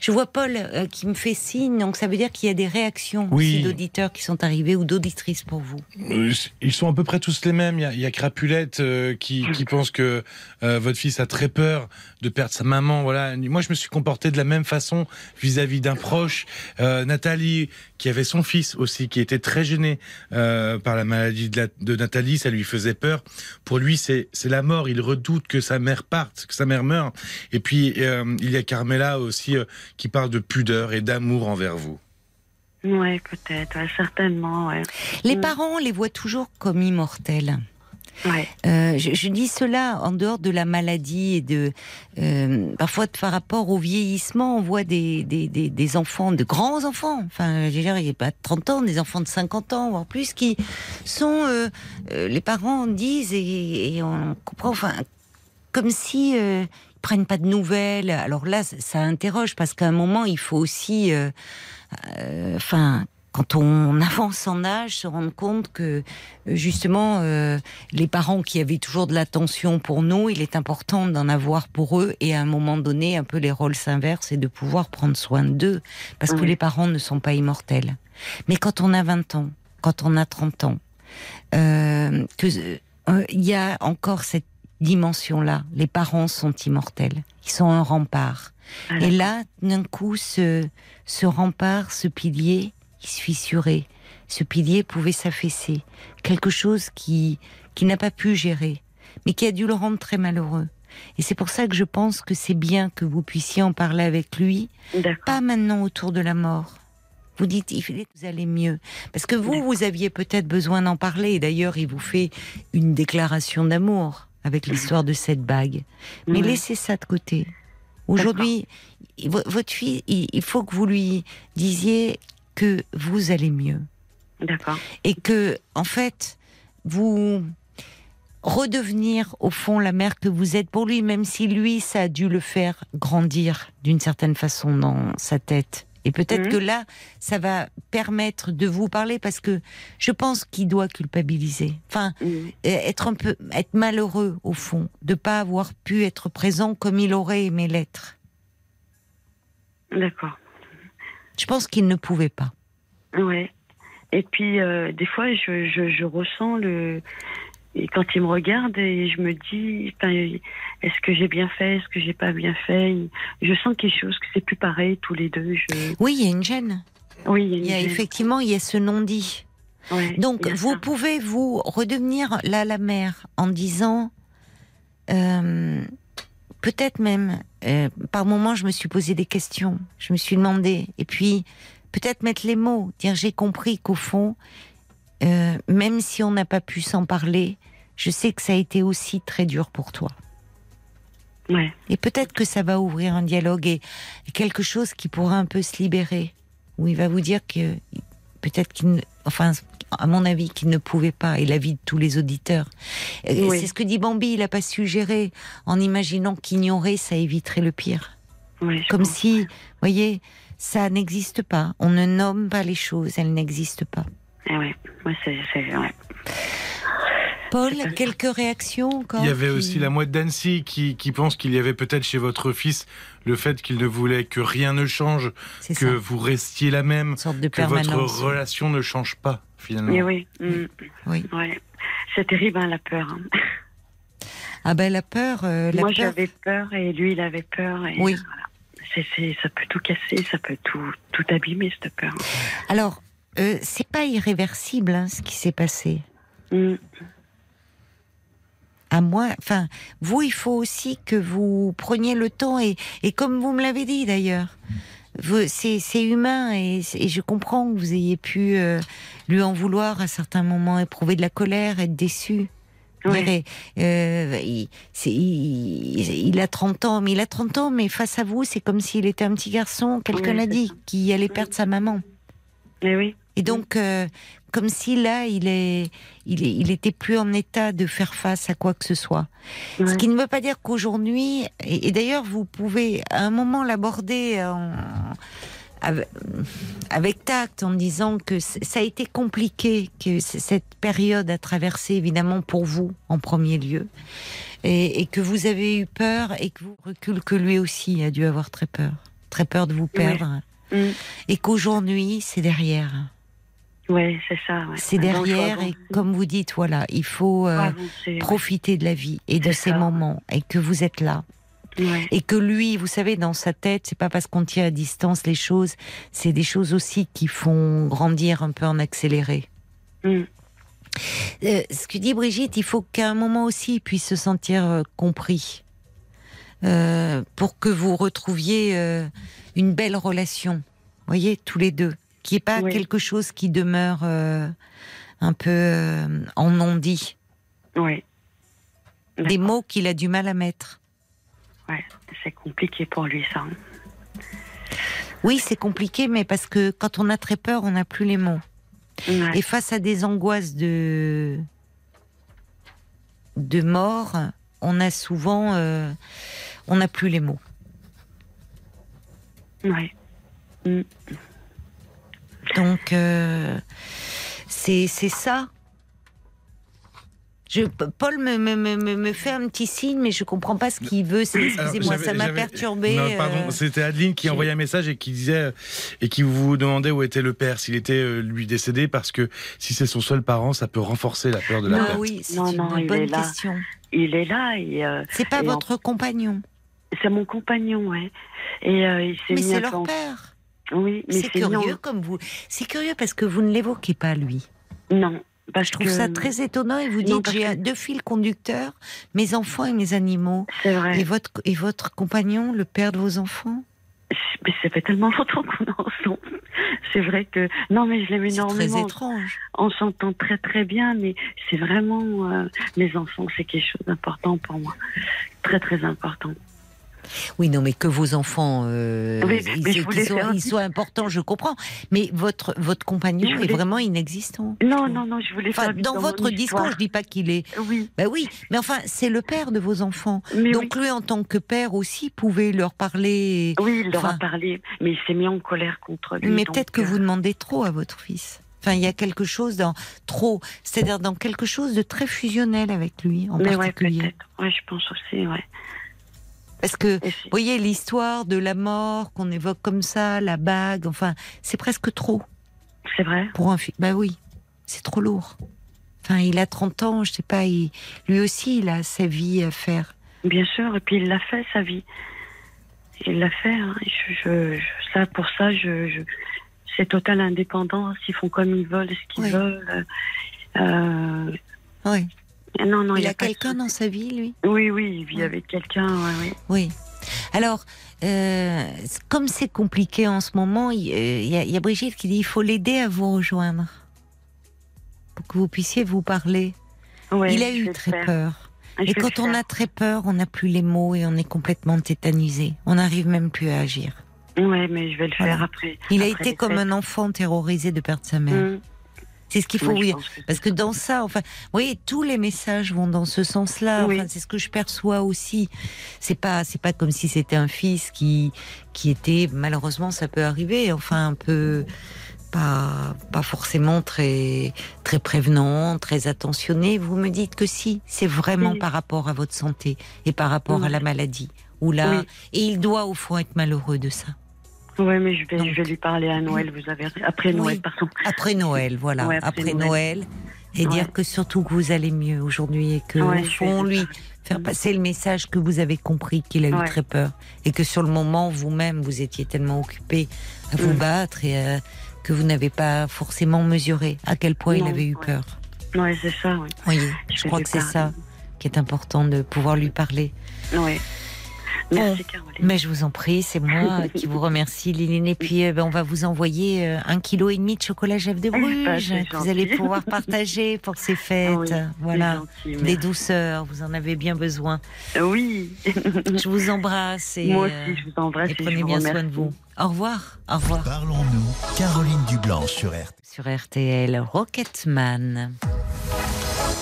Je vois Paul euh, qui me fait signe, donc ça veut dire qu'il y a des réactions Oui. d'auditeurs qui sont arrivés ou d'auditrices pour vous. Euh, Ils sont à peu près tous les mêmes. Il y a, il y a Crapulette euh, qui, qui pense que euh, votre fils a très peur de perdre sa maman. Voilà. Moi, je me suis comporté de la même façon vis-à-vis d'un proche. Nathalie, qui avait son fils aussi, qui était très gêné par la maladie de, la- de Nathalie, ça lui faisait peur. Pour lui, c'est la mort. Il redoute que sa mère parte, que sa mère meure. Et puis, il y a Carmela aussi qui parle de pudeur et d'amour envers vous. Ouais, peut-être. ouais, certainement, ouais. Les Mm. parents on les voient toujours comme immortels. Ouais. Euh, je, je dis cela en dehors de la maladie et de euh, parfois par rapport au vieillissement, on voit des, des, des, des enfants, de grands enfants. Enfin, je veux dire, il n'y a pas 30 ans, des enfants de 50 ans voire plus qui sont euh, euh, les parents disent et, et on comprend, enfin, comme si euh, prennent pas de nouvelles. Alors là, ça, interroge parce qu'à un moment, il faut aussi, euh, euh, enfin quand on avance en âge, se rendre compte que justement euh, les parents qui avaient toujours de l'attention pour nous, il est important d'en avoir pour eux et à un moment donné un peu les rôles s'inversent et de pouvoir prendre soin d'eux parce que les parents ne sont pas immortels. Mais quand on a 20 ans, quand on a 30 ans, euh, que euh, il y a encore cette dimension-là. Les parents sont immortels. Ils sont un rempart. Voilà. Et là, d'un coup, ce, ce rempart, ce pilier, il se fissurait. Ce pilier pouvait s'affaisser. Quelque chose qui, qui n'a pas pu gérer, mais qui a dû le rendre très malheureux. Et c'est pour ça que je pense que c'est bien que vous puissiez en parler avec lui, pas maintenant autour de la mort. Vous dites, il fallait que vous allez mieux. Parce que vous, vous aviez peut-être besoin d'en parler. Et d'ailleurs, il vous fait une déclaration d'amour avec l'histoire de cette bague. Mais laissez ça de côté. Aujourd'hui, vo- votre fille, il il faut que vous lui disiez que vous allez mieux. D'accord. Et que, en fait, vous redevenir au fond la mère que vous êtes pour lui, même si lui, ça a dû le faire grandir d'une certaine façon dans sa tête. Et peut-être Mhm. que là, ça va permettre de vous parler parce que je pense qu'il doit culpabiliser. Enfin, euh, être un peu, être malheureux au fond, de pas avoir pu être présent comme il aurait aimé l'être. D'accord. Je pense qu'il ne pouvait pas. Ouais. Et puis, euh, des fois, je, je, je ressens le. Et quand il me regarde, et je me dis, est-ce que j'ai bien fait, est-ce que j'ai pas bien fait? Je sens quelque chose que c'est plus pareil tous les deux. Je... Oui, il y a une gêne. Oui, il y a, une Il y a gêne. effectivement, il y a ce non-dit. Ouais, Donc, vous ça. pouvez vous redevenir là la mère en disant, euh, peut-être même, euh, par moments, je me suis posé des questions, je me suis demandé, et puis peut-être mettre les mots, dire j'ai compris qu'au fond, euh, même si on n'a pas pu s'en parler, je sais que ça a été aussi très dur pour toi. Ouais. Et peut-être que ça va ouvrir un dialogue et, quelque chose qui pourra un peu se libérer, où il va vous dire que peut-être qu'il, ne- enfin, à mon avis, qu'il ne pouvait pas, et l'avis de tous les auditeurs. Et Oui. C'est ce que dit Bambi, il n'a pas su gérer en imaginant qu'ignorer, ça éviterait le pire. Comme pense. si, voyez, ça n'existe pas. On ne nomme pas les choses, elles n'existent pas. Eh ouais. Ouais, c'est, ouais. Paul, quelques réactions encore Il y avait qui- aussi la mouette d'Annecy qui, qui pense qu'il y avait peut-être chez votre fils le fait qu'il ne voulait que rien ne change, que ça, vous restiez la même, une sorte de que votre relation ne change pas finalement. Mais oui. mm, Oui. Ouais. C'est terrible, hein, la peur. hein. Ah ben la peur, euh, la Moi, peur. j'avais peur et lui, il avait peur. Et Oui. voilà. Ça peut tout casser, ça peut tout, tout abîmer, cette peur. Alors, euh, c'est pas irréversible hein, ce qui s'est passé. Mm. À moi, enfin, vous, il faut aussi que vous preniez le temps et, et comme vous me l'avez dit d'ailleurs, c'est humain et, je comprends que vous ayez pu euh, lui en vouloir à certains moments, éprouver de la colère, être déçu. Ouais. euh, il, c'est- il- il a 30 ans, mais il a 30 ans, mais face à vous, c'est comme s'il était un petit garçon, quelqu'un Oui, l'a dit, qui allait perdre sa maman. Mais oui. Et donc, euh, comme si là, il est, il est, il était plus en état de faire face à quoi que ce soit. Ce qui ne veut pas dire qu'aujourd'hui, et, et d'ailleurs, vous pouvez à un moment l'aborder en- avec, avec tact en disant que ça a été compliqué, que cette période a traversé évidemment pour vous en premier lieu, et, et que vous avez eu peur et que vous recule que lui aussi a dû avoir très peur, très peur de vous perdre, Mm. et qu'aujourd'hui c'est derrière. Ouais, c'est ça. Ouais. C'est derrière et comme vous dites, voilà, il faut euh, ouais. profiter de la vie et de ces ça. moments et que vous êtes là Ouais. et que lui, vous savez, dans sa tête, c'est pas parce qu'on tient à distance les choses, c'est des choses aussi qui font grandir un peu en accéléré. Mm. Euh, ce que dit Brigitte, il faut qu'à un moment aussi il puisse se sentir euh, compris euh, pour que vous retrouviez euh, une belle relation, voyez, tous les deux, qui est pas Oui. quelque chose qui demeure euh, un peu en non-dit, Ouais. des mots qu'il a du mal à mettre. Ouais. C'est compliqué pour lui, ça. hein. Oui, c'est compliqué, mais parce que quand on a très peur, on n'a plus les mots. Ouais. Et face à des angoisses de de mort, on a souvent, euh, on n'a plus les mots. Ouais. Mm. Donc, euh, c'est c'est ça. Je, Paul me, me, me, me fait un petit signe, mais je comprends pas ce qu'il veut. Excusez-moi, ça m'a perturbé. Non, pardon, euh, c'était Adeline qui envoyait un message et qui disait et qui vous demandait où était le père, s'il était lui décédé, parce que si c'est son seul parent, ça peut renforcer la peur de la Ah perte. oui, c'est Non, une non, bonne est là. Il est là et euh, C'est pas Et en- votre compagnon, c'est mon compagnon, ouais. Et euh, il s'est mais mis c'est leur en- père. Oui, mais C'est curieux comme vous. C'est curieux parce que vous ne l'évoquez pas lui. Non, parce Je trouve que ça très étonnant et vous dites j'ai que- un- deux fils conducteurs, mes enfants et mes animaux. c'est vrai. Et votre et votre compagnon, le père de vos enfants? Mais ça fait tellement longtemps qu'on est ensemble. C'est vrai que non, mais je l'aime C'est très énormément. étrange. On s'entend très très bien, mais c'est vraiment euh, mes enfants, c'est quelque chose d'important pour moi, très très important. Oui, non, mais que vos enfants, euh, Oui, ils, mais faire ils soient importants, je comprends. Mais votre votre compagnon est vraiment inexistant. Non, non, non, je voulais Enfin, faire dans votre discours, je dis pas qu'il est. Oui, Ben oui, mais enfin, c'est le père de vos enfants. mais Donc lui, en tant que père aussi, pouvait leur parler. oui, il leur enfin- a parlé, mais il s'est mis en colère contre lui. Mais peut-être que euh, vous demandez trop à votre fils. Enfin, il y a quelque chose dans trop, c'est-à-dire dans quelque chose de très fusionnel avec lui en Mais ouais, particulier. peut-être. Ouais, je pense aussi, ouais. Parce que Vous voyez l'histoire de la mort qu'on évoque comme ça, la bague, enfin, c'est presque trop C'est vrai. pour un fils. Bah oui, c'est trop lourd. Enfin, il a 30 ans, je sais pas, il- lui aussi, il a sa vie à faire. Bien sûr, et puis il l'a fait sa vie. Il l'a fait. hein. Je, je- je- ça, pour ça, je, je- c'est totale indépendance. Ils font comme ils veulent, ce qu'ils Oui. veulent. Euh, Oui. Non, non, il y a quelqu'un dans sa vie, lui? Oui, oui, il vit Oui. avec quelqu'un. ouais, oui. Oui. Alors, euh, comme c'est compliqué en ce moment, il euh, il y, a- il y a Brigitte qui dit il faut l'aider à vous rejoindre. Pour que vous puissiez vous parler. Ouais, il a eu très faire. peur. Je Et quand on a très peur, on n'a plus les mots et on est complètement tétanisé. On n'arrive même plus à agir. Ouais, mais je vais le Voilà. faire après. Il a été comme fêtes. un enfant terrorisé de perdre sa mère. Mmh. C'est ce qu'il faut oui. que Parce que dans ça, enfin, vous voyez, tous les messages vont dans ce sens-là. Oui. Enfin, c'est ce que je perçois aussi. C'est pas, c'est pas comme si c'était un fils qui, qui était, malheureusement, ça peut arriver. Enfin, un peu, pas, pas forcément très, très prévenant, très attentionné. Vous me dites que si, c'est vraiment Oui. par rapport à votre santé et par rapport à la maladie. Ou là, et il doit au fond être malheureux de ça. Ouais, mais je vais, Donc- je vais lui parler à Noël. Vous avez après Noël, Oui. pardon. Après Noël, voilà. Ouais, après, après Noël. Et Ouais. dire que surtout que vous allez mieux aujourd'hui et que, Ouais, au fond, lui faire passer le message que vous avez compris qu'il a eu Ouais. très peur et que sur le moment, vous-même, vous étiez tellement occupé à vous Mm. battre et euh, que vous n'avez pas forcément mesuré à quel point il avait eu peur. Ouais, c'est ça. Oui. voyez, Je je crois que c'est ça qui est important de pouvoir lui parler. Ouais. Merci Caroline. Mais je vous en prie, c'est moi *laughs* qui vous remercie, Liline. Et puis, euh, ben, on va vous envoyer euh, un kilo et demi de chocolat Jeff de Ah, Bruges que vous allez pouvoir *laughs* partager pour ces fêtes. Ah oui, voilà. Gentil, Des douceurs, vous en avez bien besoin. Oui. Je vous embrasse et, Moi euh, aussi, je vous embrasse et et, je prenez vous bien soin de vous. Au revoir, au revoir. Parlons-nous. Caroline Dublanche sur RT. Sur RTL, Rocketman.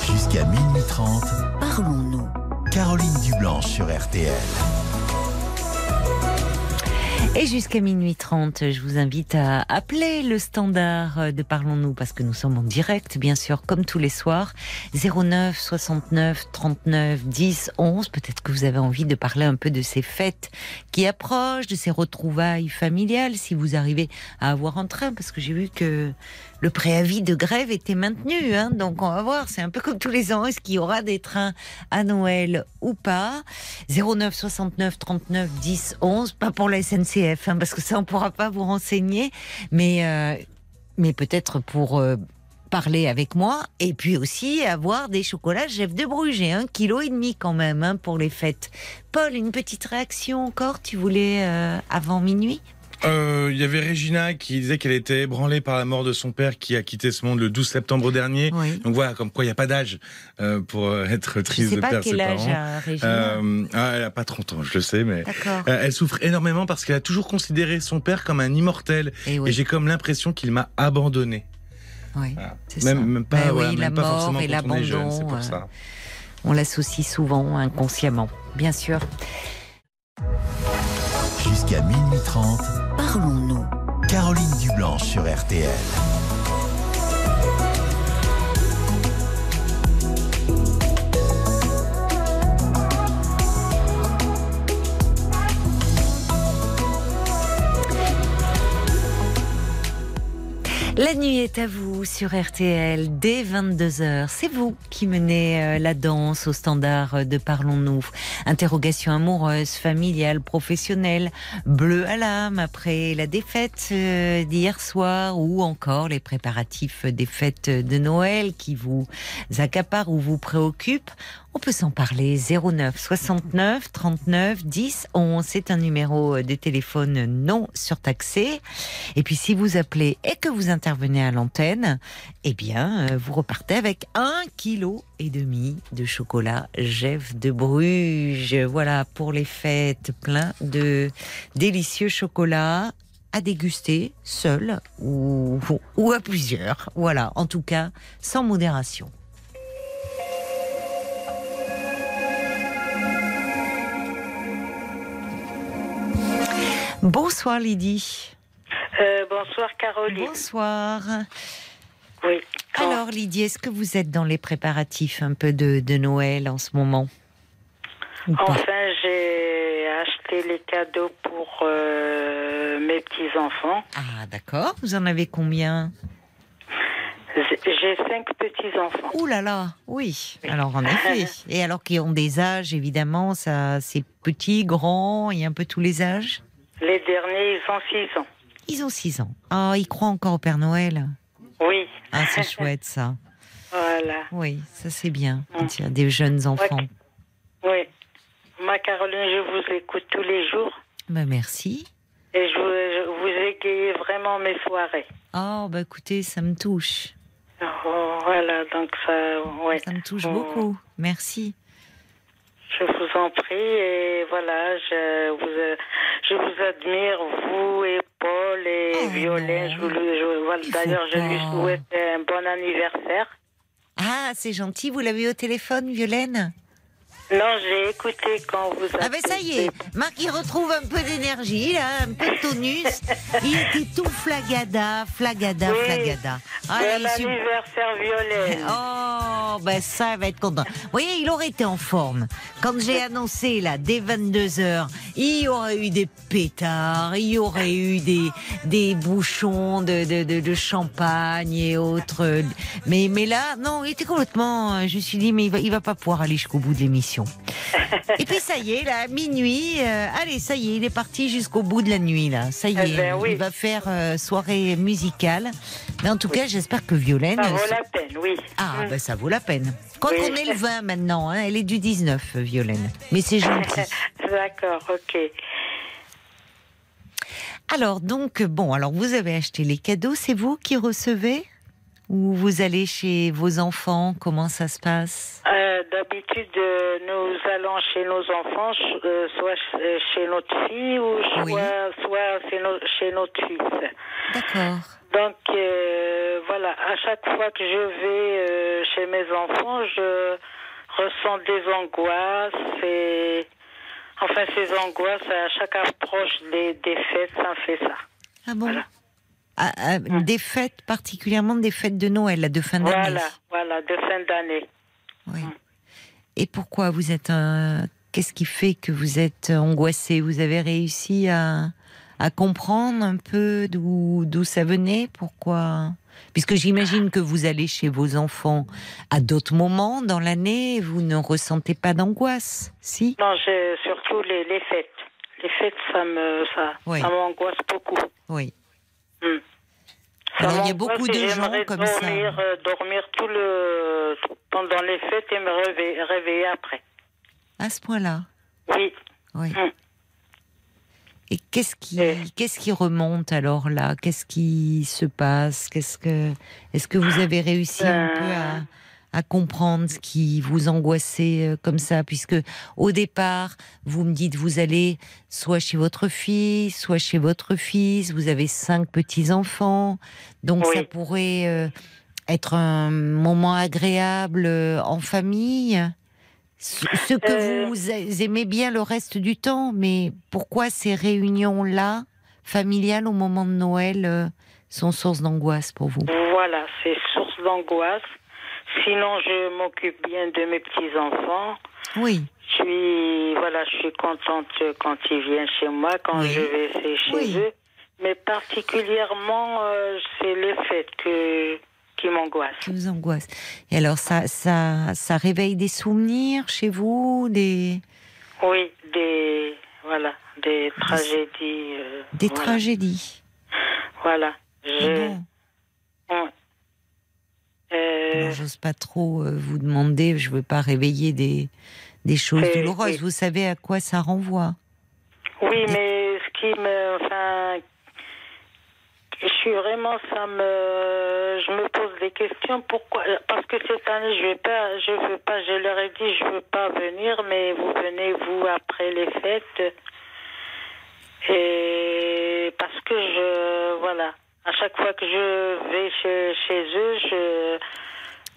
Jusqu'à minuit 30. Parlons-nous. Caroline Dublanche sur RTL. Et jusqu'à minuit 30, je vous invite à appeler le standard de Parlons-nous parce que nous sommes en direct, bien sûr, comme tous les soirs. 09 69 39 10 11. Peut-être que vous avez envie de parler un peu de ces fêtes qui approchent, de ces retrouvailles familiales, si vous arrivez à avoir un train, parce que j'ai vu que le préavis de grève était maintenu. Hein, donc on va voir, c'est un peu comme tous les ans. Est-ce qu'il y aura des trains à Noël ou pas? 09 69 39 10 11. Pas pour la SNCF, hein, parce que ça on pourra pas vous renseigner, mais euh, mais peut-être pour euh, parler avec moi et puis aussi avoir des chocolats Jeff de Bruges, un kilo et demi quand même hein, pour les fêtes. Paul, une petite réaction encore? Tu voulais euh, avant minuit? Euh, Il y avait Regina qui disait qu'elle était ébranlée par la mort de son père qui a quitté ce monde le 12 septembre dernier. Oui. Donc voilà, comme quoi il n'y a pas d'âge euh, pour euh, être triste de perdre ses parents. Régina. Euh, ah, elle a pas 30 ans, je le sais, mais elle souffre énormément parce qu'elle a toujours considéré son père comme un immortel. Et Et j'ai comme l'impression qu'il m'a abandonné. oui, Voilà. c'est Même, ça. même pas, Ben voilà, oui, même la pas mort forcément et l'abandon, c'est pour ça. On l'associe souvent inconsciemment, bien sûr. Jusqu'à minuit 30. Parlons-nous. Caroline Dublanche sur RTL. La nuit est à vous sur RTL dès 22h. C'est vous qui menez euh, la danse au standard de Parlons-nous. Interrogation amoureuse, familiale, professionnelle, bleu à l'âme après la défaite euh, d'hier soir ou encore les préparatifs des fêtes de Noël qui vous accaparent ou vous préoccupent. On peut s'en parler 09 69 39 10 11. C'est un numéro de téléphone non surtaxé. Et puis si vous appelez et que vous intervenez à l'antenne, eh bien euh, vous repartez avec un kilo et demi de chocolat Jeff de Bruges. Voilà pour les fêtes, plein de délicieux chocolats à déguster seul ou, ou à plusieurs. Voilà, en tout cas sans modération. Bonsoir Lydie. Euh, bonsoir Caroline. Bonsoir. Oui. quand- Alors Lydie, est-ce que vous êtes dans les préparatifs un peu de, de Noël en ce moment Enfin, j'ai acheté les cadeaux pour euh, mes petits-enfants. Ah d'accord, vous en avez combien? J'ai cinq petits-enfants. Ouh là là, oui. Alors en effet. *laughs* Et alors qu'ils ont des âges, évidemment, ça, c'est petit, grand, il y a un peu tous les âges? Les derniers, ils ont six ans. Ils ont 6 ans. Ah, ils croient encore au Père Noël. Oui. Ah, c'est chouette ça. Voilà. Oui, ça c'est bien. Quand il y a des jeunes enfants. Oui. Ma Caroline, je vous écoute tous les jours Ben merci. et je vous, je vous égayez vraiment mes soirées. Oh, bah écoutez, ça me touche. Oh, voilà, donc ça, ouais. Ça me touche Oh. beaucoup. Merci. Je vous en prie et voilà, je vous, euh, je vous admire, vous et Paul et Oh, Violaine. Je je- D'ailleurs, je lui souhaite un bon anniversaire. Ah, c'est gentil. Vous l'avez eu au téléphone, Violaine? Non, j'ai écouté quand vous avez. Ah ben ça y est, Marc il retrouve un peu d'énergie, là, un peu de tonus. Il était tout flagada, flagada, Oui. flagada. Ah, là, Bon il sup- anniversaire, Violaine. *laughs* Oh, ben ça il va être content. Vous voyez, il aurait été en forme. Quand j'ai annoncé, là, dès 22h, il y aurait eu des pétards, il y aurait eu des, des bouchons de, de, de, de champagne et autres. Mais, mais là, non, il était complètement... Je me suis dit, mais il va, il va pas pouvoir aller jusqu'au bout de l'émission. Et puis ça y est, là, minuit, euh, allez, ça y est, il est parti jusqu'au bout de la nuit, là. Ça y Eh est, ben oui. il va faire euh, soirée musicale. Mais en tout cas, j'espère que Violaine... Ça vaut la peine, oui. ah, Mm. ben ça vaut la peine. Quand Oui. on est le 20 maintenant, hein, elle est du 19, Violaine. Mais c'est gentil. *laughs* D'accord, ok. Alors, donc, bon, alors vous avez acheté les cadeaux, c'est vous qui recevez? Ou vous allez chez vos enfants? Comment ça se passe? Euh, D'habitude, euh, nous allons chez nos enfants, euh, soit euh, chez notre fille ou Oui. soit, chez, no- chez notre fils. D'accord. Donc voilà, à chaque fois que je vais chez mes enfants, je ressens des angoisses et enfin ces angoisses à chaque approche des, des fêtes, ça fait ça. Ah bon? Voilà. Ah, Des fêtes, particulièrement des fêtes de Noël, là, de fin d'année. Voilà, voilà, de fin d'année. Oui. Et pourquoi vous êtes un... Qu'est-ce qui fait que vous êtes angoissé? Vous avez réussi à, à comprendre un peu d'où ça venait? Pourquoi? Puisque j'imagine que vous allez chez vos enfants à d'autres moments dans l'année, vous ne ressentez pas d'angoisse, si? Non, j'ai surtout les, les fêtes. Les fêtes, ça me ça, Oui. ça m'angoisse beaucoup. Oui. Ça Alors, il y a beaucoup de gens comme ça. dormir, euh, dormir tout le pendant les fêtes et me réveiller, réveiller après. À ce point-là, Oui. oui. Mm. Et qu'est-ce qui, qu'est-ce qui remonte alors là? Qu'est-ce qui se passe? Qu'est-ce que, est-ce que vous avez réussi un peu à, à comprendre ce qui vous angoissait euh, comme ça Puisque au départ, vous me dites vous allez soit chez votre fille, soit chez votre fils. Vous avez cinq petits enfants, donc Oui. ça pourrait euh, être un moment agréable euh, en famille. Ce, ce que vous aimez bien le reste du temps, mais pourquoi ces réunions-là familiales au moment de Noël sont source d'angoisse pour vous? Voilà, c'est source d'angoisse. Sinon, je m'occupe bien de mes petits-enfants. Oui. Je suis, voilà, je suis contente quand ils viennent chez moi, quand Oui. je vais chez Oui. eux. Mais particulièrement, euh, c'est les fêtes que, qui m'angoissent. Qui vous angoisse. Et alors, ça, ça, ça réveille des souvenirs chez vous, des, Oui, des, voilà, des tragédies. euh, des voilà. tragédies. Voilà. Je, bon. Euh, j'ose pas trop euh, vous demander, je veux pas réveiller des, des choses douloureuses. oui. Vous savez à quoi ça renvoie Oui, mais ce qui me. Enfin. Je suis vraiment. Ça me. Je me pose des questions. Pourquoi? Parce que cette année, je vais pas. Je veux pas. Je leur ai dit, je veux pas venir, mais vous venez, vous, après les fêtes. Et. Parce que je. Voilà. À chaque fois que je vais chez, chez eux, je.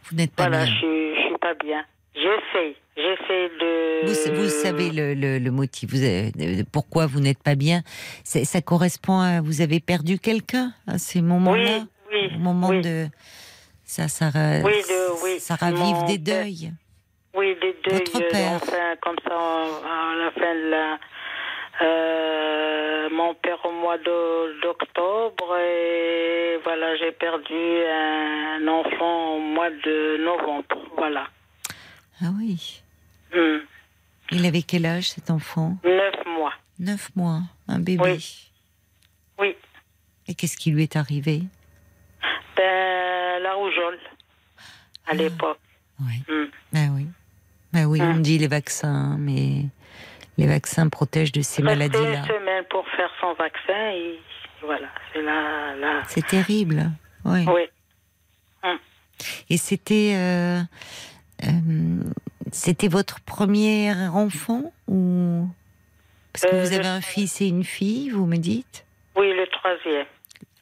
Vous n'êtes pas Voilà, bien. je je suis pas bien. J'essaye. J'essaye de. Vous, vous savez le, le, le motif, vous avez- euh, pourquoi vous n'êtes pas bien? Ça correspond à vous avez perdu quelqu'un à ces moments-là, Oui, oui. au moment oui. de ça, ça, Oui, de- oui. ça ravive Mon des père. deuils. Oui, des deuils. Votre euh, père. Enfin, comme ça, à la fin de la. Euh, mon père au mois d'o- d'octobre et voilà, j'ai perdu un enfant au mois de novembre. Voilà. Ah oui. Hmm. Il avait quel âge cet enfant? Neuf mois. Neuf mois, un bébé. Oui. Oui. Et qu'est-ce qui lui est arrivé? Ben, la rougeole, à l'époque. Oui. Hmm. Ah oui. Ah oui, Hmm. on dit les vaccins, mais les vaccins protègent de ces maladies-là. une semaine pour faire son vaccin et voilà, c'est là, là. C'est terrible. Oui. Oui. Et c'était euh, euh, c'était votre premier enfant ou parce que Euh, vous avez un fils et une fille, vous me dites? Oui, le troisième.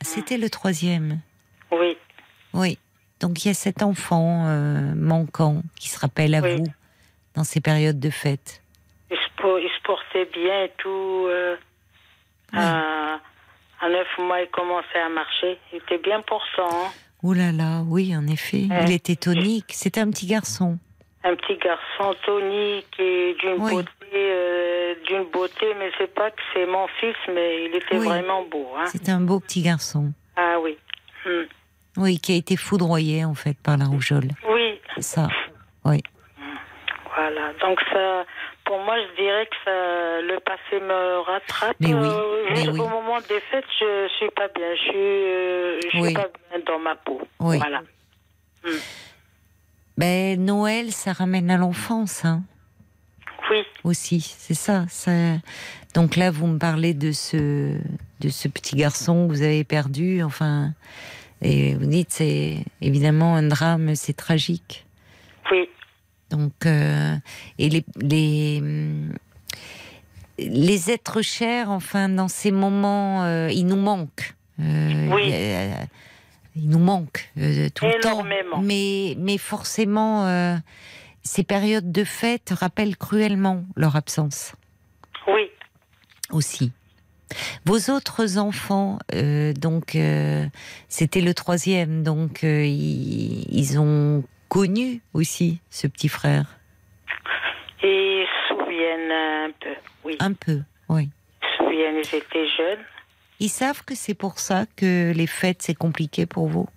C'était le troisième. Oui. Oui. Donc il y a cet enfant manquant qui se rappelle à Oui. vous dans ces périodes de fête. Il se, po- il se portait bien et tout. euh, à, à neuf mois, il commençait à marcher. Il était bien portant. hein. Ouh là là, oui, en effet. Ouais. Il était tonique. C'était un petit garçon. Un petit garçon tonique et d'une Oui. beauté, euh, d'une beauté, mais c'est pas que c'est mon fils, mais il était Oui. vraiment beau. Hein. C'était un beau petit garçon. Ah oui. Hmm. Oui, qui a été foudroyé en fait par la rougeole. Oui, C'est ça. Oui. voilà. Donc ça, pour moi, je dirais que ça, le passé me rattrape. Mais oui, Euh, mais oui. Au moment des fêtes, je suis pas bien. Je suis, euh, je suis pas bien dans ma peau. Oui. Voilà. Ben Noël, ça ramène à l'enfance, hein. Oui. aussi, c'est ça, ça. Donc là, vous me parlez de ce, de ce petit garçon que vous avez perdu, enfin, et vous dites c'est évidemment un drame, c'est tragique. Oui. Donc, euh, et les, les, les êtres chers, enfin, dans ces moments, euh, ils nous manquent. Euh, Oui. ils nous manquent tout le temps. Mais, mais forcément, ces périodes de fête rappellent cruellement leur absence Oui. aussi. Vos autres enfants, donc c'était le troisième, donc ils, ils ont connu aussi ce petit frère, Ils se souviennent un peu. Oui. un peu, oui. Ils se souviennent, ils étaient jeunes. Ils savent que c'est pour ça que les fêtes c'est compliqué pour vous?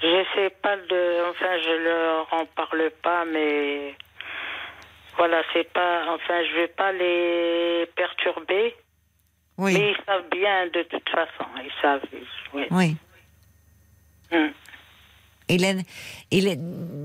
Je sais pas de. Enfin, je leur en parle pas, mais. Voilà, c'est pas. Enfin, je vais pas les perturber. Mais ils savent bien de toute façon. Ils savent. Oui. oui. Hmm. Et la, et la,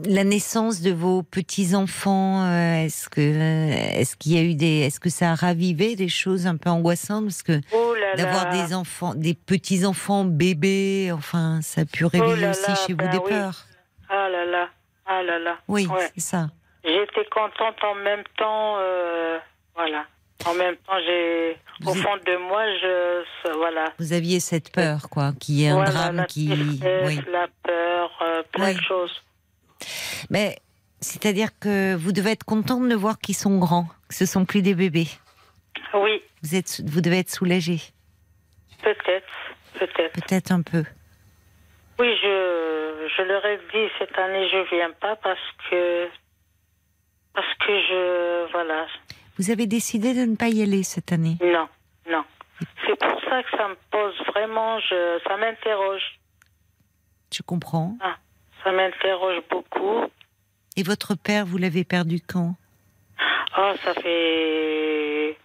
la naissance de vos petits enfants, euh, est-ce que est-ce qu'il y a eu des, est-ce que ça a ravivé des choses un peu angoissantes? Parce que Oh d'avoir des enfants, des petits enfants bébés, enfin ça a pu réveiller Oh là aussi là, chez vous ben des oui. peurs. Ah là là. Ah là là. Oui, Ouais. c'est ça. J'étais contente en même temps. euh, voilà. En même temps, j'ai. Au Vous fond de moi, je. Voilà. Vous aviez cette peur, quoi, qu'il y ait un Voilà, drame la qui, tristesse, oui. la peur, euh, plein Oui. de choses. Mais c'est-à-dire que vous devez être contente de voir qu'ils sont grands, que ce sont plus des bébés. Oui, Vous êtes, vous devez être soulagée. peut-être, peut-être. Peut-être un peu. Oui, je, je leur ai dit cette année je viens pas parce que parce que je voilà. Vous avez décidé de ne pas y aller cette année Non, non. C'est pour ça que ça me pose vraiment, je, ça m'interroge. Je comprends. Ah, ça m'interroge beaucoup. Et votre père, vous l'avez perdu quand? Oh, ça fait.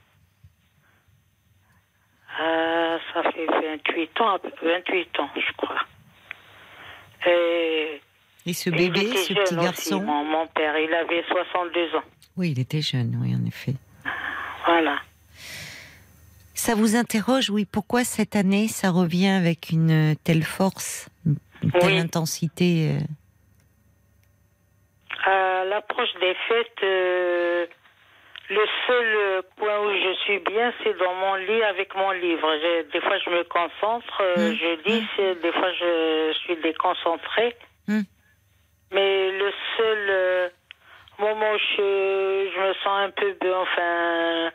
Euh, ça fait 28 ans, 28 ans, je crois. Et, Et ce bébé, ce petit aussi, garçon mon, mon père, il avait 62 ans. Oui, il était jeune, oui, en effet. Voilà. Ça vous interroge, oui, pourquoi cette année ça revient avec une telle force, une telle Oui. intensité euh, À l'approche des fêtes, euh, le seul point où je suis bien, c'est dans mon lit avec mon livre. Je- des fois, je me concentre, euh, Mm. je lis, c'est- des fois, je suis déconcentrée. Mm. Mais le seul euh, moment où je, je me sens un peu bien, enfin,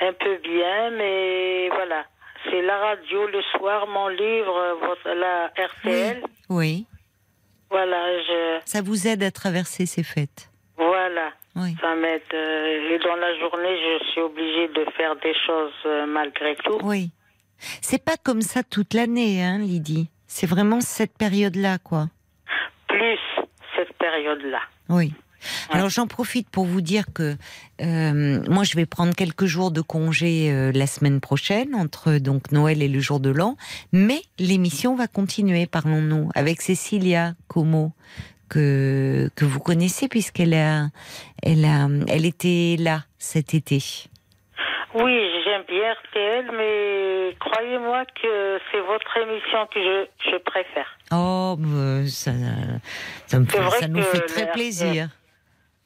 un peu bien, mais voilà. C'est la radio le soir, mon livre, votre- la RTL. Oui, Voilà, je, ça vous aide à traverser ces fêtes. voilà. Oui. Ça m'aide. euh, et dans la journée, je suis obligée de faire des choses euh, malgré tout. Oui. C'est pas comme ça toute l'année, hein, Lydie. C'est vraiment cette période-là, quoi. Période-là. Oui. Alors j'en profite pour vous dire que euh, moi je vais prendre quelques jours de congé euh, la semaine prochaine entre donc Noël et le jour de l'an, mais l'émission va continuer. Parlons-nous avec Cécilia Como que que vous connaissez puisqu'elle a elle a elle était là cet été. Oui, RTL, mais croyez-moi que c'est votre émission que je, je préfère. Oh, bah, ça ça, me fait- ça nous très plaisir.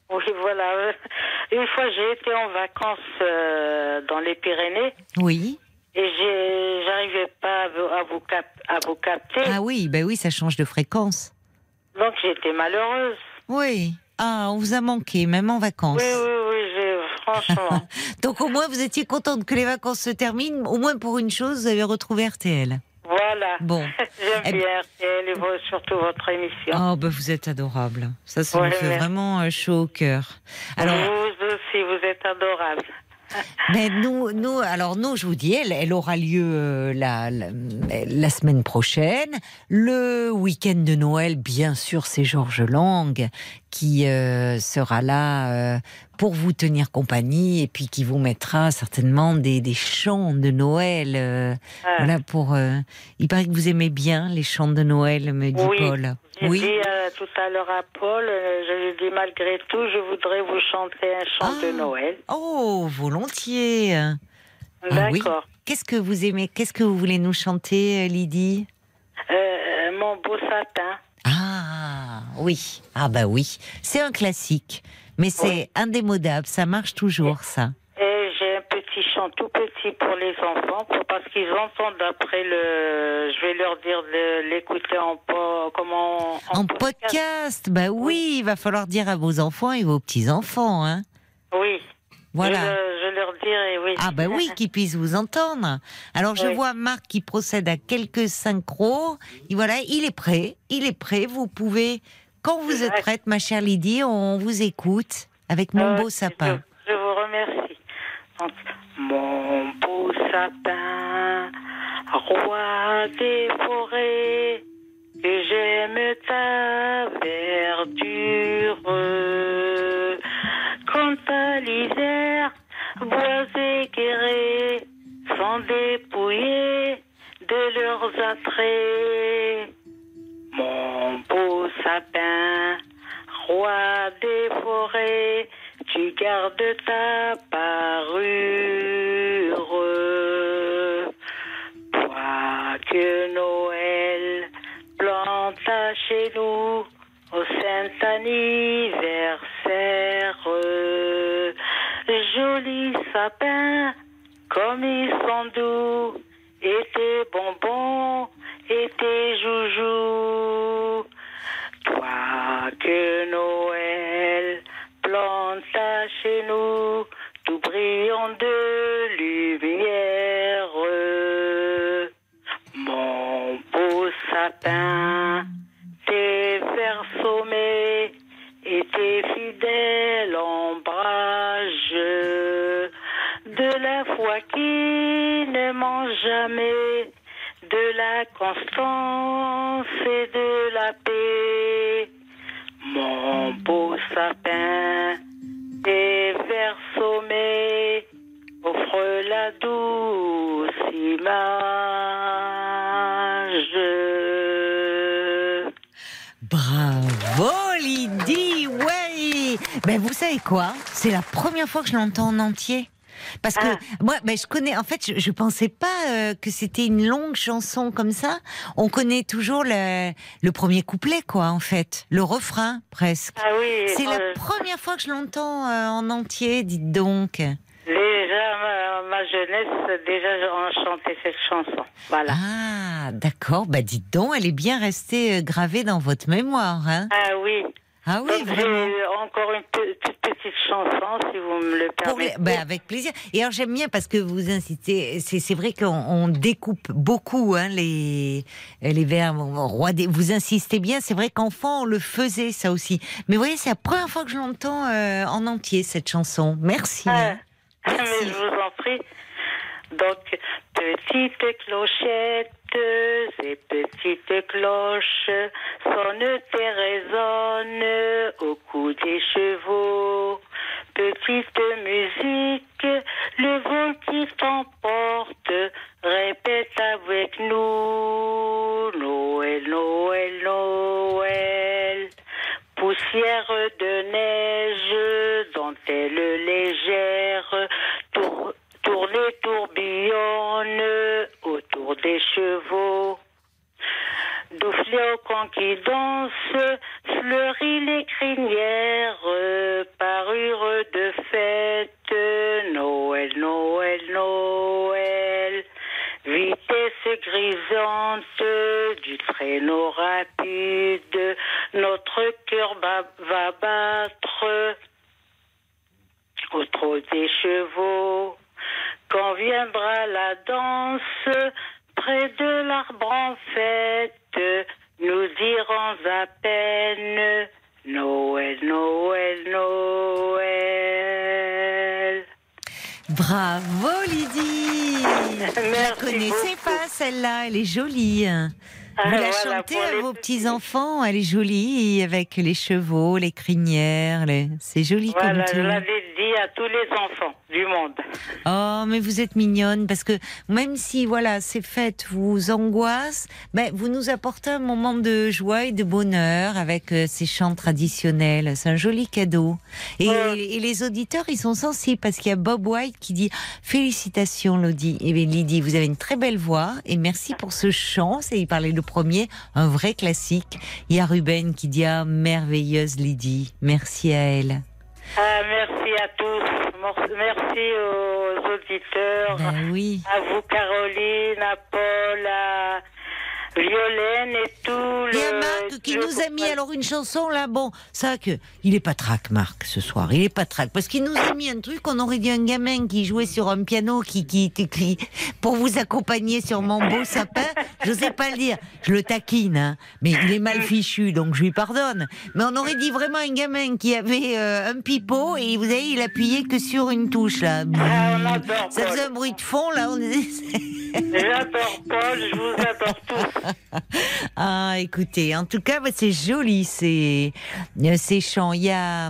Oui, voilà. *laughs* Une fois, j'ai été en vacances euh, dans les Pyrénées Oui. et j'arrivais pas à vous, à vous, cap- à vous capter. Ah oui, ben oui, ça change de fréquence. Donc j'étais malheureuse. Oui. Ah, on vous a manqué, même en vacances. Oui, oui, oui, franchement. *laughs* Donc au moins vous étiez contente que les vacances se terminent. Au moins pour une chose, vous avez retrouvé RTL. voilà. Bon. *laughs* J'aime Eh bien RTL et surtout votre émission. Oh, ben vous êtes adorable. Ça, ça Ouais, me fait merci. vraiment euh, chaud au cœur. Alors, Vous aussi, vous êtes adorable. *laughs* mais nous, nous, alors nous, je vous dis, elle, elle aura lieu euh, la, la, la semaine prochaine. Le week-end de Noël, bien sûr, c'est Georges Lang qui euh, sera là euh, pour vous tenir compagnie et puis qui vous mettra certainement des, des chants de Noël. euh, Ah. Voilà pour. euh, il paraît que vous aimez bien les chants de Noël, me dit Oui. Paul. J'ai Oui. dit euh, tout à l'heure à Paul, je lui ai dit malgré tout, je voudrais vous chanter un chant Ah. de Noël. Oh, volontiers. Ah oui. D'accord. Qu'est-ce que vous aimez Qu'est-ce que vous voulez nous chanter, Lydie? Mon beau satin. Ah, oui. Ah bah oui. C'est un classique, mais c'est indémodable. Ça marche toujours, ça. Et j'ai un petit chant tout petit pour les enfants, pour- parce qu'ils entendent après le. Je vais leur dire de l'écouter en, po- comment, En podcast, bah oui, il va falloir dire à vos enfants et vos petits-enfants, hein. Oui. Voilà. Je, je leur dirai, oui. Ah bah oui, qu'ils puissent vous entendre. Alors je Oui. vois Marc qui procède à quelques synchros. Et voilà, il est prêt, il est prêt. Vous pouvez, quand vous êtes prête, ma chère Lydie, on vous écoute avec mon Euh, beau sapin. Je, je vous remercie. Donc, mon beau sapin, roi des forêts, que j'aime ta verdure. Quant à l'hiver, bois équerrés sont dépouillés de leurs attraits. Mon beau sapin, roi des forêts, tu gardes ta parure. Toi que Noël planta chez nous au saint anniversaire. Joli sapin, comme ils sont doux, et tes bonbons, tes joujoux. Toi que Noël planta chez nous, tout brillant de lumière. Constance et de la paix. Mon beau sapin des vers sommets offre la douce image. Bravo Lydie, ouais. Ben vous savez quoi? C'est la première fois que je l'entends en entier. Parce que Ah. moi, ben, je connais. En fait, je, je pensais pas euh, que c'était une longue chanson comme ça. On connaît toujours le, le premier couplet, quoi, en fait, le refrain presque. Ah oui, C'est la euh, première fois que je l'entends euh, en entier. Dites donc. déjà ma, ma jeunesse, déjà on chantait cette chanson. Voilà. Ah, d'accord. Bah, dites donc, elle est bien restée gravée dans votre mémoire, hein Ah oui. Ah oui, Donc vraiment. j'ai encore une pe- toute petite chanson, si vous me le les- permettez. ben, avec plaisir. Et alors j'aime bien parce que vous incitez. C'est vrai qu'on on découpe beaucoup hein, les les verbes. on- roi des- vous insistez bien. C'est vrai qu'enfant on le faisait ça aussi. Mais vous voyez, c'est la première fois que je l'entends euh, en entier cette chanson. Merci. Ah, *laughs* mais je vous en prie. Donc, petite clochette et petite cloche sonnent et résonnent au cou des chevaux. Petite musique, le vent qui t'emporte, répète avec nous Noël, Noël, Noël. Poussière de neige, dentelle légère, et tourbillonne autour des chevaux. Doux fléaux qui dansent, fleurit les crinières, parure de fête, Noël, Noël, Noël. Vitesse grisante du traîneau rapide, notre cœur va, va battre au trot des chevaux. Quand viendra la danse, près de l'arbre en fête, nous dirons à peine Noël, Noël, Noël. Bravo Lydie. *laughs* Je la connaissais beaucoup. pas celle-là. Elle est jolie. hein. Ah, Vous la chantez à les vos petits. petits enfants. Elle est jolie avec les chevaux, les crinières. les- C'est joli Voilà, comme je tout. l'avais à tous les enfants du monde. Oh, mais vous êtes mignonne parce que même si voilà ces fêtes vous angoissent, ben vous nous apportez un moment de joie et de bonheur avec euh, ces chants traditionnels. C'est un joli cadeau. Et, Ouais. et les auditeurs ils sont sensibles parce qu'il y a Bob White qui dit félicitations Lydie. Et bien Lydie, vous avez une très belle voix et merci pour ce chant. C'est il parlait le premier, un vrai classique. Il y a Ruben qui dit ah merveilleuse Lydie, merci à elle. Ah, merci à tous. Merci aux auditeurs. Ben oui. À vous, Caroline, à Paul, à Violaine et tout. Il y a le- Marc qui le nous a mis alors une chanson là, bon, ça que il est pas trac Marc ce soir, il est pas trac parce qu'il nous a mis un truc, on aurait dit un gamin qui jouait sur un piano qui qui pour vous accompagner sur mon beau sapin, *laughs* je sais pas le dire, je le taquine hein, mais il est mal fichu donc je lui pardonne. Mais on aurait dit vraiment un gamin qui avait euh, un pipeau et vous avez il appuyait que sur une touche là. Ah, Ça faisait un bruit de fond là, on J'adore Paul, je vous adore tous. *laughs* Ah, écoutez, en tout cas, bah, c'est joli ces, euh, ces chants. Il y a.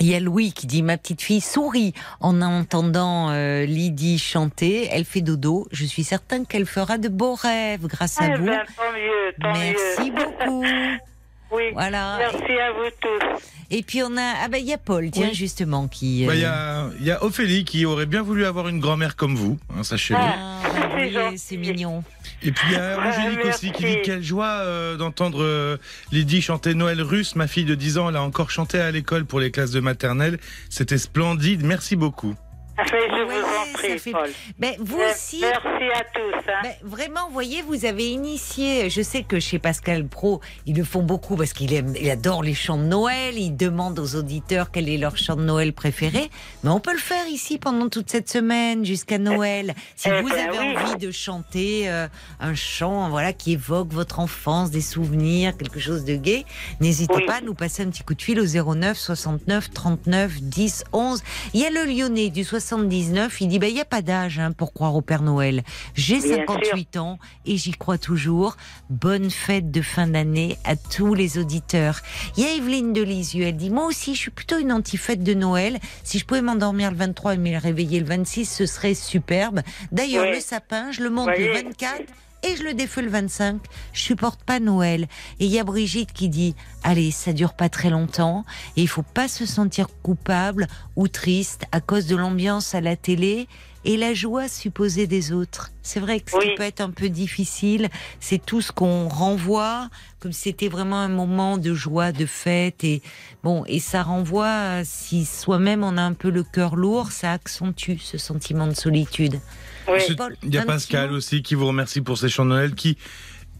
Il y a Louis qui dit ma petite fille sourit en entendant euh, Lydie chanter. Elle fait dodo. Je suis certain qu'elle fera de beaux rêves grâce à Eh vous. ben, tant mieux, tant Merci mieux. beaucoup. *laughs* Oui, Voilà. merci à vous tous. Et puis on a ah ben il y a Paul tiens Oui. justement qui. Bah, Il euh, y, a, il y a Ophélie qui aurait bien voulu avoir une grand-mère comme vous, hein, sachez-le. ah, bah, C'est oui, c'est mignon. Et puis il y a Ah, Angélique aussi qui dit quelle joie euh, d'entendre euh, Lydie chanter Noël russe. Ma fille de 10 ans, elle a encore chanté à l'école pour les classes de maternelle. C'était splendide. Merci beaucoup. Enfin, je Ouais, vous en prie, fait- Paul. Ben vous Euh, aussi. Merci à tous. hein. Ben, vraiment, vous voyez, vous avez initié. Je sais que chez Pascal Pro, ils le font beaucoup parce qu'il aime, il adore les chants de Noël. Il demande aux auditeurs quel est leur chant de Noël préféré. Mais on peut le faire ici pendant toute cette semaine jusqu'à Noël. Si Eh vous ben avez oui. envie de chanter euh, un chant, voilà, qui évoque votre enfance, des souvenirs, quelque chose de gai, n'hésitez Oui. pas à nous passer un petit coup de fil au 09 69 39 10 11. Il y a le Lyonnais du 60 79. Il dit, bah, il n'y a pas d'âge hein, pour croire au Père Noël. J'ai Bien 58 ans et j'y crois toujours. Bonne fête de fin d'année à tous les auditeurs. Il y a Evelyne de Lisieux. Elle dit, moi aussi, je suis plutôt une anti-fête de Noël. Si je pouvais m'endormir le 23 et me réveiller le 26, ce serait superbe. D'ailleurs, Oui. le sapin, je le monte le 24 et je le défeu le 25. Je supporte pas Noël. Et il y a Brigitte qui dit allez, ça dure pas très longtemps et il faut pas se sentir coupable ou triste à cause de l'ambiance à la télé et la joie supposée des autres. C'est vrai que ce qui Oui. peut être un peu difficile, c'est tout ce qu'on renvoie comme si c'était vraiment un moment de joie, de fête et bon et ça renvoie si soi-même on a un peu le cœur lourd, ça accentue ce sentiment de solitude. Oui. Il y a Pascal aussi qui vous remercie pour ces chants de Noël qui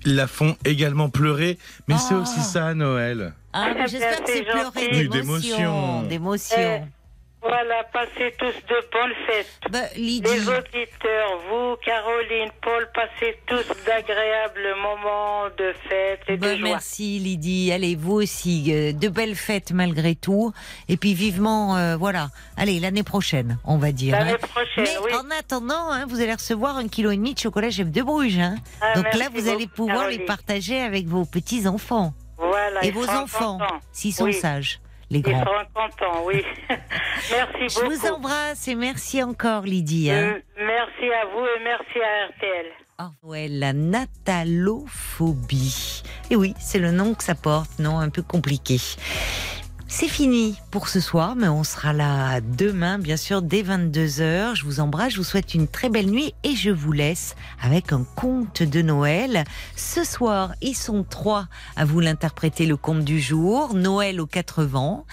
la font également pleurer. Mais c'est Oh. aussi ça, Noël. Ah, Eh j'espère que c'est pleurer d'émotion. d'émotion. Voilà, passez tous de bonnes fêtes. Bah, Lydie, Les auditeurs, vous, Caroline, Paul, passez tous d'agréables moments de fête et bah, de joie. merci Lydie. Allez, vous aussi, euh, de belles fêtes malgré tout. Et puis vivement, euh, voilà. Allez, l'année prochaine, on va dire. L'année hein. prochaine, Mais oui. en attendant, hein, vous allez recevoir un kilo et demi de chocolat chef de Bruges. hein. Ah, Donc là, vous allez pouvoir les partager avec vos petits enfants Voilà, et vos enfants, s'ils sont Oui. sages, les Ils grands. seront contents, oui. *laughs* merci Je beaucoup. vous embrasse et merci encore, Lydie. hein. Euh, Merci à vous et merci à RTL. Oh, ouais, la natalophobie. Et oui, c'est le nom que ça porte, non? Un peu compliqué. C'est fini pour ce soir, mais on sera là demain, bien sûr, dès 22h. Je vous embrasse, je vous souhaite une très belle nuit et je vous laisse avec un conte de Noël. Ce soir, ils sont trois à vous l'interpréter le conte du jour, Noël aux quatre vents,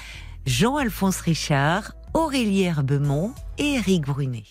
Jean-Alphonse Richard, Aurélie Herbemont et Éric Brunet.